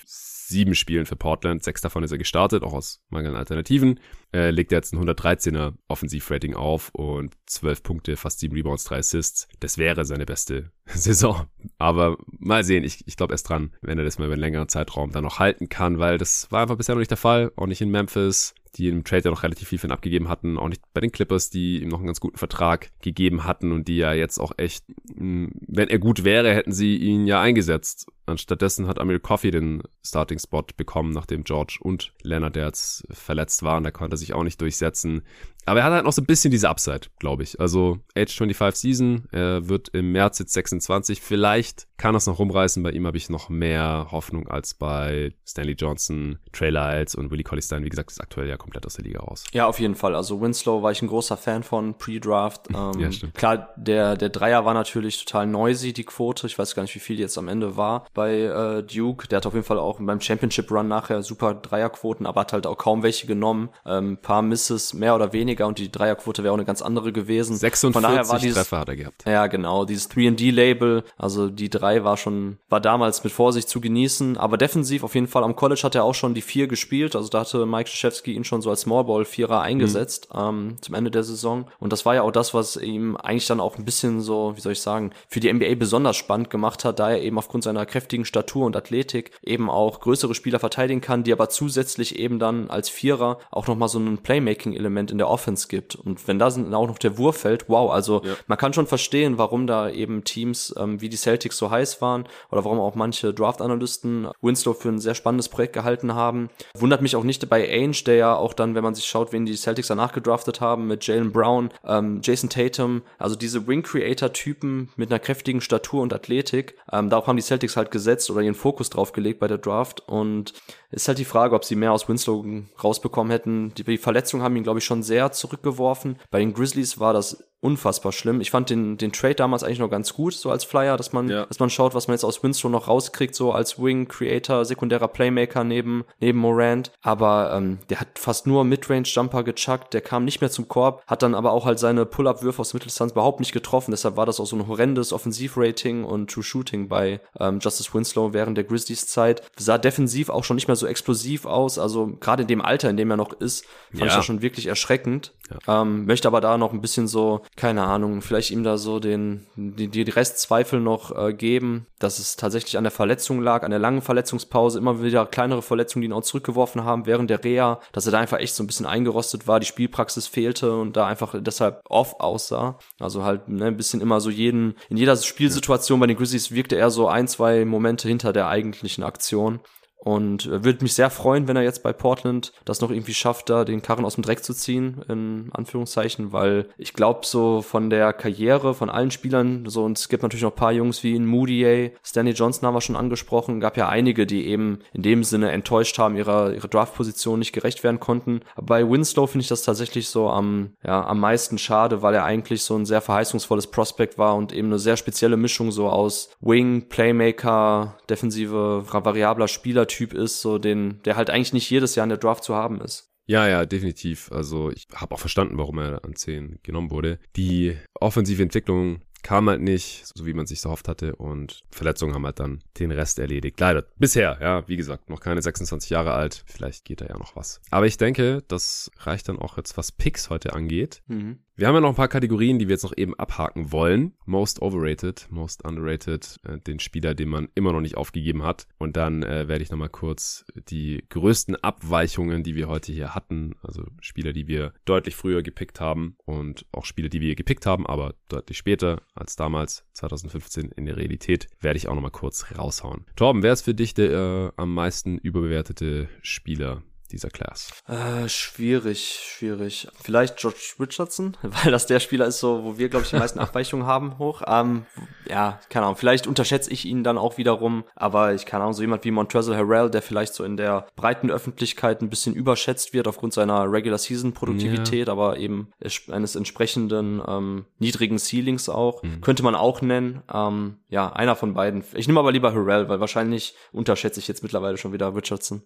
sieben Spielen für Portland. Sechs davon ist er gestartet, auch aus mangelnden Alternativen. Er legt jetzt ein 113er Offensivrating auf und zwölf Punkte, fast sieben Rebounds, drei Assists. Das wäre seine beste Saison. Aber mal sehen, ich, ich glaube erst dran, wenn er das mal über einen längeren Zeitraum dann noch halten kann, weil das war einfach bisher noch nicht der Fall. Auch nicht in Memphis die im Trade ja noch relativ viel für ihn abgegeben hatten, auch nicht bei den Clippers, die ihm noch einen ganz guten Vertrag gegeben hatten und die ja jetzt auch echt, wenn er gut wäre, hätten sie ihn ja eingesetzt. Anstattdessen hat Amir Coffey den Starting-Spot bekommen, nachdem George und Leonard jetzt verletzt waren. Da konnte er sich auch nicht durchsetzen. Aber er hat halt noch so ein bisschen diese Upside, glaube ich. Also Age 25 Season, er wird im März jetzt 26. Vielleicht kann er es noch rumreißen. Bei ihm habe ich noch mehr Hoffnung als bei Stanley Johnson, Trey Lyles und Willie Colley Stein. Wie gesagt, ist aktuell ja komplett aus der Liga raus. Ja, auf jeden Fall. Also Winslow war ich ein großer Fan von Pre-Draft. Ähm, ja, stimmt. Klar, der, der Dreier war natürlich total noisy, die Quote. Ich weiß gar nicht, wie viel jetzt am Ende war bei äh, Duke. Der hat auf jeden Fall auch beim Championship Run nachher super Dreierquoten, aber hat halt auch kaum welche genommen. Ähm, paar Misses, mehr oder weniger und die Dreierquote wäre auch eine ganz andere gewesen. 46 Von daher war dieses, Treffer hat er gehabt. Ja, genau, dieses 3D-Label, also die drei war schon, war damals mit Vorsicht zu genießen, aber defensiv auf jeden Fall. Am College hat er auch schon die vier gespielt, also da hatte Mike Krzyzewski ihn schon so als Smallball-Vierer eingesetzt mhm. ähm, zum Ende der Saison und das war ja auch das, was ihm eigentlich dann auch ein bisschen so, wie soll ich sagen, für die NBA besonders spannend gemacht hat, da er eben aufgrund seiner kräftigen Statur und Athletik eben auch größere Spieler verteidigen kann, die aber zusätzlich eben dann als Vierer auch nochmal so ein Playmaking-Element in der Offense Offense gibt. Und wenn da auch noch der Wurf fällt, wow, also ja. man kann schon verstehen, warum da eben Teams ähm, wie die Celtics so heiß waren oder warum auch manche Draft-Analysten Winslow für ein sehr spannendes Projekt gehalten haben. Wundert mich auch nicht bei Ainge, der ja auch dann, wenn man sich schaut, wen die Celtics danach gedraftet haben, mit Jalen Brown, ähm, Jason Tatum, also diese Wing-Creator-Typen mit einer kräftigen Statur und Athletik, ähm, darauf haben die Celtics halt gesetzt oder ihren Fokus drauf gelegt bei der Draft und ist halt die Frage, ob sie mehr aus Winslow rausbekommen hätten. Die, die Verletzungen haben ihn, glaube ich, schon sehr zurückgeworfen. Bei den Grizzlies war das unfassbar schlimm. Ich fand den, den Trade damals eigentlich noch ganz gut, so als Flyer, dass man, ja. dass man schaut, was man jetzt aus Winslow noch rauskriegt, so als Wing, Creator, sekundärer Playmaker neben, neben Morant. Aber ähm, der hat fast nur Midrange-Jumper gechuckt, der kam nicht mehr zum Korb, hat dann aber auch halt seine Pull-Up-Würfe aus Mitteldistanz überhaupt nicht getroffen. Deshalb war das auch so ein horrendes Offensivrating und True Shooting bei ähm, Justice Winslow während der Grizzlies-Zeit. Sah defensiv auch schon nicht mehr so explosiv aus. Also gerade in dem Alter, in dem er noch ist, fand ja. ich das schon wirklich erschreckend. Ja. Ähm, möchte aber da noch ein bisschen so keine Ahnung, vielleicht ihm da so den, die, die Restzweifel noch äh, geben, dass es tatsächlich an der Verletzung lag, an der langen Verletzungspause, immer wieder kleinere Verletzungen, die ihn auch zurückgeworfen haben während der Reha, dass er da einfach echt so ein bisschen eingerostet war, die Spielpraxis fehlte und da einfach deshalb off aussah. Also halt ne, ein bisschen immer so jeden, in jeder Spielsituation bei den Grizzlies wirkte er so ein, zwei Momente hinter der eigentlichen Aktion. Und äh, würde mich sehr freuen, wenn er jetzt bei Portland das noch irgendwie schafft, da den Karren aus dem Dreck zu ziehen, in Anführungszeichen, weil ich glaube, so von der Karriere von allen Spielern, so und es gibt natürlich noch ein paar Jungs wie in Moody, Stanley Johnson haben wir schon angesprochen, gab ja einige, die eben in dem Sinne enttäuscht haben, ihrer, ihrer Draft-Position nicht gerecht werden konnten. Aber bei Winslow finde ich das tatsächlich so am, ja, am meisten schade, weil er eigentlich so ein sehr verheißungsvolles Prospekt war und eben eine sehr spezielle Mischung so aus Wing, Playmaker, defensive, variabler Spieler Typ ist, so den, der halt eigentlich nicht jedes Jahr in der Draft zu haben ist. Ja, ja, definitiv. Also ich habe auch verstanden, warum er an 10 genommen wurde. Die offensive Entwicklung kam halt nicht, so wie man sich so hofft hatte und Verletzungen haben halt dann den Rest erledigt. Leider. Bisher, ja, wie gesagt, noch keine 26 Jahre alt. Vielleicht geht da ja noch was. Aber ich denke, das reicht dann auch jetzt, was Picks heute angeht. Mhm. Wir haben ja noch ein paar Kategorien, die wir jetzt noch eben abhaken wollen. Most overrated, most underrated, äh, den Spieler, den man immer noch nicht aufgegeben hat. Und dann äh, werde ich nochmal kurz die größten Abweichungen, die wir heute hier hatten, also Spieler, die wir deutlich früher gepickt haben und auch Spieler, die wir gepickt haben, aber deutlich später als damals, 2015 in der Realität, werde ich auch nochmal kurz raushauen. Torben, wer ist für dich der äh, am meisten überbewertete Spieler dieser Class? Äh, schwierig, schwierig. Vielleicht George Richardson, weil das der Spieler ist, so, wo wir, glaube ich, die meisten Abweichungen haben hoch. Ähm, ja, keine Ahnung. Vielleicht unterschätze ich ihn dann auch wiederum, aber ich keine Ahnung, so jemand wie Montrezl Harrell, der vielleicht so in der breiten Öffentlichkeit ein bisschen überschätzt wird aufgrund seiner Regular Season Produktivität, ja. aber eben eines entsprechenden ähm, niedrigen Ceilings auch, mhm. könnte man auch nennen. Ähm, ja, einer von beiden. Ich nehme aber lieber Harrell, weil wahrscheinlich unterschätze ich jetzt mittlerweile schon wieder Richardson.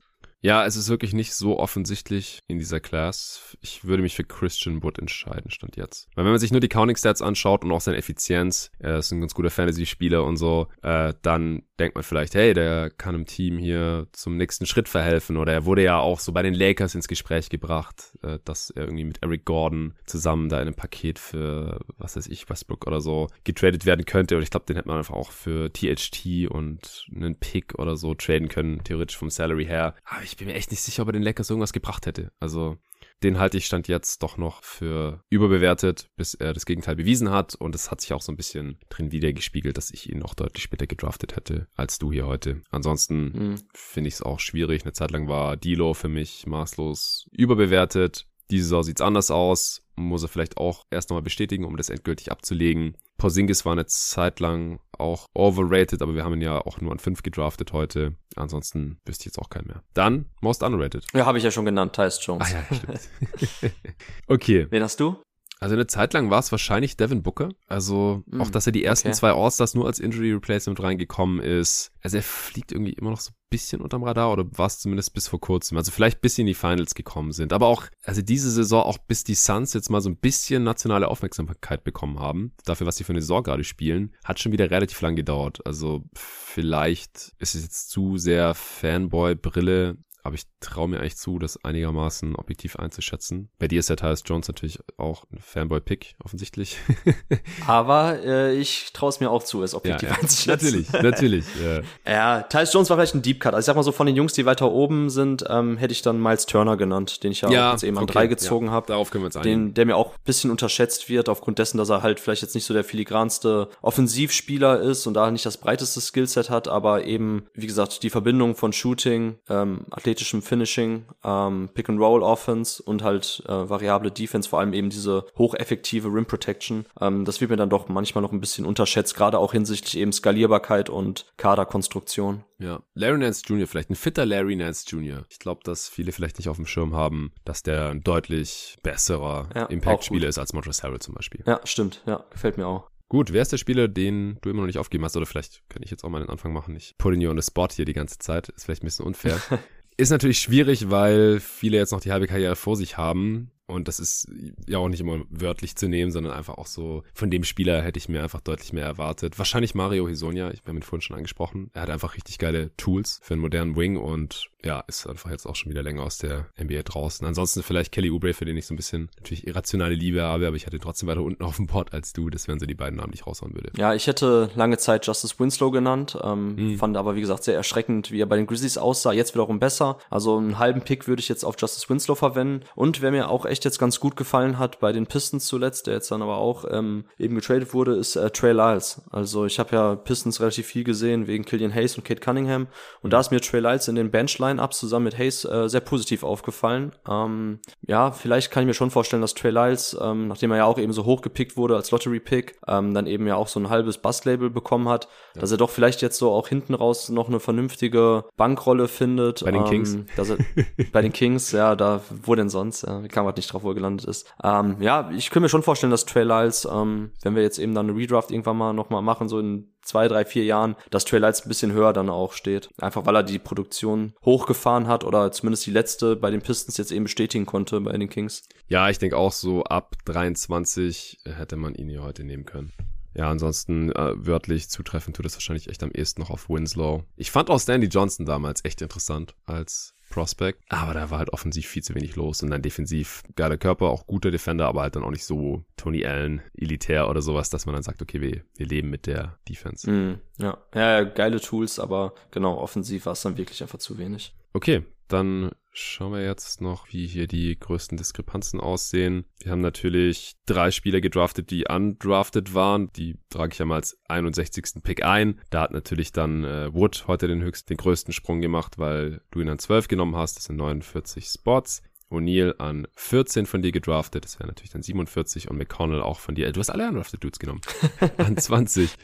Ja, es ist wirklich nicht so offensichtlich in dieser Class. Ich würde mich für Christian Wood entscheiden, stand jetzt. Weil wenn man sich nur die Counting Stats anschaut und auch seine Effizienz, er ist ein ganz guter Fantasy-Spieler und so, äh, dann denkt man vielleicht, hey, der kann im Team hier zum nächsten Schritt verhelfen. Oder er wurde ja auch so bei den Lakers ins Gespräch gebracht, äh, dass er irgendwie mit Eric Gordon zusammen da in einem Paket für, was weiß ich, Westbrook oder so getradet werden könnte. Und ich glaube, den hätte man einfach auch für THT und einen Pick oder so traden können, theoretisch vom Salary her. Aber ich bin mir echt nicht sicher, ob er den Lakers irgendwas gebracht hätte. Also den halte ich Stand jetzt doch noch für überbewertet, bis er das Gegenteil bewiesen hat. Und es hat sich auch so ein bisschen drin wiedergespiegelt, dass ich ihn noch deutlich später gedraftet hätte als du hier heute. Ansonsten mhm. finde ich es auch schwierig. Eine Zeit lang war Dilo für mich maßlos überbewertet. Diese Saison sieht's anders aus. Muss er vielleicht auch erst nochmal bestätigen, um das endgültig abzulegen. Porzingis war eine Zeit lang auch overrated, aber wir haben ihn ja auch nur an 5 gedraftet heute. Ansonsten wüsste ich jetzt auch keinen mehr. Dann most underrated. Ja, habe ich ja schon genannt, Tyus Jones. Ah ja, stimmt. okay. Wen hast du? Also eine Zeit lang war es wahrscheinlich Devin Booker. Also mm, auch, dass er die ersten okay. zwei All-Stars nur als Injury Replacement reingekommen ist. Also er fliegt irgendwie immer noch so ein bisschen unterm Radar oder war es zumindest bis vor kurzem. Also vielleicht bis sie in die Finals gekommen sind. Aber auch, also diese Saison, auch bis die Suns jetzt mal so ein bisschen nationale Aufmerksamkeit bekommen haben, dafür, was sie für eine Saison gerade spielen, hat schon wieder relativ lang gedauert. Also vielleicht ist es jetzt zu sehr Fanboy-Brille aber ich traue mir eigentlich zu, das einigermaßen objektiv einzuschätzen. Bei dir ist der Tyus Jones natürlich auch ein Fanboy-Pick, offensichtlich. aber äh, ich traue es mir auch zu, es objektiv ja, ja. einzuschätzen. Natürlich, natürlich. Ja. ja, Tyus Jones war vielleicht ein Deep Cut. Also ich sag mal so, von den Jungs, die weiter oben sind, ähm, hätte ich dann Miles Turner genannt, den ich ja, ja jetzt eben an okay, drei gezogen ja, habe. Darauf können wir uns einigen. Den, der mir auch ein bisschen unterschätzt wird, aufgrund dessen, dass er halt vielleicht jetzt nicht so der filigranste Offensivspieler ist und da nicht das breiteste Skillset hat, aber eben, wie gesagt, die Verbindung von Shooting, ähm, Athletik athletischem Finishing, ähm, Pick-and-Roll-Offense und halt äh, variable Defense, vor allem eben diese hocheffektive Rim Protection. Ähm, das wird mir dann doch manchmal noch ein bisschen unterschätzt, gerade auch hinsichtlich eben Skalierbarkeit und Kaderkonstruktion. Ja, Larry Nance Jr., vielleicht ein fitter Larry Nance Jr. Ich glaube, dass viele vielleicht nicht auf dem Schirm haben, dass der ein deutlich besserer ja, Impact-Spieler ist als Montrezl Harrell zum Beispiel. Ja, stimmt. Ja, gefällt mir auch. Gut, wer ist der Spieler, den du immer noch nicht aufgeben hast? Oder vielleicht kann ich jetzt auch mal den Anfang machen. Ich put you on the spot hier die ganze Zeit. Ist vielleicht ein bisschen unfair. Ist natürlich schwierig, weil viele jetzt noch die halbe Karriere vor sich haben. Und das ist ja auch nicht immer wörtlich zu nehmen, sondern einfach auch so, von dem Spieler hätte ich mir einfach deutlich mehr erwartet. Wahrscheinlich Mario Hisonia, ich habe ihn vorhin schon angesprochen. Er hat einfach richtig geile Tools für einen modernen Wing und ja, ist einfach jetzt auch schon wieder länger aus der NBA draußen. Ansonsten vielleicht Kelly Oubre, für den ich so ein bisschen natürlich irrationale Liebe habe, aber ich hatte trotzdem weiter unten auf dem Board als du. Das wären so die beiden Namen, die ich raushauen würde. Ja, ich hätte lange Zeit Justice Winslow genannt, ähm, hm. fand aber wie gesagt sehr erschreckend, wie er bei den Grizzlies aussah. Jetzt wiederum besser. Also einen halben Pick würde ich jetzt auf Justice Winslow verwenden. Und wer mir auch echt jetzt ganz gut gefallen hat bei den Pistons zuletzt, der jetzt dann aber auch ähm, eben getradet wurde, ist äh, Trey Lyles. Also ich habe ja Pistons relativ viel gesehen wegen Killian Hayes und Kate Cunningham. Und da ist mir Trey Lyles in den Bench-Line-Ups zusammen mit Hayes äh, sehr positiv aufgefallen. Ähm, ja, vielleicht kann ich mir schon vorstellen, dass Trey Lyles, ähm, nachdem er ja auch eben so hochgepickt wurde als Lottery-Pick, ähm, dann eben ja auch so ein halbes Bust-Label bekommen hat, ja. dass er doch vielleicht jetzt so auch hinten raus noch eine vernünftige Bankrolle findet. Bei den ähm, Kings. Dass er, bei den Kings, ja, da, wo denn sonst? Ja, wie kam man nicht drauf, wo er gelandet ist. Ähm, ja, ich könnte mir schon vorstellen, dass Trey Lyles, ähm, wenn wir jetzt eben dann eine Redraft irgendwann mal nochmal machen, so in zwei, drei, vier Jahren, dass Trey Lights ein bisschen höher dann auch steht. Einfach weil er die Produktion hochgefahren hat oder zumindest die letzte bei den Pistons jetzt eben bestätigen konnte bei den Kings. Ja, ich denke auch so ab 23 hätte man ihn hier heute nehmen können. Ja, ansonsten äh, wörtlich zutreffend tut es wahrscheinlich echt am ehesten noch auf Winslow. Ich fand auch Stanley Johnson damals echt interessant als Prospect. Aber da war halt offensiv viel zu wenig los und dann defensiv geiler Körper, auch guter Defender, aber halt dann auch nicht so Tony Allen, elitär oder sowas, dass man dann sagt, okay, wir, wir leben mit der Defense. Mm, ja. ja, geile Tools, aber genau, offensiv war es dann wirklich einfach zu wenig. Okay, dann schauen wir jetzt noch, wie hier die größten Diskrepanzen aussehen. Wir haben natürlich drei Spieler gedraftet, die undrafted waren. Die trage ich ja mal als 61. Pick ein. Da hat natürlich dann äh, Wood heute den höchsten, den größten Sprung gemacht, weil du ihn an 12 genommen hast. Das sind 49 Spots. O'Neill an 14 von dir gedraftet, das wäre natürlich dann 47 und McConnell auch von dir. Du hast alle undrafted Dudes genommen. an 20.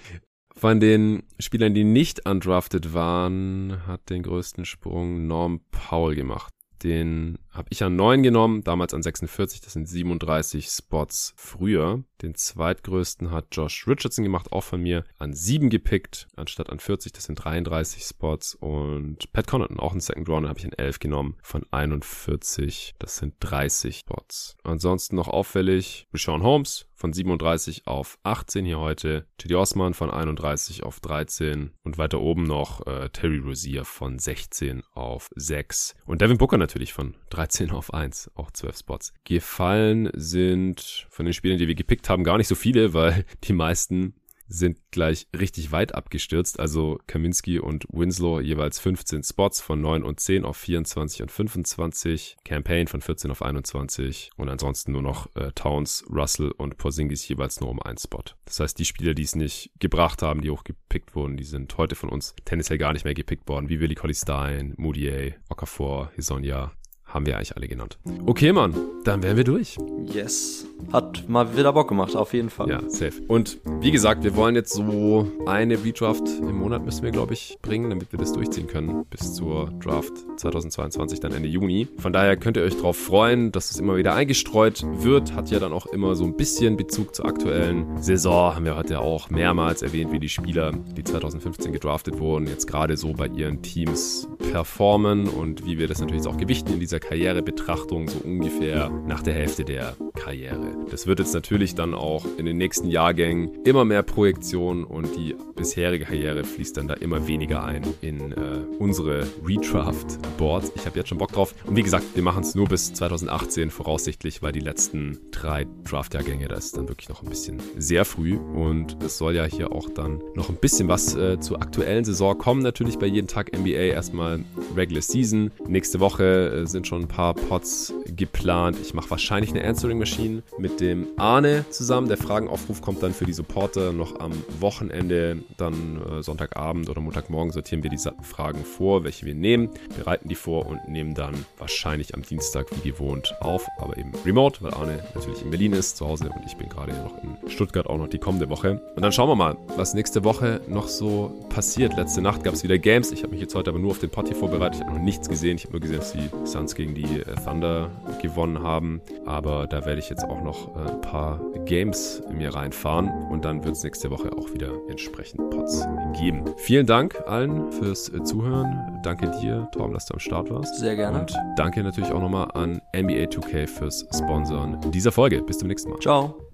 Von den Spielern, die nicht undrafted waren, hat den größten Sprung Norm Powell gemacht. Den habe ich an 9 genommen, damals an 46, das sind 37 Spots früher. Den zweitgrößten hat Josh Richardson gemacht, auch von mir, an 7 gepickt, anstatt an 40, das sind 33 Spots. Und Pat Connaughton, auch einen Second Rounder, habe ich an 11 genommen, von 41, das sind 30 Spots. Ansonsten noch auffällig, Sean Holmes von 37 auf 18 hier heute, Teddy Osman von 31 auf 13 und weiter oben noch äh, Terry Rozier von 16 auf 6 und Devin Booker natürlich von 13 13 auf 1, auch 12 Spots. Gefallen sind. Von den Spielern, die wir gepickt haben, gar nicht so viele, weil die meisten sind gleich richtig weit abgestürzt. Also Kaminski und Winslow jeweils 15 Spots von 9 und 10 auf 24 und 25. Campaign von 14 auf 21. Und ansonsten nur noch äh, Towns, Russell und Porzingis jeweils nur um einen Spot. Das heißt, die Spieler, die es nicht gebracht haben, die hochgepickt wurden, die sind heute von uns tendenziell gar nicht mehr gepickt worden, wie Willie Colley Stein, Moutier, Okafor, Hisonia, haben wir eigentlich alle genannt. Okay, Mann, dann wären wir durch. Yes. Hat mal wieder Bock gemacht, auf jeden Fall. Ja, safe. Und wie gesagt, wir wollen jetzt so eine Redraft im Monat müssen wir, glaube ich, bringen, damit wir das durchziehen können. Bis zur Draft 2022, dann Ende Juni. Von daher könnt ihr euch darauf freuen, dass es immer wieder eingestreut wird. Hat ja dann auch immer so ein bisschen Bezug zur aktuellen Saison. Haben wir heute auch mehrmals erwähnt, wie die Spieler, die 2015 gedraftet wurden, jetzt gerade so bei ihren Teams performen und wie wir das natürlich auch gewichten in dieser Karrierebetrachtung so ungefähr nach der Hälfte der Karriere. Das wird jetzt natürlich dann auch in den nächsten Jahrgängen immer mehr Projektion und die bisherige Karriere fließt dann da immer weniger ein in äh, unsere Redraft-Boards. Ich habe jetzt schon Bock drauf. Und wie gesagt, wir machen es nur bis 2018 voraussichtlich, weil die letzten drei Draft-Jahrgänge, da ist dann wirklich noch ein bisschen sehr früh. Und es soll ja hier auch dann noch ein bisschen was äh, zur aktuellen Saison kommen. Natürlich bei jeden Tag NBA erstmal Regular Season. Nächste Woche äh, sind schon ein paar Pots geplant. Ich mache wahrscheinlich eine Answering Machine mit dem Arne zusammen. Der Fragenaufruf kommt dann für die Supporter noch am Wochenende, dann äh, Sonntagabend oder Montagmorgen sortieren wir die Fragen vor, welche wir nehmen, bereiten die vor und nehmen dann wahrscheinlich am Dienstag wie gewohnt auf, aber eben remote, weil Arne natürlich in Berlin ist, zu Hause und ich bin gerade noch in Stuttgart auch noch die kommende Woche. Und dann schauen wir mal, was nächste Woche noch so passiert. Letzte Nacht gab es wieder Games. Ich habe mich jetzt heute aber nur auf den Pot vorbereitet. Ich habe noch nichts gesehen. Ich habe nur gesehen, dass die Suns gegen die äh, Thunder gewonnen haben. Aber da werde ich jetzt auch noch äh, ein paar Games in mir reinfahren und dann wird es nächste Woche auch wieder entsprechend Pots geben. Vielen Dank allen fürs äh, Zuhören. Danke dir, Tom, dass du am Start warst. Sehr gerne. Und danke natürlich auch nochmal an NBA 2K fürs Sponsoren dieser Folge. Bis zum nächsten Mal. Ciao.